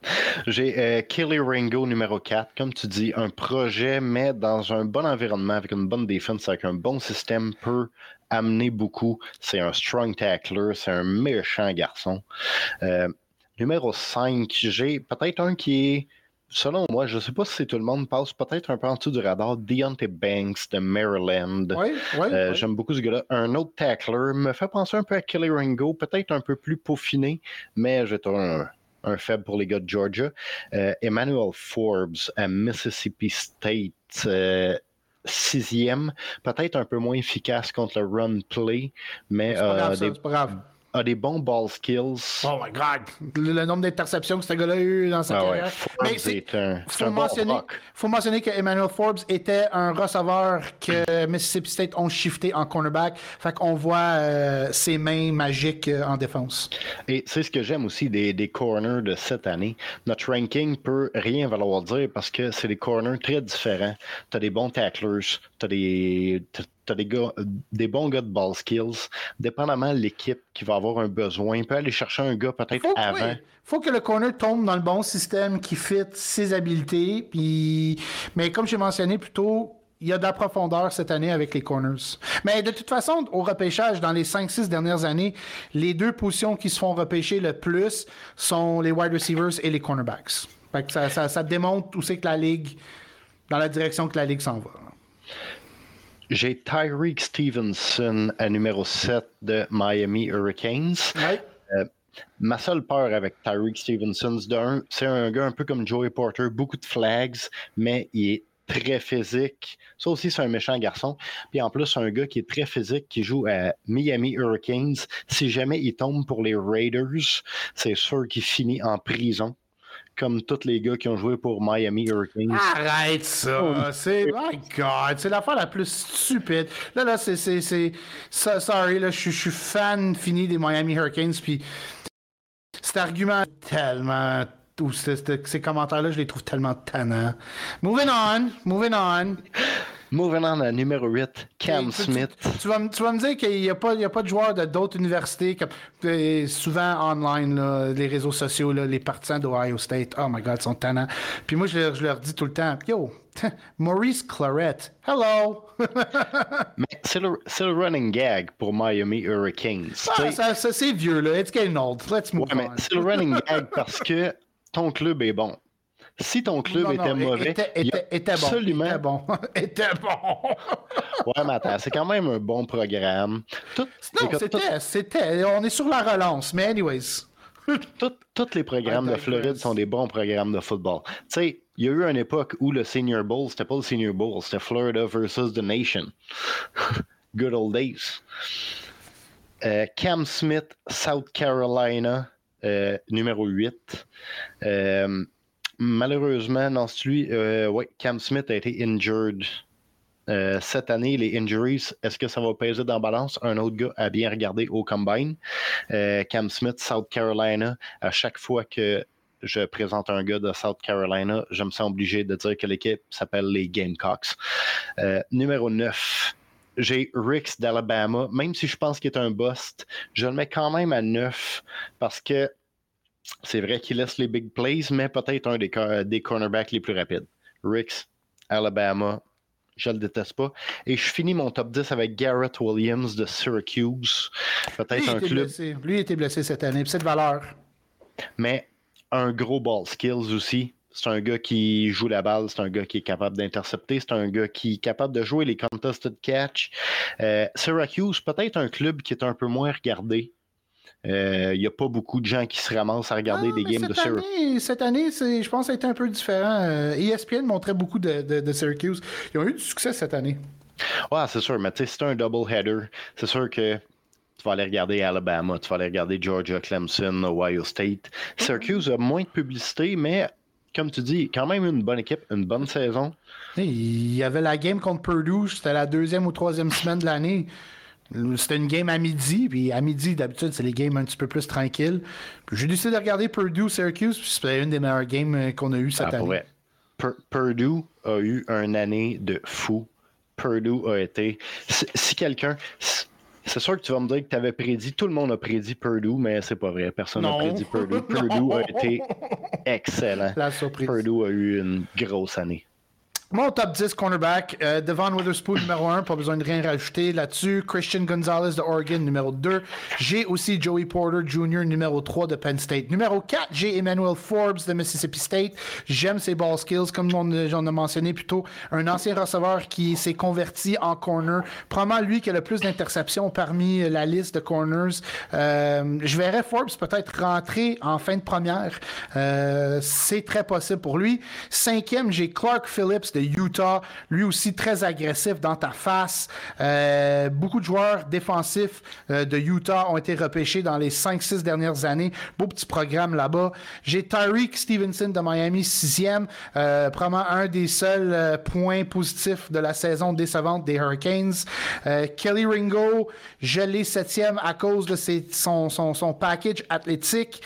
[LAUGHS] J'ai euh, Kelly Ringo numéro 4. Comme tu dis, un projet, mais dans un bon environnement, avec une bonne défense, avec un bon système, peut amener beaucoup. C'est un strong tackler, c'est un méchant garçon. Euh, numéro 5, j'ai peut-être un qui est, selon moi, je ne sais pas si tout le monde passe peut-être un peu en dessous du radar, Deontay Banks de Maryland. Euh, j'aime beaucoup ce gars-là. Un autre tackler me fait penser un peu à Kelly Ringo, peut-être un peu plus peaufiné, mais j'ai un un faible pour les gars de Georgia. Euh, Emmanuel Forbes à Mississippi State. Euh, sixième, peut-être un peu moins efficace contre le run play, mais euh, c'est pas grave a des bons ball skills. Oh my God! Le, nombre d'interceptions que ce gars-là a eu dans sa ah carrière. Mais c'est un, faut, mentionner, faut mentionner que Emmanuel Forbes était un receveur que Mississippi State ont shifté en cornerback. Fait qu'on voit euh, ses mains magiques euh, en défense. Et c'est ce que j'aime aussi des, des corners de cette année. Notre ranking peut rien valoir dire parce que c'est des corners très différents. Tu as des bons tacklers, tu as des tu as des, gars, des bons gars de ball skills. Dépendamment de l'équipe qui va avoir un besoin, peut aller chercher un gars peut-être avant. Il faut que le corner tombe dans le bon système qui fit ses habiletés. Puis... Mais comme j'ai mentionné plus tôt, il y a de la profondeur cette année avec les corners. Mais de toute façon, au repêchage, dans les 5-6 dernières années, les deux positions qui se font repêcher le plus sont les wide receivers et les cornerbacks. ça, ça, ça démontre où c'est que la Ligue, dans la direction que la Ligue s'en va. J'ai Tyreek Stevenson à numéro 7 de Miami Hurricanes. Euh, ma seule peur avec Tyreek Stevenson, c'est un gars un peu comme Joey Porter, beaucoup de flags, mais il est très physique. Ça aussi, c'est un méchant garçon. Puis en plus, c'est un gars qui est très physique, qui joue à Miami Hurricanes. Si jamais il tombe pour les Raiders, c'est sûr qu'il finit en prison comme tous les gars qui ont joué pour Miami Hurricanes. Arrête ça! Oh. C'est. My God! C'est l'affaire la plus stupide. Là, là, c'est. c'est, sorry, là, je suis fan fini des Miami Hurricanes, puis cet argument tellement. Ou ces commentaires-là, je les trouve tellement tannants. Moving on, moving on. Moving on à numéro 8, Cam Smith. Tu, vas, me dire qu'il n'y a, pas, a pas de joueurs d'autres universités, comme, euh, souvent online, les réseaux sociaux, les partisans d'Ohio State. Oh my God, ils sont tannants. Puis moi, je leur, dis tout le temps, yo, [LAUGHS] Maurice Claret, hello! [LAUGHS] mais c'est le, running gag pour Miami Hurricanes. Ah, ça, c'est vieux, là. It's getting old. Let's move on. C'est le running gag parce que ton club est bon. Si ton club était mauvais, était, était, était absolument... bon. [LAUGHS] Était bon. ouais, mais attends, c'est quand même un bon programme. non, c'était, c'était. On est sur la relance, mais anyways. [LAUGHS] Tous les programmes de Floride sont des bons programmes de football. Tu sais, il y a eu une époque où le Senior Bowl, c'était pas le Senior Bowl, c'était Florida versus the Nation. [LAUGHS] Good old days. Euh, Cam Smith, South Carolina, numéro 8. Euh, Malheureusement, non, celui, euh, ouais, Cam Smith a été injured. Euh, cette année, les injuries, est-ce que ça va peser dans la balance? Un autre gars a bien regardé au combine. Euh, Cam Smith, South Carolina, à chaque fois que je présente un gars de South Carolina, je me sens obligé de dire que l'équipe s'appelle les Gamecocks. numéro 9, j'ai Ricks d'Alabama. Même si je pense qu'il est un bust, je le mets quand même à 9 parce que c'est vrai qu'il laisse les big plays, mais peut-être un des, des cornerbacks les plus rapides. Ricks, Alabama, je le déteste pas. Et je finis mon top 10 avec Garrett Williams de Syracuse. Peut-être un club. Lui a été blessé cette année, c'est de valeur. Mais un gros ball skills aussi. C'est un gars qui joue la balle, c'est un gars qui est capable d'intercepter, c'est un gars qui est capable de jouer les contested catch. Euh, Syracuse, peut-être un club qui est un peu moins regardé. Il euh, n'y a pas beaucoup de gens qui se ramassent à regarder ah, des games de Syracuse. Cette année, je pense que ça a été un peu différent. ESPN euh, e montrait beaucoup de, Syracuse. Ils ont eu du succès cette année. Ouais, c'est sûr, mais tu sais, c'est un double header. C'est sûr que tu vas aller regarder Alabama, tu vas aller regarder Georgia, Clemson, Ohio State. Syracuse a moins de publicité, mais comme tu dis, quand même une bonne équipe, une bonne saison. Il y avait la game contre Purdue, c'était la deuxième ou troisième semaine de l'année. C'était une game à midi, puis à midi, d'habitude, c'est les games un petit peu plus tranquilles. J'ai décidé de regarder Purdue Syracuse, puis c'était une des meilleures games qu'on a eues cette ah, année. Purdue a eu une année de fou. Purdue a été. Si, quelqu'un. C'est sûr que tu vas me dire que tu avais prédit, tout le monde a prédit Purdue, mais c'est pas vrai. Personne n'a prédit Purdue. Purdue a été [LAUGHS] excellent. La surprise. Purdue a eu une grosse année. Mon top 10 cornerback, euh, Devon Witherspoon numéro 1, pas besoin de rien rajouter là-dessus. Christian Gonzalez de Oregon numéro 2. J'ai aussi Joey Porter Jr. numéro 3 de Penn State. Numéro 4, j'ai Emmanuel Forbes de Mississippi State. J'aime ses ball skills, comme j'en ai mentionné plus tôt. Un ancien receveur qui s'est converti en corner. Probablement lui qui a le plus d'interceptions parmi la liste de corners. Euh, je verrais Forbes peut-être rentrer en fin de première. Euh, c'est très possible pour lui. Cinquième, j'ai Clark Phillips de Utah, lui aussi très agressif dans ta face. Euh, beaucoup de joueurs défensifs euh, de Utah ont été repêchés dans les 5-6 dernières années. Beau petit programme là-bas. J'ai Tyreek Stevenson de Miami, sixième. Euh, probablement un des seuls points positifs de la saison décevante des Hurricanes. Kelly Ringo, je l'ai septième à cause de son, son, package athlétique.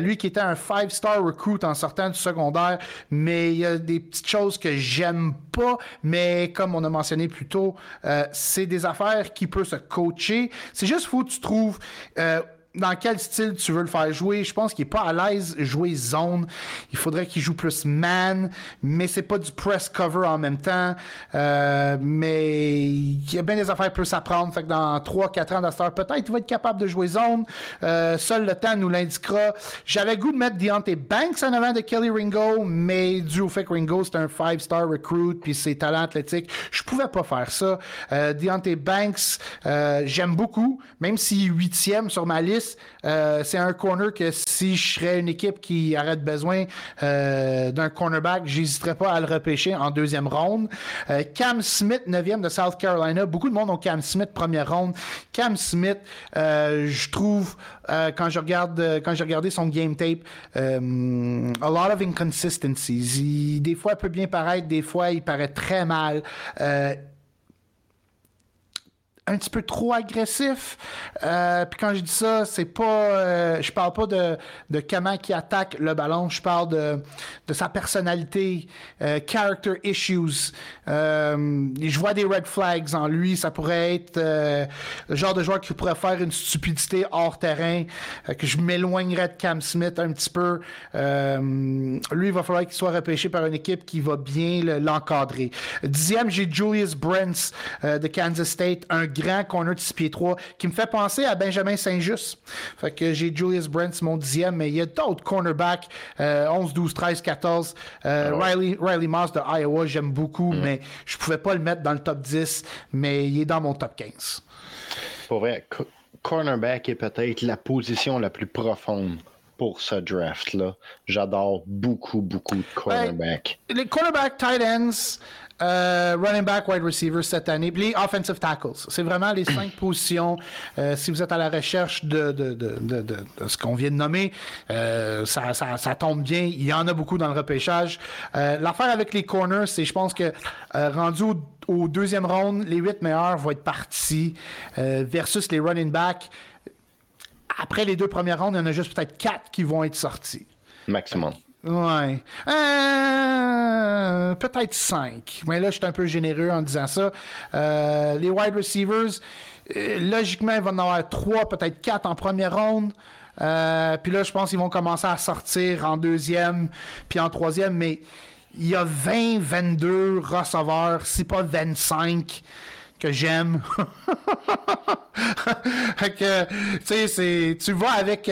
Lui qui était un five-star recruit en sortant du secondaire, mais il y a des petites choses que j'aime pas, mais comme on a mentionné plus tôt, euh, c'est des affaires qui peuvent se coacher. C'est juste faut tu trouves euh, dans quel style tu veux le faire jouer. Je pense qu'il n'est pas à l'aise jouer zone. Il faudrait qu'il joue plus man, mais c'est pas du press cover en même temps. Euh, mais il y a bien des affaires qui peuvent s'apprendre. Fait que dans 3-4 ans d'Astor, peut-être il va être capable de jouer zone. Euh, seul le temps nous l'indiquera. J'avais goût de mettre Deontay Banks en avant de Kelly Ringo, mais dû au fait que Ringo, c'est un 5-star recruit, puis ses talents athlétiques, je pouvais pas faire ça. Euh, Deontay Banks, euh, j'aime beaucoup, même s'il est huitième sur ma liste, euh, c'est un corner que si je serais une équipe qui aurait besoin euh, d'un cornerback, j'hésiterais pas à le repêcher en deuxième ronde. Euh, Cam Smith, neuvième de South Carolina. Beaucoup de monde ont Cam Smith première ronde. Cam Smith, je trouve quand je regarde j'ai regardé son game tape, a lot of inconsistencies. Des fois, il peut bien paraître, des fois, il paraît très mal. Un petit peu trop agressif. Euh, puis quand je dis ça, c'est pas, euh, je parle pas de, de comment qui attaque le ballon, je parle de, de sa personnalité, euh, character issues. Euh, je vois des red flags en lui. Ça pourrait être euh, le genre de joueur qui pourrait faire une stupidité hors terrain, euh, que je m'éloignerais de Cam Smith un petit peu. Lui, il va falloir qu'il soit repêché par une équipe qui va bien le- l'encadrer. Dixième, j'ai Julius Brents de Kansas State, un grand corner de 6 pieds 3 qui me fait penser à Benjamin Saint-Just. Fait que j'ai Julius Brents, mon dixième, mais il y a d'autres cornerbacks, euh, 11, 12, 13, 14. Euh, Riley, Riley Moss de Iowa, j'aime beaucoup, mais je pouvais pas le mettre dans le top 10, mais il est dans mon top 15. Pour vrai, co- cornerback est peut-être la position la plus profonde pour ce draft-là. J'adore beaucoup, beaucoup de cornerback. les cornerbacks, tight ends, euh, running back, wide receiver cette année, puis les offensive tackles. C'est vraiment les cinq [CLEARS THROAT] positions. Euh, si vous êtes à la recherche de, de, de, de, de- de ce qu'on vient de nommer, euh, ça, ça, ça tombe bien. Il y en a beaucoup dans le repêchage. Euh, L'affaire avec les corners, c'est je pense que euh, rendu au, au deuxième round, les huit meilleurs vont être partis euh, versus les running backs. Après les deux premières rounds, il y en a juste peut-être quatre qui vont être sortis. Maximum. Ouais. Euh, peut-être 5. Mais là, je suis un peu généreux en disant ça. Euh, les wide receivers, euh, logiquement, il va en avoir 3, peut-être 4 en première ronde. Puis là, je pense qu'ils vont commencer à sortir en deuxième, puis en troisième. Mais il y a 20, 22 receveurs, si pas 25 que j'aime. [LAUGHS] Que, tu sais, tu vas avec,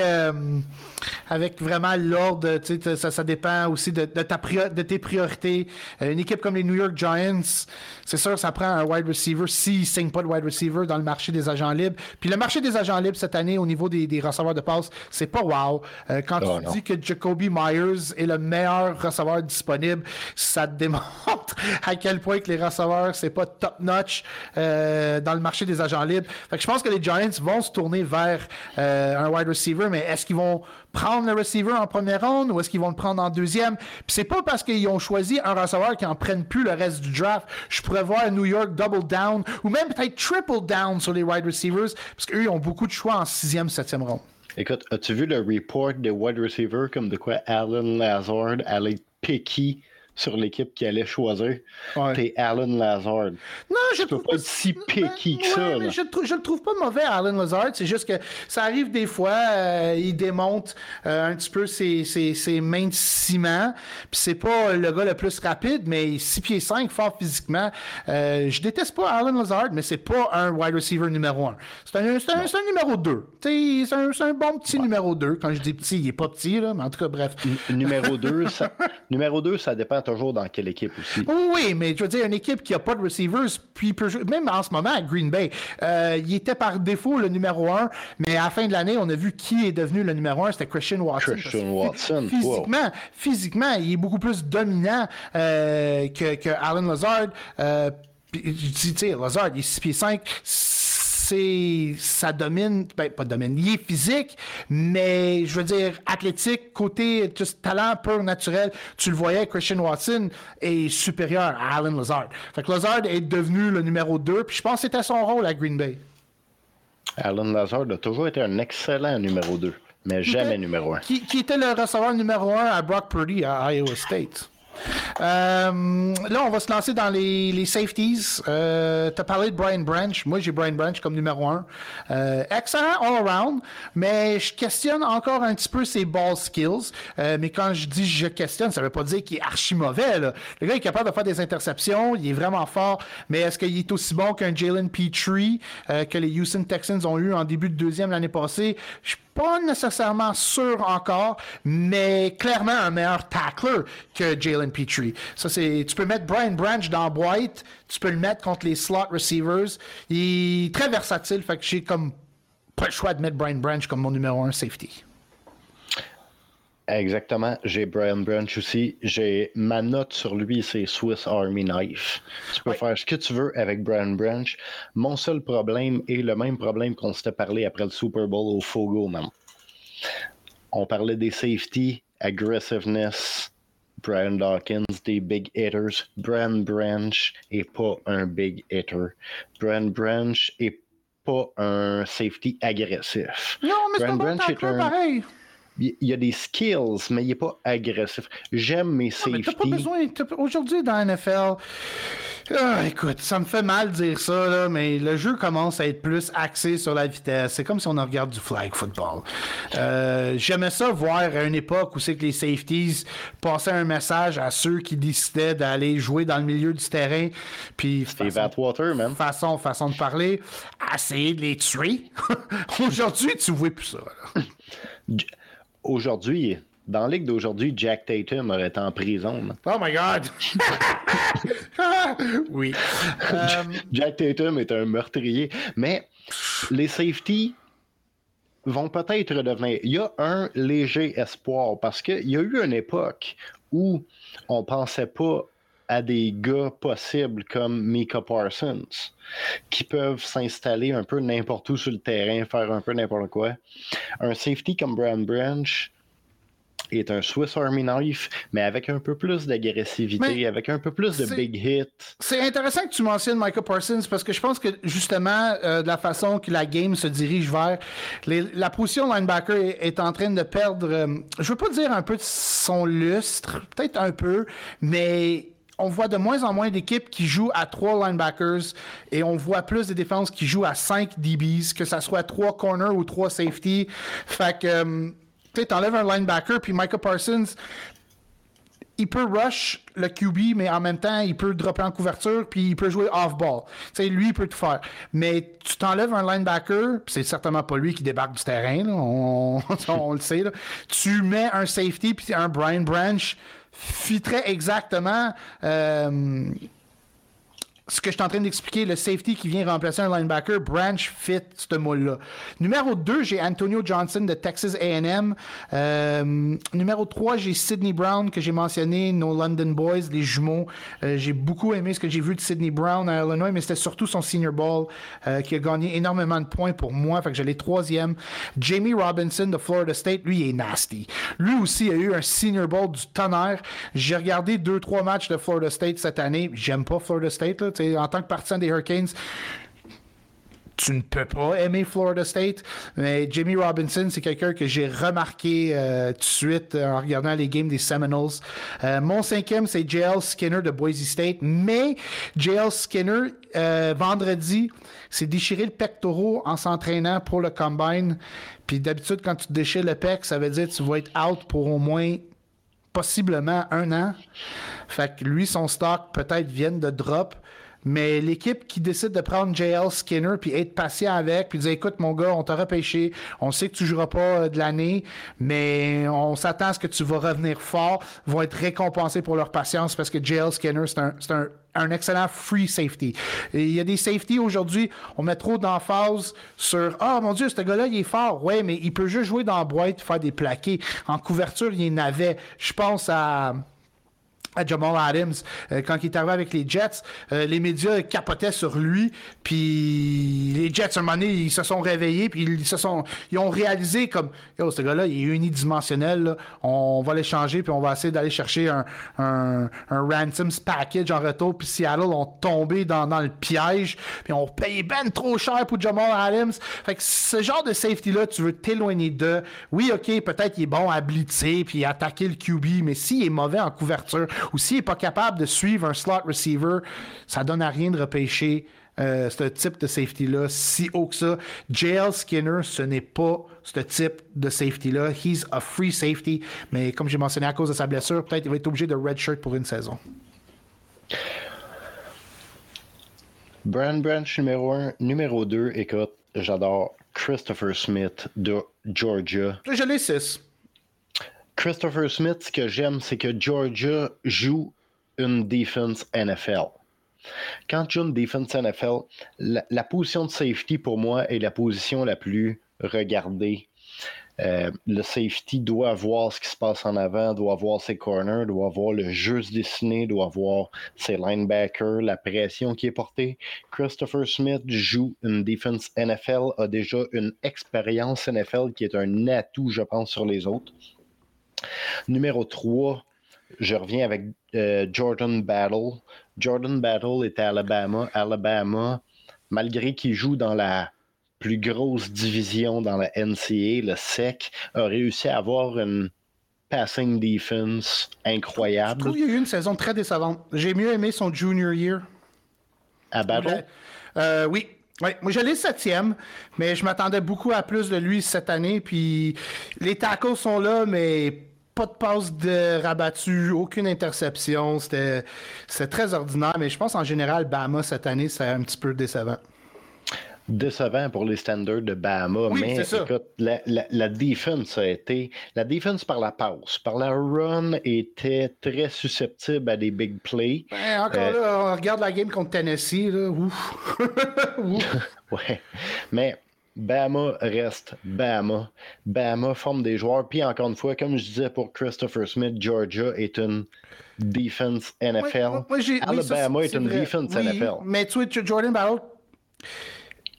avec vraiment l'ordre, tu sais, ça, ça dépend aussi de, de ta de tes priorités. Euh, une équipe comme les New York Giants, c'est sûr, ça prend un wide receiver s'ils ne signent pas de wide receiver dans le marché des agents libres. Puis le marché des agents libres cette année, au niveau des, des receveurs de passe, c'est pas wow. Euh, quand Oh, tu non. dis que Jacoby Myers est le meilleur receveur disponible, ça te démontre [LAUGHS] à quel point que les receveurs, c'est pas top-notch euh, dans le marché des agents libres. Fait que je pense que les Giants vont se tourner vers euh, un wide receiver, mais est-ce qu'ils vont prendre le receiver en première ronde ou est-ce qu'ils vont le prendre en deuxième? Puis c'est pas parce qu'ils ont choisi un receveur qui en prennent plus le reste du draft. Je pourrais voir New York double down ou même peut-être triple down sur les wide receivers parce qu'eux, ils ont beaucoup de choix en sixième, septième ronde. Écoute, as-tu vu le report des wide receivers comme de quoi Alan Lazard allait picky sur l'équipe qui allait choisir? Ouais. T'es Alan Lazard. Non, je peux trouve pas être si picky que Ouais, ça, mais je, je le trouve pas mauvais, Alan Lazard. C'est juste que ça arrive des fois, euh, il démonte euh, un petit peu ses, ses, ses mains de ciment. Puis c'est pas le gars le plus rapide, mais 6 pieds 5, fort physiquement. Euh, je déteste pas Alan Lazard, mais c'est pas un wide receiver numéro 1. C'est un, c'est un, numéro 2. C'est un, bon petit numéro 2. Quand je dis petit, il est pas petit, là, mais en tout cas, bref. N- numéro 2, ça, [LAUGHS] numéro deux, ça dépend toujours dans quelle équipe aussi. Oui, mais je veux dire, une équipe qui n'a pas de receivers, puis même en ce moment à Green Bay, euh, il était par défaut le numéro un, mais à la fin de l'année, on a vu qui est devenu le numéro un, c'était Christian Watson. Christian Watson. Physiquement, physiquement, il est beaucoup plus dominant euh, que, que Alan Lazard. Euh, tu sais, Lazard, il est 6 pieds 5 ça domine, ben, pas domine, il est physique, mais je veux dire, athlétique, côté talent pur naturel, tu le voyais, Christian Watson est supérieur à Alan Lazard. Fait que Lazard est devenu le numéro 2, puis je pense que c'était son rôle à Green Bay. Alan Lazard a toujours été un excellent numéro 2, mais jamais numéro 1. Qui, qui, était le receveur numéro 1 à Brock Purdy à Iowa State. Euh, là, on va se lancer dans les, safeties. Euh, parlé de Brian Branch. Moi, j'ai Brian Branch comme numéro un. Euh, excellent all-around, mais je questionne encore un petit peu ses ball skills. Euh, mais quand je dis je questionne, ça veut pas dire qu'il est archi mauvais. Le gars est capable de faire des interceptions, il est vraiment fort, mais est-ce qu'il est aussi bon qu'un Jalen Petrie que les Houston Texans ont eu en début de deuxième l'année passée? Pas nécessairement sûr encore, mais clairement un meilleur tackler que Jalen Petrie. Ça, c'est, tu peux mettre Brian Branch dans boîte, tu peux le mettre contre les slot receivers. Il est très versatile, fait que j'ai comme pas le choix de mettre Brian Branch comme mon numéro un safety. Exactement. J'ai Brian Branch aussi. J'ai ma note sur lui, c'est Swiss Army Knife. Tu peux faire ce que tu veux avec Brian Branch. Mon seul problème est le même problème qu'on s'était parlé après le Super Bowl au Fogo, même. On parlait des safety, aggressiveness, Brian Dawkins, des big hitters. Brian Branch est pas un big hitter. Brian Branch est pas un safety agressif. Non, mais c'est pas Branch est un... pareil il y a des skills, mais il n'est pas agressif. J'aime mes safety. T'as pas besoin. Aujourd'hui, dans la NFL, ah, écoute, ça me fait mal de dire ça, là, mais le jeu commence à être plus axé sur la vitesse. C'est comme si on regarde du flag football. Euh, J'aimais ça voir à une époque où c'est que les safeties passaient un message à ceux qui décidaient d'aller jouer dans le milieu du terrain. Puis façon, man. Façon, façon de parler, essayer de les tuer. [LAUGHS] Aujourd'hui, tu vois plus ça. [LAUGHS] aujourd'hui, dans la ligue d'aujourd'hui, Jack Tatum aurait été en prison. Oh my God! [LAUGHS] oui. Jack Tatum est un meurtrier. Mais les safeties vont peut-être redevenir. Il y a un léger espoir parce qu'il y a eu une époque où on pensait pas à des gars possibles comme Mika Parsons qui peuvent s'installer un peu n'importe où sur le terrain, faire un peu n'importe quoi. Un safety comme Brand Branch est un Swiss Army Knife, mais avec un peu plus d'agressivité, avec un peu plus de big hit. C'est intéressant que tu mentionnes Michael Parsons parce que je pense que justement, euh, de la façon que la game se dirige vers, la position linebacker est, en train de perdre, euh, je veux pas dire un peu de son lustre, peut-être un peu, mais on voit de moins en moins d'équipes qui jouent à trois linebackers et on voit plus de défenses qui jouent à cinq DBs, que ça soit trois corners ou trois safety. Fait que, euh, tu enlèves un linebacker, puis Michael Parsons, il peut rush le QB, mais en même temps, il peut dropper en couverture, puis il peut jouer off-ball. Tu sais, lui, il peut tout faire. Mais tu t'enlèves un linebacker, c'est certainement pas lui qui débarque du terrain, [LAUGHS] on, le sait. Tu mets un safety, puis un Brian Branch très exactement euh, ce que je suis en train d'expliquer, le safety qui vient remplacer un linebacker, Branch fit ce moule-là. Numéro 2, j'ai Antonio Johnson de Texas A&M. Euh, numéro 3, j'ai Sidney Brown que j'ai mentionné, nos London Boys, les jumeaux. Euh, j'ai beaucoup aimé ce que j'ai vu de Sidney Brown à Illinois, mais c'était surtout son senior ball euh, qui a gagné énormément de points pour moi. Fait que j'allais troisième. Jamie Robinson de Florida State, lui, il est nasty. Lui aussi a eu un senior ball du tonnerre. J'ai regardé deux, trois matchs de Florida State cette année. J'aime pas Florida State, là en tant que partisan des Hurricanes, tu ne peux pas aimer Florida State. Mais Jimmy Robinson, c'est quelqu'un que j'ai remarqué euh, tout de suite euh, en regardant les games des Seminoles. Euh, mon cinquième, c'est JL Skinner de Boise State. Mais JL Skinner, vendredi, s'est déchiré le pectoral en s'entraînant pour le combine. Puis d'habitude, quand tu te déchires le pec, ça veut dire que tu vas être out pour au moins possiblement un an. Fait que lui, son stock peut-être vient de drop. Mais l'équipe qui décide de prendre JL Skinner puis être patient avec, puis dire écoute, mon gars, on t'a repêché, on sait que tu joueras pas euh, de l'année, mais on s'attend à ce que tu vas revenir fort, vont être récompensés pour leur patience parce que JL Skinner, c'est un, un un excellent free safety. il y a des safety aujourd'hui, on met trop d'emphase sur Ah oh, mon Dieu, ce gars-là, il est fort. Ouais, mais il peut juste jouer dans la boîte, faire des plaqués. En couverture, il y en avait. Je pense à à Jamal Adams euh, quand il est arrivé avec les Jets. Euh, les médias capotaient sur lui, puis les Jets, un moment donné, ils se sont réveillés, puis ils se sont, ils ont réalisé comme, yo, ce gars-là, il est unidimensionnel, on va l'échanger, puis on va essayer d'aller chercher un, un, ransoms package en retour, puis Seattle ont tombé dans, dans le piège, puis on payé ben trop cher pour Jamal Adams. Fait que ce genre de safety-là, tu veux t'éloigner de. Oui, ok, peut-être il est bon à blitzer, puis attaquer le QB, mais s'il est mauvais en couverture, ou s'il n'est pas capable de suivre un slot receiver, ça donne à rien de repêcher euh, ce type de safety-là si haut que ça. JL Skinner, ce n'est pas ce type de safety-là. He's a free safety, mais comme j'ai mentionné à cause de sa blessure, peut-être qu'il va être obligé de redshirt pour une saison. Brand Branch numéro 1. Numéro 2, écoute, j'adore Christopher Smith de Georgia. Je l'ai 6. Christopher Smith, ce que j'aime, c'est que Georgia joue une defense NFL. Quand tu joues une defense NFL, la, position de safety pour moi est la position la plus regardée. Euh, le safety doit voir ce qui se passe en avant, doit voir ses corners, doit voir le jeu se dessiner, doit voir ses linebackers, la pression qui est portée. Christopher Smith joue une defense NFL, a déjà une expérience NFL qui est un atout, je pense, sur les autres. Numéro 3, je reviens avec euh, Jordan Battle. Jordan Battle est à Alabama. Alabama, malgré qu'il joue dans la plus grosse division dans la NCA, le SEC, a réussi à avoir une passing defense incroyable. Je trouve qu'il y a eu une saison très décevante. J'ai mieux aimé son junior year. À Battle? Euh, oui, oui, moi je l'ai septième, mais je m'attendais beaucoup à plus de lui cette année. Puis les tacos sont là, mais pas de passe de rabattu, aucune interception. C'était très ordinaire, mais je pense en général, Bama cette année, c'est un petit peu décevant décevant pour les standards de Bama, mais écoute, la, la, la, defense a été. La defense par la passe, par la run était très susceptible à des big plays. Ben, encore euh, là, on regarde la game contre Tennessee, là. Ouf. [LAUGHS] [LAUGHS] ouais. Mais Bama reste Bama. Bama forme des joueurs. Puis encore une fois, comme je disais pour Christopher Smith, Georgia est une defense NFL. Alabama est, une defense NFL. Mais tu vois, Jordan Battle.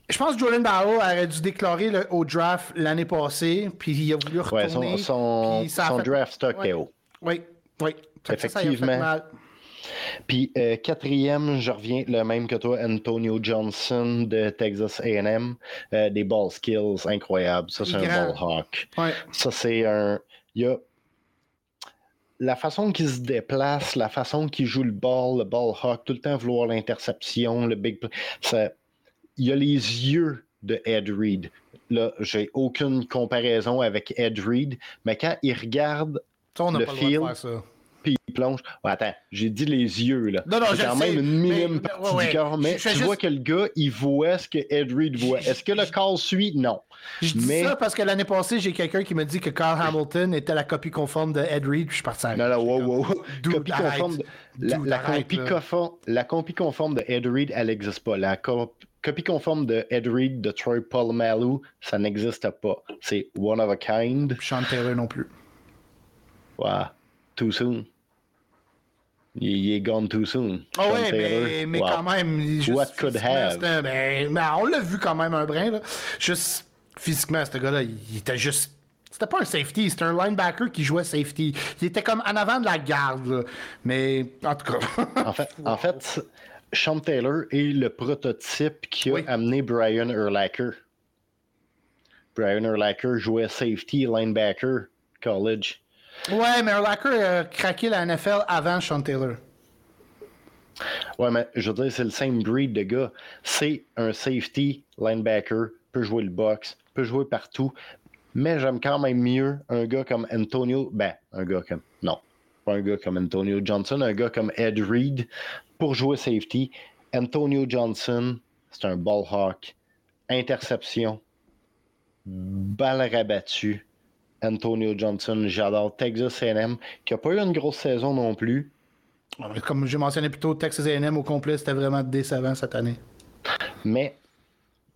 Je pense que Jordan Battle aurait dû déclarer au draft l'année passée, puis il a voulu retourner. Ouais, son, son, draft stock est haut. Oui, oui. Effectivement. Puis euh, quatrième, je reviens le même que toi, Antonio Johnson de Texas AM. Euh, des ball skills incroyables. Ça, c'est un ball hawk. Ça, c'est un. Il y a la façon qu'il se déplace, la façon qu'il joue le ball, le ball hawk, tout le temps vouloir l'interception, le big play. il y a les yeux de Ed Reed. Là, j'ai aucune comparaison avec Ed Reed, mais quand il regarde le field, il plonge. attends, j'ai dit les yeux, là. Non, non, C'est quand même une minime partie du corps, mais tu vois que le gars, il voit ce que Ed Reed voit. Est-ce que le call suit? Non. Je dis ça parce que l'année passée, j'ai quelqu'un qui m'a dit que Carl Hamilton était la copie conforme de Ed Reed, puis je suis parti Non, non, wow, wow. Copie conforme de... la, la, copie conforme, la, copie conforme, de Ed Reed, elle n'existe pas. La copie conforme de Ed Reed, de Troy Polamalu, ça n'existe pas. C'est one of a kind. Sean Taylor non plus. Wow. Too soon. Il, est gone too soon. Ah oui, mais, mais quand même. What could have? Mais, mais, on l'a vu quand même un brin. Là. Juste physiquement, ce gars-là, il était juste. C'était pas un safety, c'était un linebacker qui jouait safety. Il était comme en avant de la garde. Là. Mais en tout cas. en fait, en fait Sean Taylor est le prototype qui a amené Brian Urlacher. Brian Urlacher jouait safety, linebacker, college. Ouais, mais Urlacher a craqué la NFL avant Sean Taylor. Ouais, mais je veux dire, c'est le same breed de gars. C'est un safety, linebacker, peut jouer le box, peut jouer partout. Mais j'aime quand même mieux un gars comme Antonio. Ben, un gars comme. Non, pas un gars comme Antonio Johnson, un gars comme Ed Reed pour jouer safety. Antonio Johnson, c'est un ball hawk. Interception. Balle rabattue. Antonio Johnson, j'adore. Texas AM, qui n'a pas eu une grosse saison non plus. Comme j'ai mentionné plus tôt, Texas AM au complet, c'était vraiment décevant cette année. Mais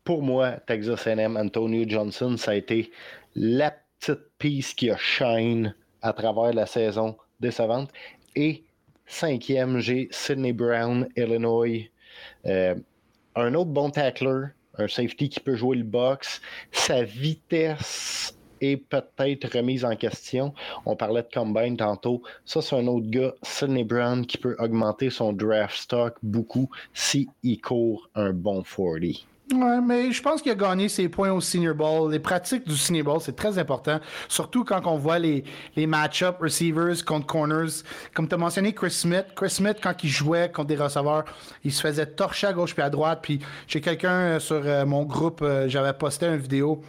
pour moi, Texas AM, Antonio Johnson, ça a été la petite piece qui a shine à travers la saison décevante. Et cinquième, j'ai Sidney Brown, Illinois. Euh, un autre bon tackler, un safety qui peut jouer le box. Sa vitesse est peut-être remise en question. On parlait de combine tantôt. Ça, c'est un autre gars, Sidney Brown, qui peut augmenter son draft stock beaucoup s'il court un bon 40. Ouais, mais je pense qu'il a gagné ses points au Senior Bowl. Les pratiques du Senior Bowl, c'est très important. Surtout quand on voit les, les match-up receivers contre corners. Comme tu as mentionné Chris Smith. Chris Smith, quand il jouait contre des receveurs, il se faisait torcher à gauche puis à droite. Puis j'ai quelqu'un euh, sur euh, mon groupe, euh, j'avais posté une vidéo.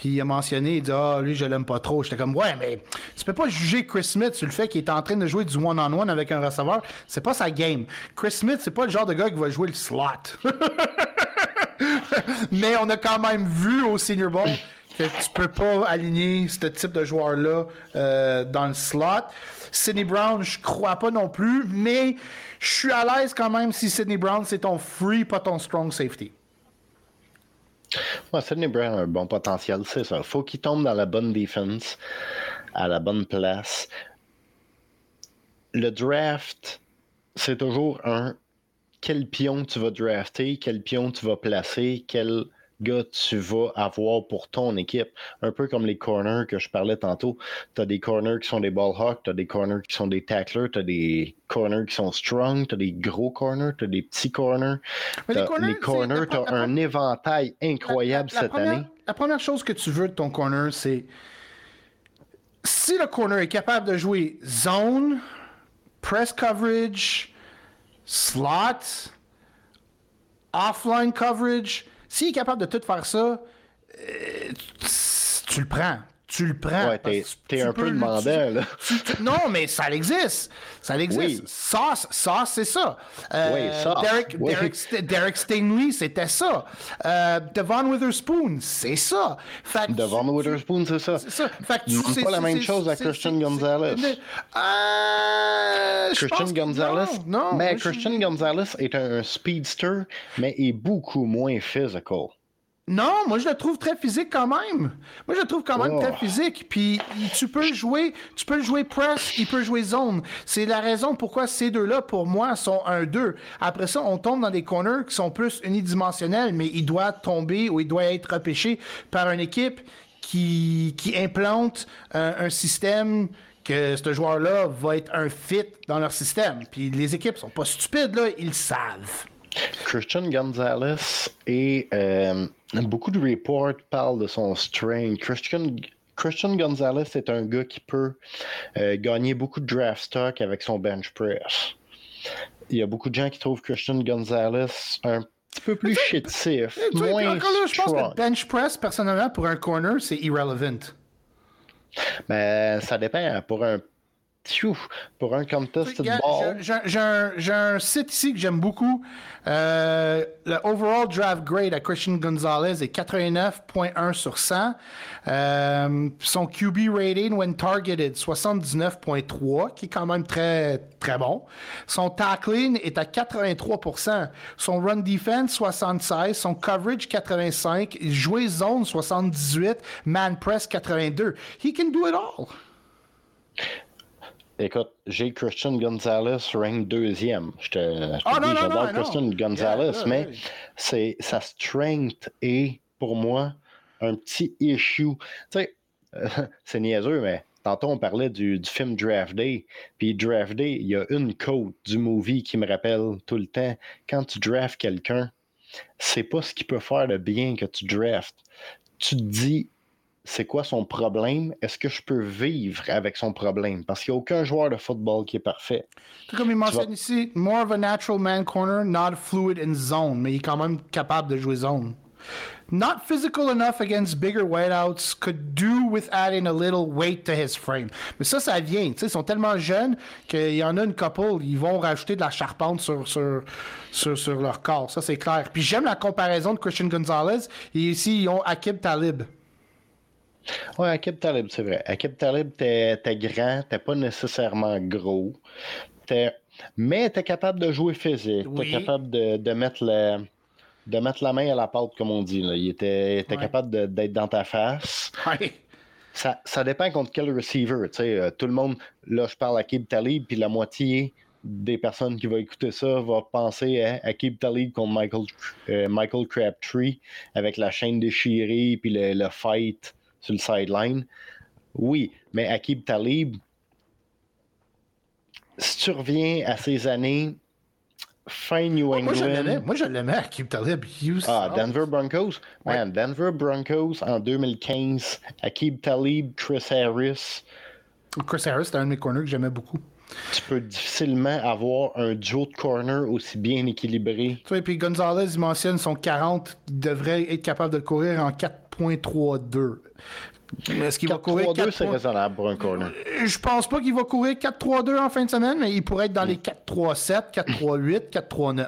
Puis il a mentionné, il dit Ah, lui, je l'aime pas trop. J'étais comme Ouais, mais tu peux pas juger Chris Smith sur le fait qu'il est en train de jouer du one-on-one avec un receveur. C'est pas sa game. Chris Smith, c'est pas le genre de gars qui va jouer le slot. [LAUGHS] Mais on a quand même vu au Senior Bowl que tu peux pas aligner ce type de joueur-là euh, dans le slot. Sidney Brown, je crois pas non plus, mais je suis à l'aise quand même si Sidney Brown, c'est ton free, pas ton strong safety. Ouais, Sidney Brown a un bon potentiel, c'est ça. Faut qu'il tombe dans la bonne défense, à la bonne place. Le draft, c'est toujours un quel pion tu vas drafter, quel pion tu vas placer, quel gars tu vas avoir pour ton équipe. Un peu comme les corners que je parlais tantôt. Tu as des corners qui sont des ball hawks, tu as des corners qui sont des tacklers, tu as des corners qui sont strong, tu as des gros corners, tu as des petits corners. les corners, tu as un éventail incroyable cette année. La première chose que tu veux de ton corner, c'est si le corner est capable de jouer zone, press coverage, slot, offline coverage. S'il est capable de tout faire ça, euh, tu le prends. Tu le prends. Ouais, t'es, un peu demandant, là. [LAUGHS] non, mais ça existe. Ça existe. Sauce, sauce, c'est ça. Euh, oui, sauce. Derek, Derek, Derek Stingley, c'était ça. Euh, Devon Witherspoon, c'est ça. Fait Devon Witherspoon, c'est ça. C'est ça. Fait que pas la même chose à Christian Gonzalez. Euh, Christian Gonzalez? Non, mais Christian Gonzalez est un speedster, mais est beaucoup moins physical. Non, moi je le trouve très physique quand même. Moi je le trouve quand même très oh. physique. Puis tu peux jouer, tu peux jouer press, il peut jouer zone. C'est la raison pourquoi ces deux-là, pour moi, sont un 2. Après ça, on tombe dans des corners qui sont plus unidimensionnels, mais il doit tomber ou il doit être repêché par une équipe qui, qui implante un, système que ce joueur-là va être un fit dans leur système. Puis les équipes sont pas stupides, là, ils savent. Christian Gonzalez et euh, beaucoup de reports parlent de son strength. Christian, Christian Gonzalez est un gars qui peut euh, gagner beaucoup de draft stock avec son bench press. Il y a beaucoup de gens qui trouvent Christian Gonzalez un petit peu plus chétif, moins Je pense que bench press, personnellement, pour un corner, c'est irrelevant. Mais ben, ça dépend. Pour un pour un contest de ball. J'ai un, site ici que j'aime beaucoup. Euh, le overall draft grade à Christian Gonzalez est 89.1 sur 100. Euh, son QB rating when targeted 79.3, qui est quand même très très bon. Son tackling est à 83%. Son run defense 76, son coverage 85, jouer zone 78, man press 82. He can do it all. Écoute, j'ai Christian Gonzalez rank deuxième. Je te, je ah, dis, j'adore Christian Gonzalez, mais c'est sa strength est pour moi un petit issue. Tu sais, [LAUGHS] c'est niaiseux, mais tantôt on parlait du, du, film Draft Day. Puis Draft Day, il y a une quote du movie qui me rappelle tout le temps. Quand tu drafts quelqu'un, c'est pas ce qu'il peut faire de bien que tu drafts. Tu te dis, c'est quoi son problème? Est-ce que je peux vivre avec son problème? Parce qu'il n'y a aucun joueur de football qui est parfait. Comme il mentionne ici, more of a natural man corner, not fluid in zone, mais il est quand même capable de jouer zone. not physical enough against bigger wideouts, could do with adding a little weight to his frame. Mais ça, ça vient. Ils sont tellement jeunes qu'il y en a une couple, ils vont rajouter de la charpente sur, sur, sur, sur leur corps. Ça, c'est clair. Puis j'aime la comparaison de Christian Gonzalez. Et ici, ils ont Akib Talib. Ouais, Akib Talib, c'est vrai. Akib Talib, t'es grand, t'es pas nécessairement gros. Es... Mais t'es capable de jouer physique. T'es capable de, de, mettre la, de mettre la main à la pâte, comme on dit. Là. Il était, était capable d'être dans ta face. Ouais. Ça, ça, dépend contre quel receiver. Euh, tout le monde, là, je parle à Kib Talib, puis la moitié des personnes qui vont écouter ça vont penser à, à Kib Talib contre Michael, euh, Michael Crabtree avec la chaîne déchirée, puis le, le fight sur le sideline. Oui, mais Akib Talib, si tu reviens à ces années fin New England. Moi, je l'aimais, Akib Talib. Ah, Denver Broncos. Man, Denver Broncos en 2015. Akib Talib, Chris Harris. Chris Harris, c'était un de mes corners que j'aimais beaucoup. Tu peux difficilement avoir un duo de corner aussi bien équilibré. Tu vois, et puis Gonzalez, il mentionne son 40, il devrait être capable de courir en 4.32. Est-ce qu'il va courir 4 c'est raisonnable pour un corner. Je pense pas qu'il va courir 4-3-2 en fin de semaine, mais il pourrait être dans les 4-3-7, 4-3-8, 4-3-9.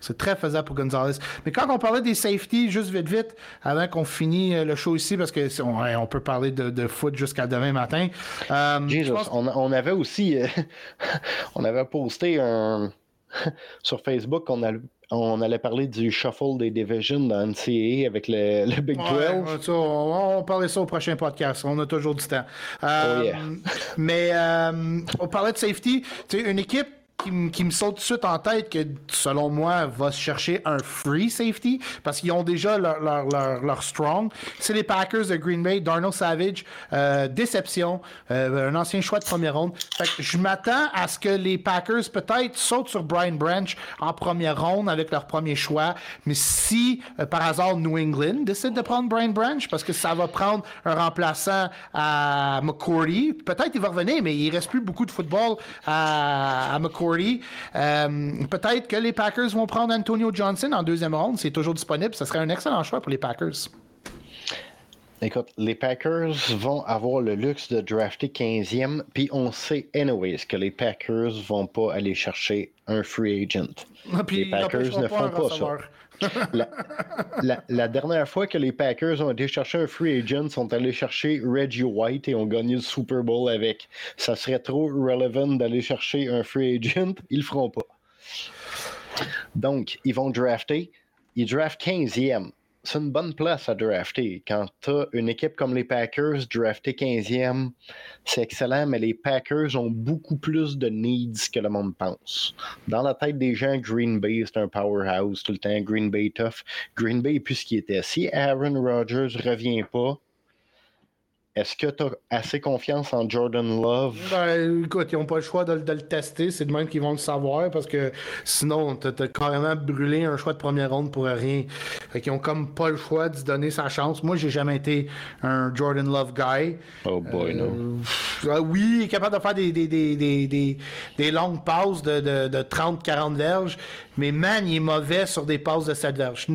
C'est très faisable pour Gonzalez. Mais quand on parlait des safeties, juste vite vite, avant qu'on finisse le show ici, parce que on, on peut parler de, de foot jusqu'à demain matin. Euh, Jesus, pense... on, on, avait aussi, euh, [LAUGHS] on avait posté un [LAUGHS] sur Facebook, on a on allait parler du shuffle des divisions dans NCAA avec le, [LAUGHS] le Big 12. on, va parler ça au prochain podcast. On a toujours du temps. Euh, oh yeah. mais euh, on parlait de safety. une équipe qui, me saute tout de suite en tête que, selon moi, va chercher un free safety parce qu'ils ont déjà leur, leur, leur, strong. C'est les Packers de Green Bay, Darnell Savage, euh, déception, euh, un ancien choix de première ronde. Fait que je m'attends à ce que les Packers peut-être sautent sur Brian Branch en première ronde avec leur premier choix. Mais si, euh, par hasard, New England décide de prendre Brian Branch parce que ça va prendre un remplaçant à McCourty, peut-être il va revenir, mais il reste plus beaucoup de football à, à euh, peut-être que les Packers vont prendre Antonio Johnson en deuxième ronde. C'est toujours disponible. Ce serait un excellent choix pour les Packers. Écoute, les Packers vont avoir le luxe de drafter 15e, puis on sait, anyways, que les Packers vont pas aller chercher un free agent. Ah, les Packers ne font pas ça. La, dernière fois que les Packers ont été chercher un free agent, sont allés chercher Reggie White et ont gagné le Super Bowl avec. Ça serait trop relevant d'aller chercher un free agent. Ils le feront pas. Donc, ils vont drafter. Ils draftent 15e c'est une bonne place à drafter. Quand tu as une équipe comme les Packers, drafter 15e, c'est excellent, mais les Packers ont beaucoup plus de needs que le monde pense. Dans la tête des gens, Green Bay, c'est un powerhouse tout le temps. Green Bay tough. Green Bay est plus ce qui était. Si Aaron Rodgers revient pas, est-ce que tu as assez confiance en Jordan Love? Ben, écoute, ils n'ont pas le choix de, le tester. C'est de même qu'ils vont le savoir parce que sinon, tu as, carrément brûlé un choix de première ronde pour rien. Fait qu'ils ont comme pas le choix de se donner sa chance. Moi, j'ai jamais été un Jordan Love guy. Oh boy, non. Euh, oui, il est capable de faire des, des, des, des, des longues passes de, de, de 30-40 verges, mais man, il est mauvais sur des passes de 7 verges.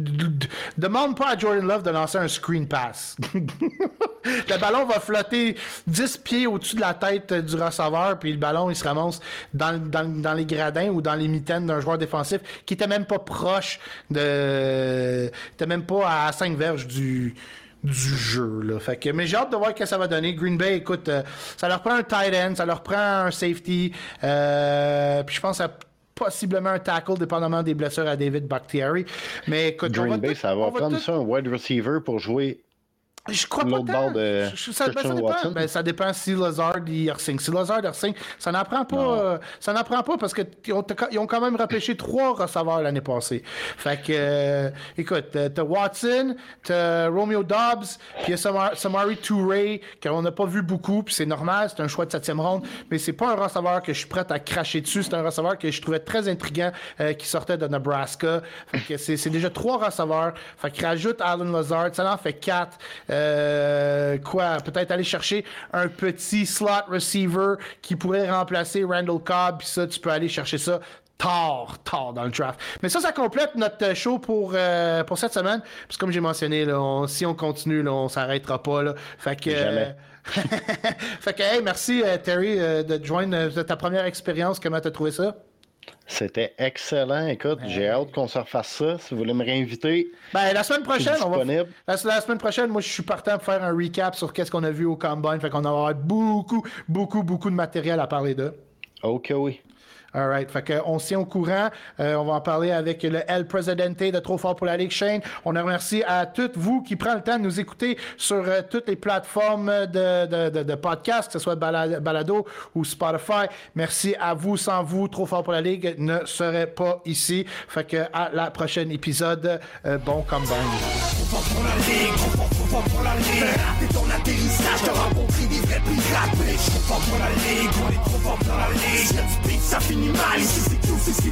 Demande pas à Jordan Love de lancer un screen pass. [LAUGHS] le ballon va flotter 10 pieds au-dessus de la tête du receveur, puis le ballon, il se ramasse dans, dans, dans les gradins ou dans les mitaines d'un joueur défensif qui était même pas proche de... était même pas à 5 verges du du jeu. Là. Fait que, mais j'ai hâte de voir ce que ça va donner. Green Bay, écoute, euh, ça leur prend un tight end, ça leur prend un safety. Euh, puis je pense à possiblement un tackle, dépendamment des blessures à David Bakhtiari. Mais écoute, Green Bay, ça va prendre ça, un wide receiver pour jouer je crois pas tant. De ça, ben, ça, dépend. Ben, ça dépend si Lazard y resigne. Si Lazard resigne, ça n'apprend pas. Euh, ça n'apprend pas parce qu'ils ont, quand même repêché trois receveurs l'année passée. Fait que, euh, écoute, t'as Watson, t'as Romeo Dobbs, puis Samari Touré, qu'on n'a pas vu beaucoup, puis c'est normal, c'est un choix de septième ronde, mais c'est pas un receveur que je suis prêt à cracher dessus. C'est un receveur que je trouvais très intriguant euh, qui sortait de Nebraska. Fait que c'est déjà trois receveurs. Fait que rajoute Alan Lazard, ça en fait quatre. Euh, quoi, peut-être aller chercher un petit slot receiver qui pourrait remplacer Randall Cobb, puis ça, tu peux aller chercher ça tard, tard dans le draft. Mais ça, ça complète notre show pour, euh, pour cette semaine. Parce que comme j'ai mentionné, là, si on continue, là, on s'arrêtera pas. Là. Fait que. Jamais. [LAUGHS] fait que, hey, merci Terry de joindre de ta première expérience. Comment t'as trouvé ça? C'était excellent. Écoute, j'ai hâte qu'on se refasse ça. Si vous voulez me réinviter. Ben, la semaine prochaine, on va. La, la, semaine prochaine, moi, je suis partant pour faire un recap sur qu'est-ce qu'on a vu au Combine. Fait qu'on va avoir beaucoup, beaucoup, beaucoup de matériel à parler de. Ok, oui. All right. Fait se tient au courant. Euh, on va en parler avec le El Presidente de Trop Fort pour la Ligue Shane. On remercie à toutes vous qui prenez le temps de nous écouter sur euh, toutes les plateformes de, de, de, podcast, que ce soit Balado ou Spotify. Merci à vous. Sans vous, Trop Fort pour la Ligue ne serait pas ici. Fait que à la prochaine épisode. Euh, bon comeback. Trop rencontrer des. Mais trop fort pour la Ligue, on est trop fort pour la Ligue. ça finit mal, ici c'est tout, c'est ce qui